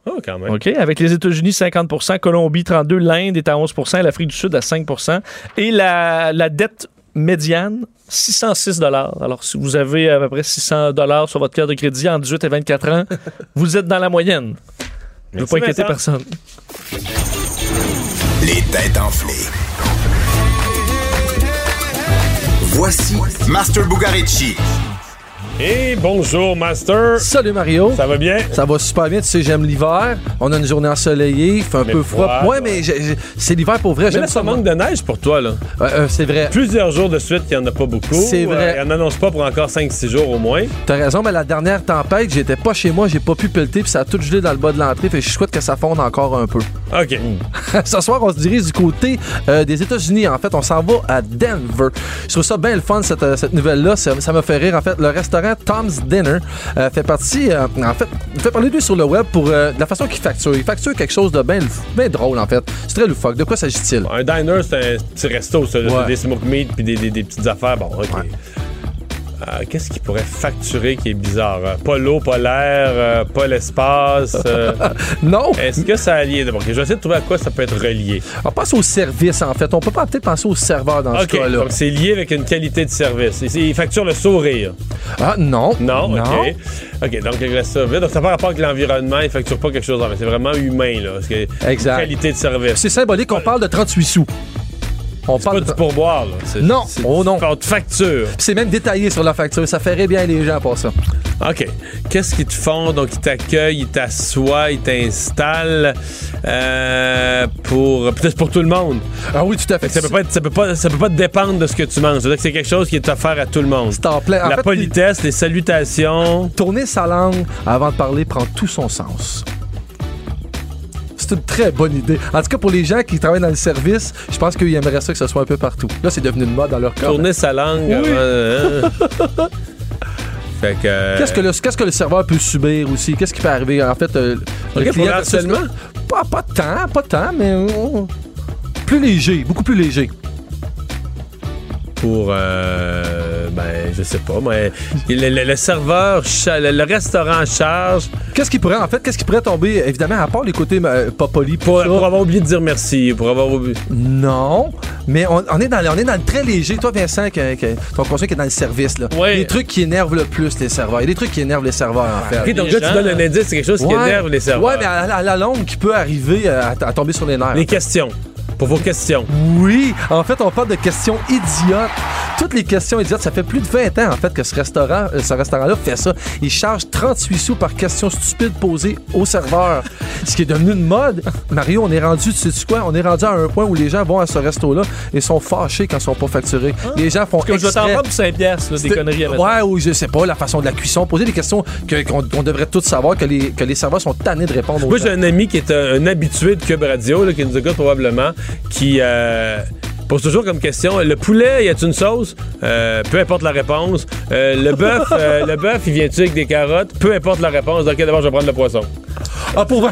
A: Oh, quand même.
B: OK? Avec les États-Unis, 50% Colombie, 32 L'Inde est à 11 et l'Afrique du Sud à 5% Et la, la dette médiane, 606 Alors, si vous avez à peu près 600 sur votre carte de crédit en 18 et 24 ans, vous êtes dans la moyenne. Je ne veux pas inquiéter personne.
I: Les têtes enflées. Voici Master Bugarici.
A: Et bonjour, Master.
N: Salut Mario.
A: Ça va bien?
N: Ça va super bien. Tu sais, j'aime l'hiver. On a une journée ensoleillée. Il fait un
A: Mais
N: peu froid.
A: froid,
N: ouais, mais c'est l'hiver pour vrai.
A: Mais là, ça
N: moi.
A: manque de neige pour toi, là.
N: Euh, c'est vrai.
A: Plusieurs jours de suite, il n'y en a pas beaucoup.
N: C'est vrai.
A: Euh, il n'en annonce pas pour encore 5-6 jours au moins.
N: T'as raison, mais la dernière tempête, j'étais pas chez moi, j'ai pas pu pelleter, puis ça a tout gelé dans le bas de l'entrée, fait que je souhaite que ça fonde encore un peu.
A: OK.
N: Ce soir, on se dirige du côté euh, des États-Unis. En fait, on s'en va à Denver. Je trouve ça bien le fun, cette, euh, cette nouvelle-là. Ça, ça me fait rire. En fait, le restaurant Tom's Dinner euh, fait partie, euh, en fait, il fait parler de lui sur le web pour euh, la façon qu'il facture. Il facture quelque chose de bien drôle, en fait. C'est très loufoque. De quoi s'agit-il?
A: Un diner, c'est un petit resto, ça.
N: Ouais.
A: Des smoke meat puis des, des- des petites affaires. Bon, OK. Euh, Qu'est-ce qu'il pourrait facturer qui est bizarre? Euh, Pas l'eau, pas l'air, euh, pas l'espace. euh.
N: non!
A: Est-ce que ça a lié? Bon, je vais essayer de trouver à quoi ça peut être relié.
N: On passe au service, en fait. On peut pas peut-être penser au serveur dans ce cas-là.
A: donc c'est lié avec une qualité de service. Il facture le sourire.
N: Ah, non.
A: Non,
N: Non.
A: OK. OK, donc avec le service. Donc ça n'a pas rapport avec l'environnement, il facture pas quelque chose. C'est vraiment humain, là. Parce que
N: Exact.
A: Qualité de service.
N: C'est symbolique, on parle de 38 sous. On
A: C'est pas du pourboire, là. C'est-
N: Non,
A: c'est
N: oh non.
A: de facture.
N: C'est même détaillé sur la facture. Ça ferait bien les gens pour ça.
A: OK. Qu'est-ce qu'ils te font? Donc, ils t'accueillent, ils t'assoient, ils t'installent euh, pour... Peut-être pour tout le monde.
N: Ah oui, tout à fait.
A: Ça peut, pas être- ça, peut pas, ça peut pas dépendre de ce que tu manges. C'est-à-dire que c'est quelque chose qui est offert à tout le monde.
N: C'est en plein. En
A: La
N: fait,
A: politesse, les salutations.
N: Tourner sa langue avant de parler prend tout son sens. C'est une très bonne idée. En tout cas, pour les gens qui travaillent dans le service, je pense qu'ils aimeraient ça que ce soit un peu partout. Là, c'est devenu une mode dans leur cas.
A: Tourner sa langue.
N: Oui.
A: avant, euh, fait que... euh,
N: Qu'est-ce que, le, qu'est-ce que le serveur peut subir aussi? Qu'est-ce qui peut arriver? En fait, euh,
A: Ok, pour le harcèlement?
N: Pas, pas tant, pas tant, mais euh, plus léger, beaucoup plus léger.
A: Pour euh, ben je sais pas mais le, le- le serveur le, le restaurant charge
N: Qu'est-ce qui pourrait, en fait, qu'est-ce qui pourrait tomber, évidemment, à part les côtés euh, pas polis,
A: pour, pour avoir oublié de dire merci pour avoir oublié
N: Non, mais on, on est dans, le- on est dans le très léger. Toi, Vincent, que, que- ton conseil qui est dans le service, là.
A: Ouais.
N: Les trucs qui énervent le plus les serveurs. Il y a des trucs qui énervent les serveurs, en fait.
A: Ok, donc là tu donnes un indice c'est quelque chose qui énerve les serveurs
N: Ouais, mais à, la- à la longue, qui peut arriver euh, à, à tomber sur les nerfs.
A: les questions pour vos questions
N: Oui, en fait, on parle de questions idiotes. Toutes les questions idiotes, ça fait plus de 20 ans, en fait, que ce restaurant, euh, ce restaurant-là fait ça. Il charge 38 sous par question stupide posée au serveur. Ce qui est devenu une mode. Mario, on est rendu, tu sais quoi? On est rendu à un point où les gens vont à ce resto-là et sont fâchés quand ils sont pas facturés. Les gens font
B: Parce que je vais t'en prendre pour 5 piastres, des conneries mettre.
N: Ouais, ou je sais pas, la façon de la cuisson. Poser des questions que- qu'on devrait tous savoir, que les, que les serveurs sont tannés de répondre aux
A: moi j'ai un ami qui est un, un habitué de Cube Radio là, qui nous écoute probablement qui euh, pose toujours comme question le poulet y a-t-il une sauce? Euh, peu importe la réponse Euh, le bœuf euh, le bœuf il vient-tu avec des carottes? Peu importe la réponse ok d'abord je vais prendre le poisson
N: Ah, pour vrai?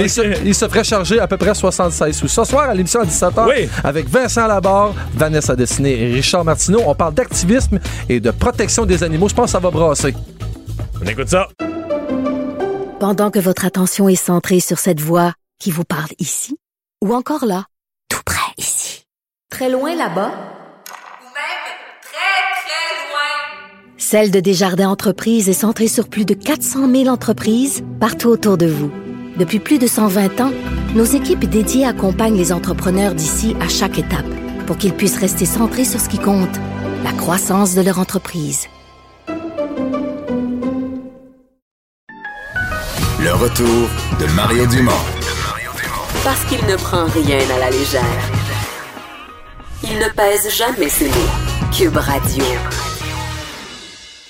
N: il, se, il se ferait charger à peu près 76 sous. Ce soir, à l'émission à 17h,
A: Oui.
N: avec Vincent Labarre, Vanessa Dessiné et Richard Martineau, on parle d'activisme et de protection des animaux. Je pense que ça va brasser.
A: on écoute ça
G: Pendant que votre attention est centrée sur cette voix qui vous parle ici, ou encore là, ici, très loin là-bas, Celle de Desjardins Entreprises est centrée sur plus de 400 000 entreprises partout autour de vous. Depuis plus de 120 ans, nos équipes dédiées accompagnent les entrepreneurs d'ici à chaque étape pour qu'ils puissent rester centrés sur ce qui compte, la croissance de leur entreprise.
I: Le retour de Mario Dumont.
H: Parce qu'il ne prend rien à la légère. Il ne pèse jamais ses mots. Cube Radio.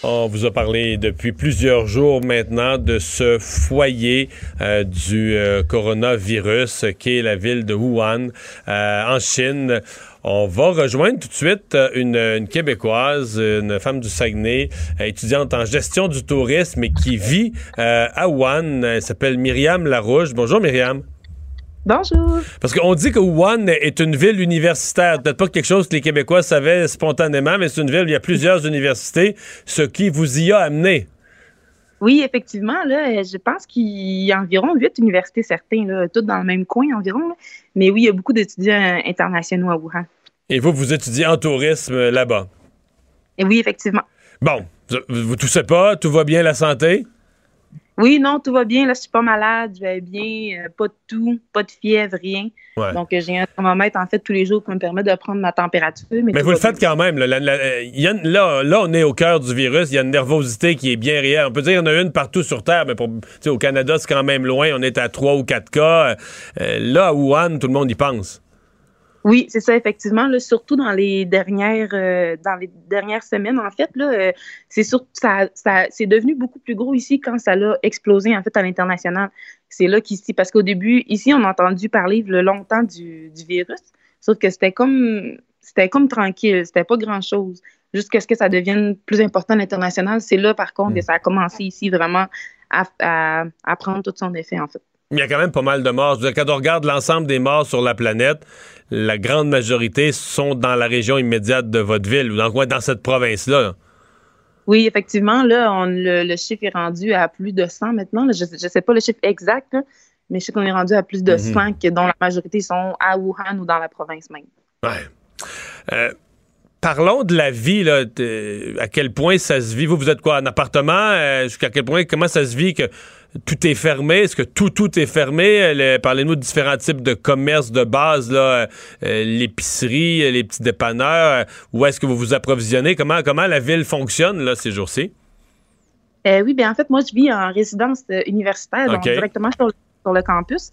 A: On vous a parlé depuis plusieurs jours maintenant de ce foyer euh, du euh, coronavirus qui est la ville de Wuhan euh, en Chine. On va rejoindre tout de suite une, une Québécoise, une femme du Saguenay, étudiante en gestion du tourisme et qui vit à Wuhan. Elle s'appelle Myriam Larouche. Bonjour Myriam.
O: Bonjour.
A: Parce qu'on dit que Wuhan est une ville universitaire. Peut-être pas quelque chose que les Québécois savaient spontanément, mais c'est une ville où il y a plusieurs universités, ce qui vous y a amené.
O: Oui, effectivement, là, je pense qu'il y a environ huit universités certains, là, toutes dans le même coin environ. là. Mais oui, il y a beaucoup d'étudiants internationaux à Wuhan.
A: Et vous, vous étudiez en tourisme euh, là-bas?
O: Et oui, effectivement.
A: Bon, vous, vous toussez pas, tout va bien la santé?
O: Oui, non, tout va bien. Là, je suis pas malade, je vais bien, euh, pas de tout, pas de fièvre, rien.
A: Ouais.
O: Donc, euh, j'ai un thermomètre, en fait, tous les jours pour me permettre de prendre ma température. Mais,
A: vous le faites quand même. Là, La- la- il y a une- là, là, on est au cœur du virus. Il y a une nervosité qui est bien réelle. On peut dire qu'il y en a une partout sur Terre, mais pour, au Canada, c'est quand même loin. On est à 3 ou 4 cas. Euh, là, à Wuhan, tout le monde y pense.
O: Oui, c'est ça, effectivement. Là, surtout dans les dernières euh, dans les dernières semaines, en fait, là, euh, c'est surtout ça, ça c'est devenu beaucoup plus gros ici quand ça l'a explosé en fait à l'international. C'est là qu'ici, parce qu'au début, ici, on a entendu parler le longtemps du, du virus, sauf que c'était comme c'était comme tranquille, c'était pas grand chose. Jusqu'à ce que ça devienne plus important à l'international, c'est là par contre que ça a commencé ici vraiment à, à, à prendre tout son effet en fait.
A: Il y a quand même pas mal de morts. Dire, quand on regarde l'ensemble des morts sur la planète, la grande majorité sont dans la région immédiate de votre ville ou dans, dans cette province-là. là.
O: Oui, effectivement, là, on, le, le chiffre est rendu à plus de 100 maintenant. là. Je ne sais pas le chiffre exact, là, mais je sais qu'on est rendu à plus de
A: Mhm.
O: 100, que, dont la majorité sont à Wuhan ou dans la province même.
A: Ouais. Euh, parlons de la vie, là, de- à quel point ça se vit. Vous, vous êtes quoi, en appartement? Euh, jusqu'à quel point, comment ça se vit que tout est fermé? Est-ce que tout, tout est fermé? Euh, le- Parlez-nous de différents types de commerces de base, là, euh, l'épicerie, les petits dépanneurs. euh, où est-ce que vous vous approvisionnez? Comment, comment la ville fonctionne, là, ces jours-ci?
O: Oui, bien en fait, moi, je vis en résidence universitaire, donc directement sur le, sur le campus.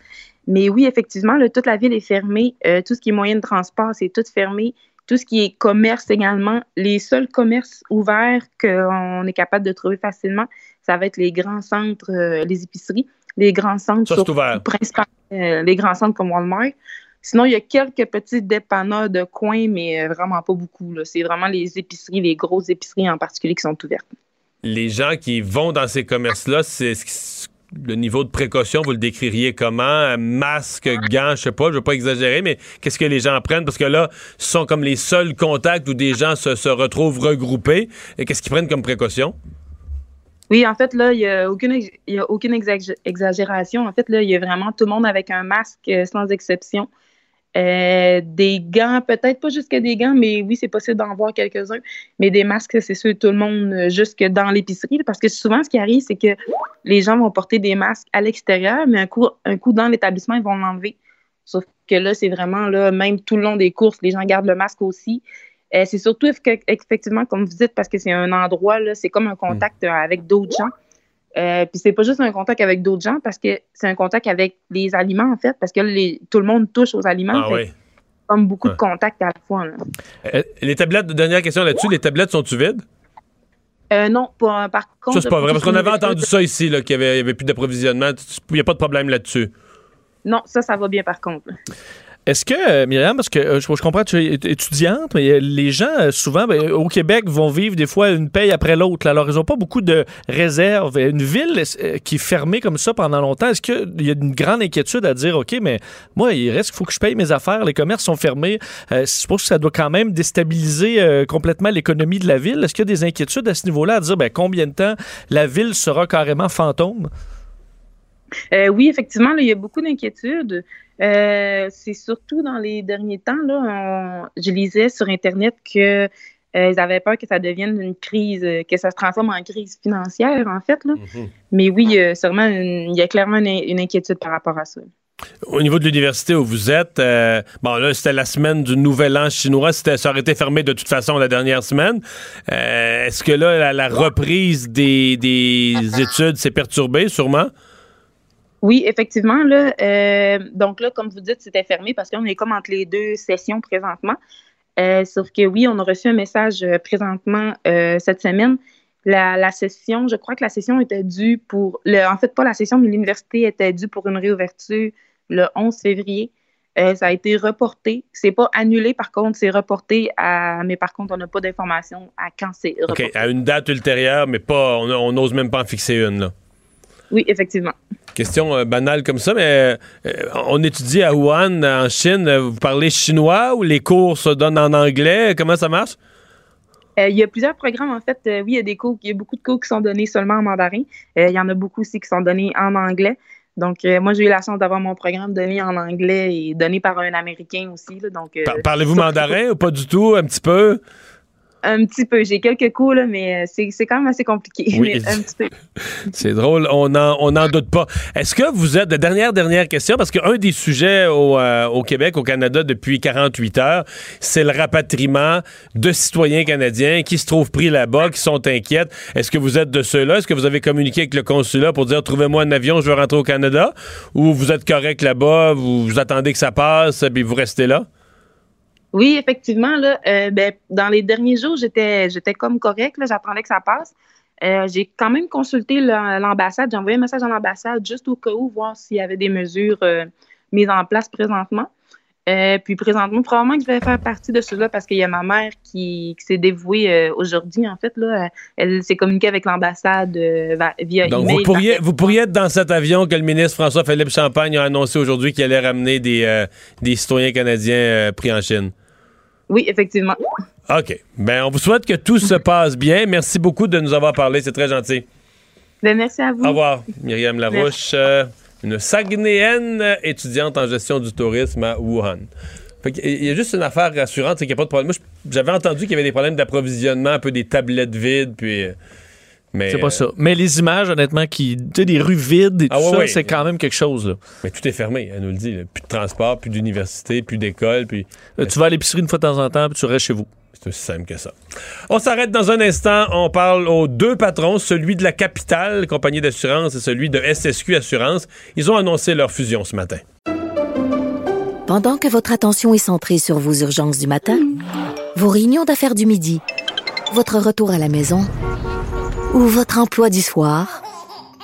O: Mais oui, effectivement, là, toute la ville est fermée. Euh, tout ce qui est moyen de transport, c'est tout fermé. Tout ce qui est commerce également. Les seuls commerces ouverts qu'on est capable de trouver facilement, ça va être les grands centres, euh, les épiceries, les grands centres,
A: Ça, ouvert.
O: principalement euh, les grands centres comme Walmart. Sinon, il y a quelques petits dépanneurs de coin, mais euh, vraiment pas beaucoup. C'est vraiment les épiceries, les grosses épiceries en particulier qui sont ouvertes.
A: Les gens qui vont dans ces commerces-là, c'est le niveau de précaution, vous le décririez comment? Masque, gants, je sais pas, je veux pas exagérer, mais qu'est-ce que les gens prennent? Parce que là, ce sont comme les seuls contacts où des gens se, retrouvent regroupés. Et qu'est-ce qu'ils prennent comme précaution?
O: Oui, en fait, là, il n'y a aucune, y a aucune exag- exagération. En fait, là, il y a vraiment tout le monde avec un masque euh, sans exception. Euh, des gants, peut-être pas jusque des gants, mais oui, c'est possible d'en voir quelques-uns. Mais des masques, c'est sûr, tout le monde, euh, jusque dans l'épicerie. Parce que souvent, ce qui arrive, c'est que les gens vont porter des masques à l'extérieur, mais un coup, un coup dans l'établissement, ils vont l'enlever. Sauf que là, c'est vraiment, là, même tout le long des courses, les gens gardent le masque aussi. Euh, c'est surtout effe- effectivement, comme vous dites, parce que c'est un endroit, là, c'est comme un contact euh, avec d'autres gens. Euh, puis c'est pas juste un contact avec d'autres gens, parce que c'est un contact avec les aliments, en fait, parce que les, tout le monde touche aux aliments.
A: Ah oui.
O: Comme beaucoup de contacts à la fois. là.
A: Euh, les tablettes, dernière question là-dessus, les tablettes sont-tu vides?
O: Euh, non, pas- par contre.
A: Ça, c'est pas vrai, parce qu'on avait entendu ça ici, qu'il n'y avait, avait plus d'approvisionnement. Il n'y a pas de problème là-dessus.
O: Non, ça, ça va bien par contre.
B: Est-ce que, euh, Myriam, parce que euh, je, comprends que tu es étudiante, mais euh, les gens, souvent, ben, au Québec, vont vivre des fois une paye après l'autre. Alors, ils n'ont pas beaucoup de réserves. Une ville qui est fermée comme ça pendant longtemps, est-ce qu'il y a une grande inquiétude à dire, OK, mais moi, il reste qu'il faut que je paye mes affaires, les commerces sont fermés. Je suppose que ça doit quand même déstabiliser complètement l'économie de la ville. Est-ce qu'il y a des inquiétudes à ce niveau-là à dire, ben, combien de temps la ville sera carrément fantôme?
O: Oui, effectivement, là, il y a beaucoup d'inquiétudes. Euh, c'est surtout dans les derniers temps, là, on- je lisais sur Internet que euh, ils avaient peur que ça devienne une crise, euh, que ça se transforme en crise financière, en fait. Là. Mais oui, euh, sûrement, une- il y a clairement une, une inquiétude par rapport à ça.
A: Au niveau de l'université où vous êtes, euh, bon là c'était la semaine du Nouvel An chinois, ça aurait été fermé de toute façon la dernière semaine. Est-ce que là la, la reprise des, des études s'est perturbée sûrement?
O: Oui, effectivement. Là, euh, donc là, comme vous dites, c'était fermé parce qu'on est comme entre les deux sessions présentement. Euh, sauf que oui, on a reçu un message euh, présentement euh, cette semaine. La, la session, je crois que la session était due pour, le, en fait pas la session, mais l'université était due pour une réouverture le 11 février. Ça a été reporté. C'est pas annulé, par contre, c'est reporté à, mais par contre, on n'a pas d'informations à quand c'est reporté.
A: OK, à une date ultérieure, mais pas on on n'ose même pas en fixer une là.
O: Oui, effectivement.
A: Question euh, banale comme ça, mais euh, on étudie à Wuhan, en Chine. Vous parlez chinois ou les cours se donnent en anglais? Comment ça marche?
O: Euh, il y a plusieurs programmes, en fait. Oui, il y a des cours, il y a beaucoup de cours qui sont donnés seulement en mandarin. Il y en a beaucoup aussi qui sont donnés en anglais. Donc, euh, moi, j'ai eu la chance d'avoir mon programme donné en anglais et donné par un Américain aussi. là. donc, euh,
A: Par- Parlez-vous mandarin ou pas du tout? Un petit peu?
O: Un petit peu. J'ai quelques coups, là, mais euh, c'est c'est quand même assez compliqué.
A: Oui.
O: Mais un petit peu.
A: C'est drôle, on n'en on en doute pas. Est-ce que vous êtes, de dernière, dernière question, parce qu'un des sujets au, euh, au Québec, au Canada, depuis 48 heures, c'est le rapatriement de citoyens canadiens qui se trouvent pris là-bas, qui sont inquiets. Est-ce que vous êtes de ceux-là? Est-ce que vous avez communiqué avec le consulat pour dire, trouvez-moi un avion, je veux rentrer au Canada? Ou vous êtes correct là-bas, vous, vous attendez que ça passe, puis vous restez là?
O: Oui, effectivement, là, euh, ben, dans les derniers jours, j'étais j'étais comme correct, là, j'attendais que ça passe. Euh, j'ai quand même consulté la- l'ambassade, j'ai envoyé un message à l'ambassade juste au cas où, voir s'il y avait des mesures euh, mises en place présentement. Euh, puis présentement, probablement que je vais faire partie de cela parce qu'il y a ma mère qui, qui s'est dévouée euh, aujourd'hui, en fait. Là, elle s'est communiquée avec l'ambassade euh, via
A: Donc,
O: email.
A: vous pourriez, vous pourriez être dans cet avion que le ministre François-Philippe Champagne a annoncé aujourd'hui qu'il allait ramener des, euh, des citoyens canadiens euh, pris en Chine?
O: Oui, effectivement.
A: OK. Ben, on vous souhaite que tout se passe bien. Merci beaucoup de nous avoir parlé. C'est très gentil.
O: Ben, merci à vous.
A: Au revoir, Myriam Larouche, euh, une Saguenéenne étudiante en gestion du tourisme à Wuhan. Il y a juste une affaire rassurante, c'est qu'il n'y a pas de problème. Moi, j'avais entendu qu'il y avait des problèmes d'approvisionnement, un peu des tablettes vides, puis. euh, Mais,
B: C'est pas
A: euh,
B: ça. Mais les images, honnêtement, qui, tu sais, des rues vides et tout
A: Ah ouais,
B: ça, c'est quand même quelque chose. Là.
A: Mais tout est fermé, elle nous le dit. là. Plus de transport, plus d'université, plus d'école, puis.
B: Euh, tu vas à l'épicerie une fois de temps en temps, puis tu restes chez vous.
A: C'est aussi simple que ça. On s'arrête dans un instant. On parle aux deux patrons, celui de la capitale, compagnie d'assurance, et celui de SSQ Assurance. Ils ont annoncé leur fusion ce matin.
G: Pendant que votre attention est centrée sur vos urgences du matin, vos réunions d'affaires du midi, votre retour à la maison ou votre emploi du soir,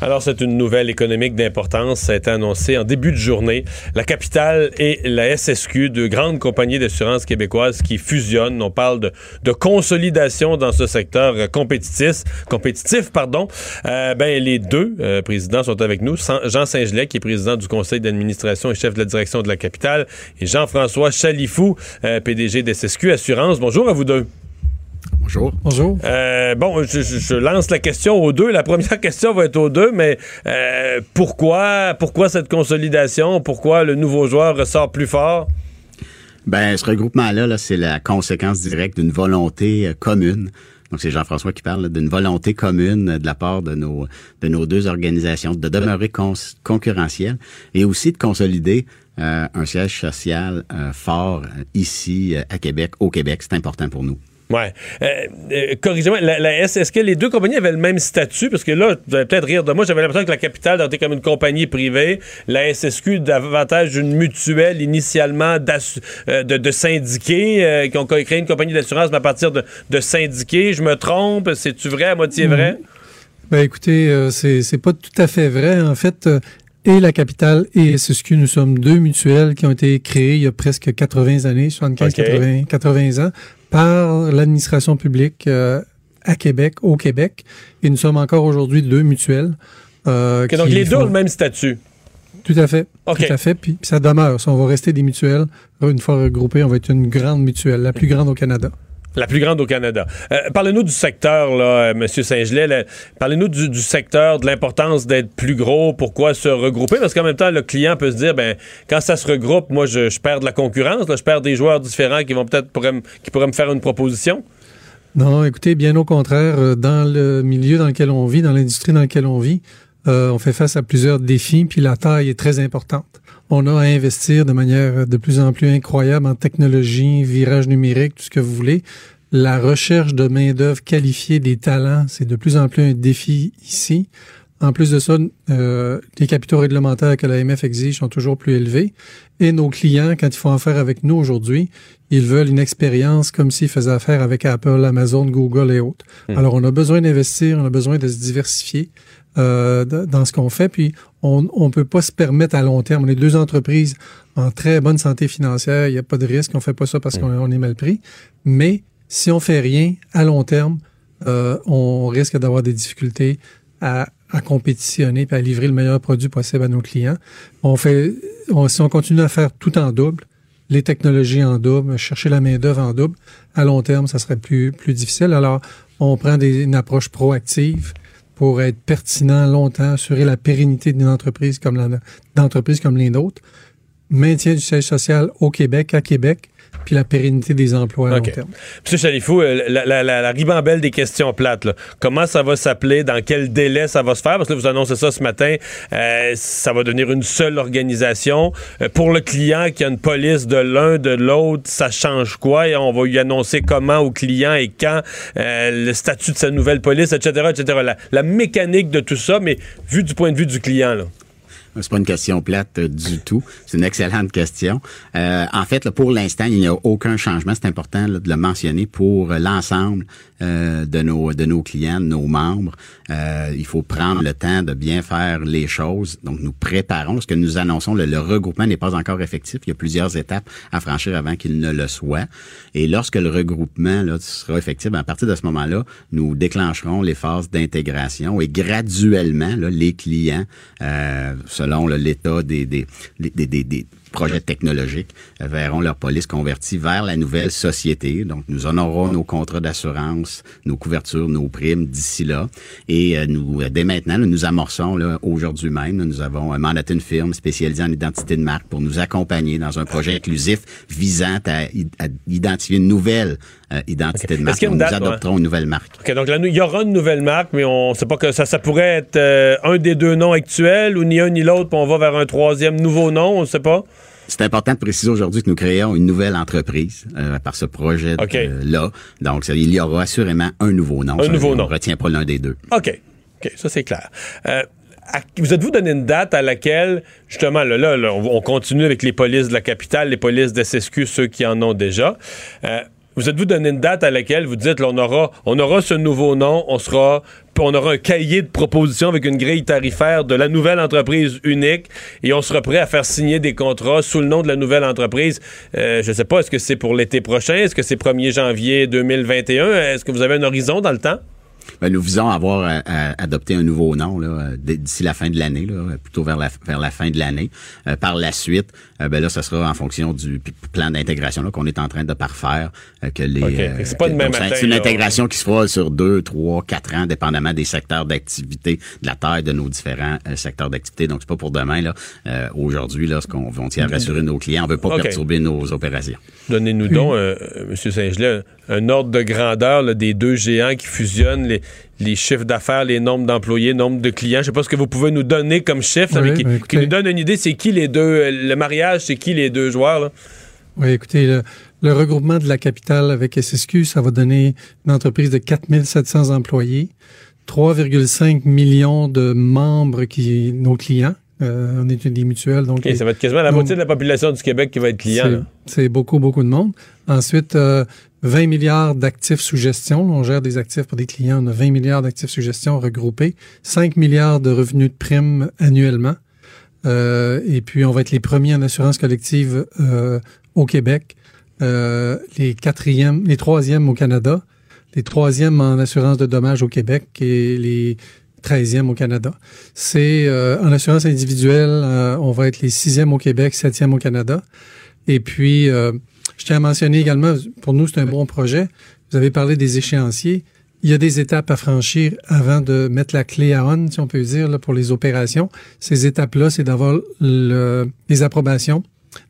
A: Alors, c'est une nouvelle économique d'importance. Ça a été annoncé en début de journée. La capitale et la SSQ, deux grandes compagnies d'assurance québécoises qui fusionnent. On parle de, consolidation dans ce secteur euh, compétitif. compétitif pardon. Euh, ben, les deux euh, présidents sont avec nous. Jean Saint-Gelais, qui est président du conseil d'administration et chef de la direction de la capitale, et Jean-François Chalifou, euh, PDG d'SSQ Assurance. Bonjour à vous deux.
P: Bonjour.
A: Bonjour. bon, je, lance la question aux deux. La première question va être aux deux, mais euh, pourquoi, pourquoi cette consolidation? Pourquoi le nouveau joueur ressort plus fort?
P: Ben, ce regroupement-là, là, c'est la conséquence directe d'une volonté euh, commune. Donc, c'est Jean-François qui parle d'une volonté commune euh, de la part de nos, de nos deux organisations de demeurer cons- concurrentielles et aussi de consolider euh, un siège social euh, fort euh, ici euh, à Québec, au Québec. C'est important pour nous.
A: Ouais. Euh, euh, Corrigez-moi, la, la est-ce que les deux compagnies avaient le même statut? Parce que là, vous allez peut-être rire de moi, j'avais l'impression que la capitale était comme une compagnie privée, la SSQ davantage une mutuelle initialement euh, de, de syndiqués, euh, qui ont créé une compagnie d'assurance mais à partir de, de syndiqués. Je me trompe? C'est-tu vrai, à moitié vrai?
Q: Ben écoutez, euh, c'est pas tout à fait vrai. En fait, et la capitale et SSQ, nous sommes deux mutuelles qui ont été créées il y a presque 80 années, 75,
A: OK.
Q: 80, 80 ans, par l'administration publique euh, à Québec, au Québec. Et nous sommes encore aujourd'hui deux mutuelles. euh,
A: donc les deux ont le même statut.
Q: Tout à fait.
A: OK.
Q: Tout à fait. Puis, puis ça demeure. Ça, on va rester des mutuelles. Une fois regroupées, on va être une grande mutuelle, la plus grande au Canada.
A: La plus grande au Canada. Euh, Parlez-nous du secteur, là, euh, M. Saint-Gelais. Parlez-nous du, secteur, de l'importance d'être plus gros. Pourquoi se regrouper? Parce qu'en même temps, le client peut se dire, ben, quand ça se regroupe, moi, je, perds de la concurrence. je perds des joueurs différents qui vont peut-être qui pourraient me faire une proposition.
Q: Non, écoutez, bien au contraire, euh, dans le milieu dans lequel on vit, dans l'industrie dans laquelle on vit, euh, on fait face à plusieurs défis, puis la taille est très importante. On a à investir de manière de plus en plus incroyable en technologie, virage numérique, tout ce que vous voulez. La recherche de main-d'œuvre qualifiée des talents, c'est de plus en plus un défi ici. En plus de ça, euh, les capitaux réglementaires que l'AMF exige sont toujours plus élevés. Et nos clients, quand ils font affaire avec nous aujourd'hui, ils veulent une expérience comme s'ils faisaient affaire avec Apple, Amazon, Google et autres.
A: Hmm.
Q: Alors, on a besoin d'investir, on a besoin de se diversifier euh, dans ce qu'on fait. Puis, on ne peut pas se permettre à long terme. On est deux entreprises en très bonne santé financière, il n'y a pas de risque, on fait pas ça parce qu'on on est mal pris. Mais si on fait rien à long terme, euh, on risque d'avoir des difficultés à, à compétitionner et à livrer le meilleur produit possible à nos clients. On fait, on- si on continue à faire tout en double, les technologies en double, chercher la main-d'œuvre en double, à long terme, ça serait plus, plus difficile. Alors, on prend des- une approche proactive pour être pertinent longtemps, assurer la pérennité d'une entreprise comme la, d'entreprises comme les nôtres, maintien du siège social au Québec, à Québec, puis la pérennité des emplois à long terme.
A: Monsieur Chalifou, euh, la, la, la, la ribambelle des questions plates, là. comment ça va s'appeler, dans quel délai ça va se faire? Parce que là, vous annoncez ça ce matin, euh, ça va devenir une seule organisation. Euh, pour le client qui a une police de l'un, de l'autre, ça change quoi? Et on va lui annoncer comment au client et quand, euh, le statut de sa nouvelle police, etc., etc. La, la mécanique de tout ça, mais vu du point de vue du client, là.
L: C'est pas une question plate euh, du tout. C'est une excellente question. Euh, en fait, là, pour l'instant, il n'y a aucun changement. C'est important là, de le mentionner pour euh, l'ensemble euh, de nos de nos clients, de nos membres. Euh, il faut prendre le temps de bien faire les choses. Donc, nous préparons. Ce que nous annonçons, le, regroupement n'est pas encore effectif. Il y a plusieurs étapes à franchir avant qu'il ne le soit. Et lorsque le regroupement là, sera effectif, à partir de ce moment-là, nous déclencherons les phases d'intégration et graduellement, là, les clients, euh, l'état des, des projets technologiques, verront leur police convertie vers la nouvelle société. Donc, nous honorerons nos contrats d'assurance, nos couvertures, nos primes d'ici là. Et euh, nous, euh, dès maintenant, nous amorçons là, aujourd'hui même, nous avons euh, mandaté une firme spécialisée en identité de marque pour nous accompagner dans un projet inclusif visant à, identifier une nouvelle euh, identité de marque. nous
A: date, ouais?
L: adopterons une nouvelle marque.
A: OK, donc il y aura une nouvelle marque, mais on sait pas que ça, ça pourrait être euh, un des deux noms actuels ou ni un ni l'autre, puis on va vers un troisième nouveau nom, on ne sait pas.
L: C'est important de préciser aujourd'hui que nous créons une nouvelle entreprise euh, par ce projet-là. Donc, ça- il y aura assurément un nouveau nom.
A: Un
L: Ça,
A: nouveau
L: on
A: nom.
L: ne retient pas l'un des deux.
A: OK. OK, ça c'est clair. Euh, à- vous êtes-vous donné une date à laquelle, justement, là, là, là, on, on continue avec les polices de la capitale, les polices d'SSQ, ceux qui en ont déjà. Euh, vous êtes-vous donné une date à laquelle vous dites, là, on aura, on aura ce nouveau nom, on sera, on aura un cahier de propositions avec une grille tarifaire de la nouvelle entreprise unique et on sera prêt à faire signer des contrats sous le nom de la nouvelle entreprise. Euh, je sais pas, est-ce que c'est pour l'été prochain? Est-ce que c'est 1er janvier 2021? Est-ce que vous avez un horizon dans le temps?
L: Ben, nous visons avoir à- à adopter un nouveau nom là, euh, d'ici la fin de l'année, là, plutôt vers la, vers la fin de l'année. Euh, par la suite, euh, ben là, ce sera en fonction du plan d'intégration là, qu'on est en train de parfaire. euh, que les,
A: OK.
L: euh,
A: C'est pas
L: donc, c'est-
A: matin,
L: C'est une
A: là.
L: intégration qui se fera sur deux, trois, quatre ans, dépendamment des secteurs d'activité, de la taille de nos différents euh, secteurs d'activité. Donc, c'est pas pour demain. là. Euh, Aujourd'hui, là, ce qu'on on tient à rassurer nos clients, on veut pas perturber nos opérations.
A: Donnez-nous donc, euh, euh, M. Saint-Gelais, un ordre de grandeur là, des deux géants qui fusionnent, les, les chiffres d'affaires, les nombres d'employés, nombre de clients. Je sais pas ce que vous pouvez nous donner comme chiffre, là,
Q: Oui,
A: mais qui, nous donne une idée, c'est qui les deux, euh, le mariage, c'est qui les deux joueurs. Là?
Q: Oui, écoutez, le, le regroupement de la capitale avec SSQ, ça va donner une entreprise de 4700 employés, 3,5 millions de membres qui nos clients. Euh, on est une des mutuelles, donc...
A: Ça va être quasiment la moitié de la population du Québec qui va être client.
Q: C'est beaucoup, beaucoup de monde. Ensuite, euh, 20 milliards d'actifs sous gestion. On gère des actifs pour des clients. On a 20 milliards d'actifs sous gestion regroupés. 5 milliards de revenus de primes annuellement. Euh, et puis, on va être les premiers en assurance collective euh, au Québec. Euh, les quatrièmes, les troisièmes au Canada. Les troisièmes en assurance de dommages au Québec et les 13e au Canada. C'est en assurance individuelle, on va être les sixièmes au Québec, septième au Canada. Et puis, je tiens à mentionner également, pour nous, c'est un bon projet. Vous avez parlé des échéanciers. Il y a des étapes à franchir avant de mettre la clé à on, si on peut dire, là, pour les opérations. Ces étapes-là, c'est d'avoir le- les approbations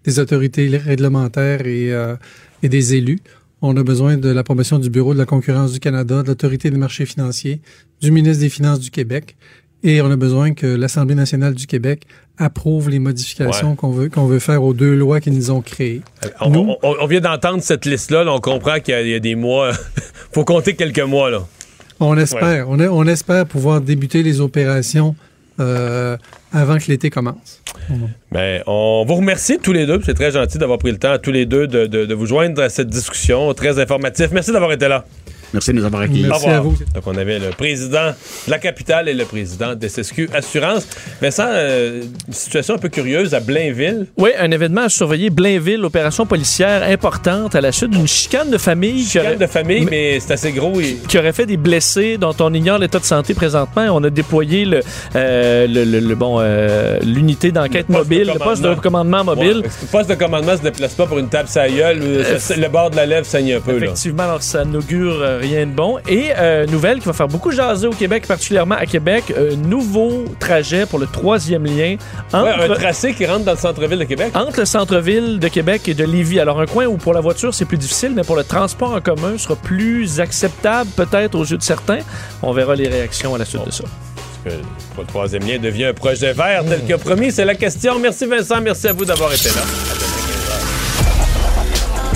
Q: des autorités réglementaires et, euh, et des élus. On a besoin de l'approbation du Bureau de la concurrence du Canada, de l'Autorité des marchés financiers, du ministre des Finances du Québec. Et on a besoin que l'Assemblée nationale du Québec approuve les modifications
A: Ouais.
Q: qu'on veut, qu'on veut faire aux deux lois qu'ils nous ont créées.
A: On,
Q: Nous-
A: on- on vient d'entendre cette liste-là, là, on comprend qu'il y a- il y, a des mois. faut compter quelques mois. là.
Q: On espère, on, espère pouvoir débuter les opérations euh, avant que l'été commence.
A: Ben, on vous remercie tous les deux. C'est très gentil d'avoir pris le temps tous les deux de, de- de vous joindre à cette discussion très informative. Merci d'avoir été là.
P: Merci de nous avoir accueillis.
A: Au revoir. Donc, on avait le président de la capitale et le président de SSQ Assurance. Vincent, euh, une situation un peu curieuse à Blainville.
B: Oui, un événement à surveiller. Blainville, opération policière importante à la suite d'une chicane de famille. qui
A: Chicane
B: aurait-
A: de famille, mais c'est assez gros. Et...
B: qui aurait fait des blessés dont on ignore l'état de santé présentement. On a déployé le, euh, le, le- le- bon euh, l'unité d'enquête mobile,
A: de
B: le poste de commandement mobile.
A: Ouais, le poste de commandement se déplace pas pour une table sa gueule. euh, ça- le bord de la lèvre saigne un peu. Là.
B: Effectivement, alors ça n'augure euh, rien de bon. Et euh, nouvelle qui va faire beaucoup jaser au Québec, particulièrement à Québec, euh, nouveau trajet pour le troisième lien
A: Ouais,
B: entre,
A: un tracé qui rentre dans le centre-ville de Québec.
B: entre le centre-ville de Québec et de Lévis. Alors un coin où pour la voiture c'est plus difficile, mais pour le transport en commun sera plus acceptable peut-être aux yeux de certains. On verra les réactions à la suite de ça.
A: Parce que le troisième lien devient un projet vert tel que promis. C'est la question. Merci Vincent. Merci à vous d'avoir été là.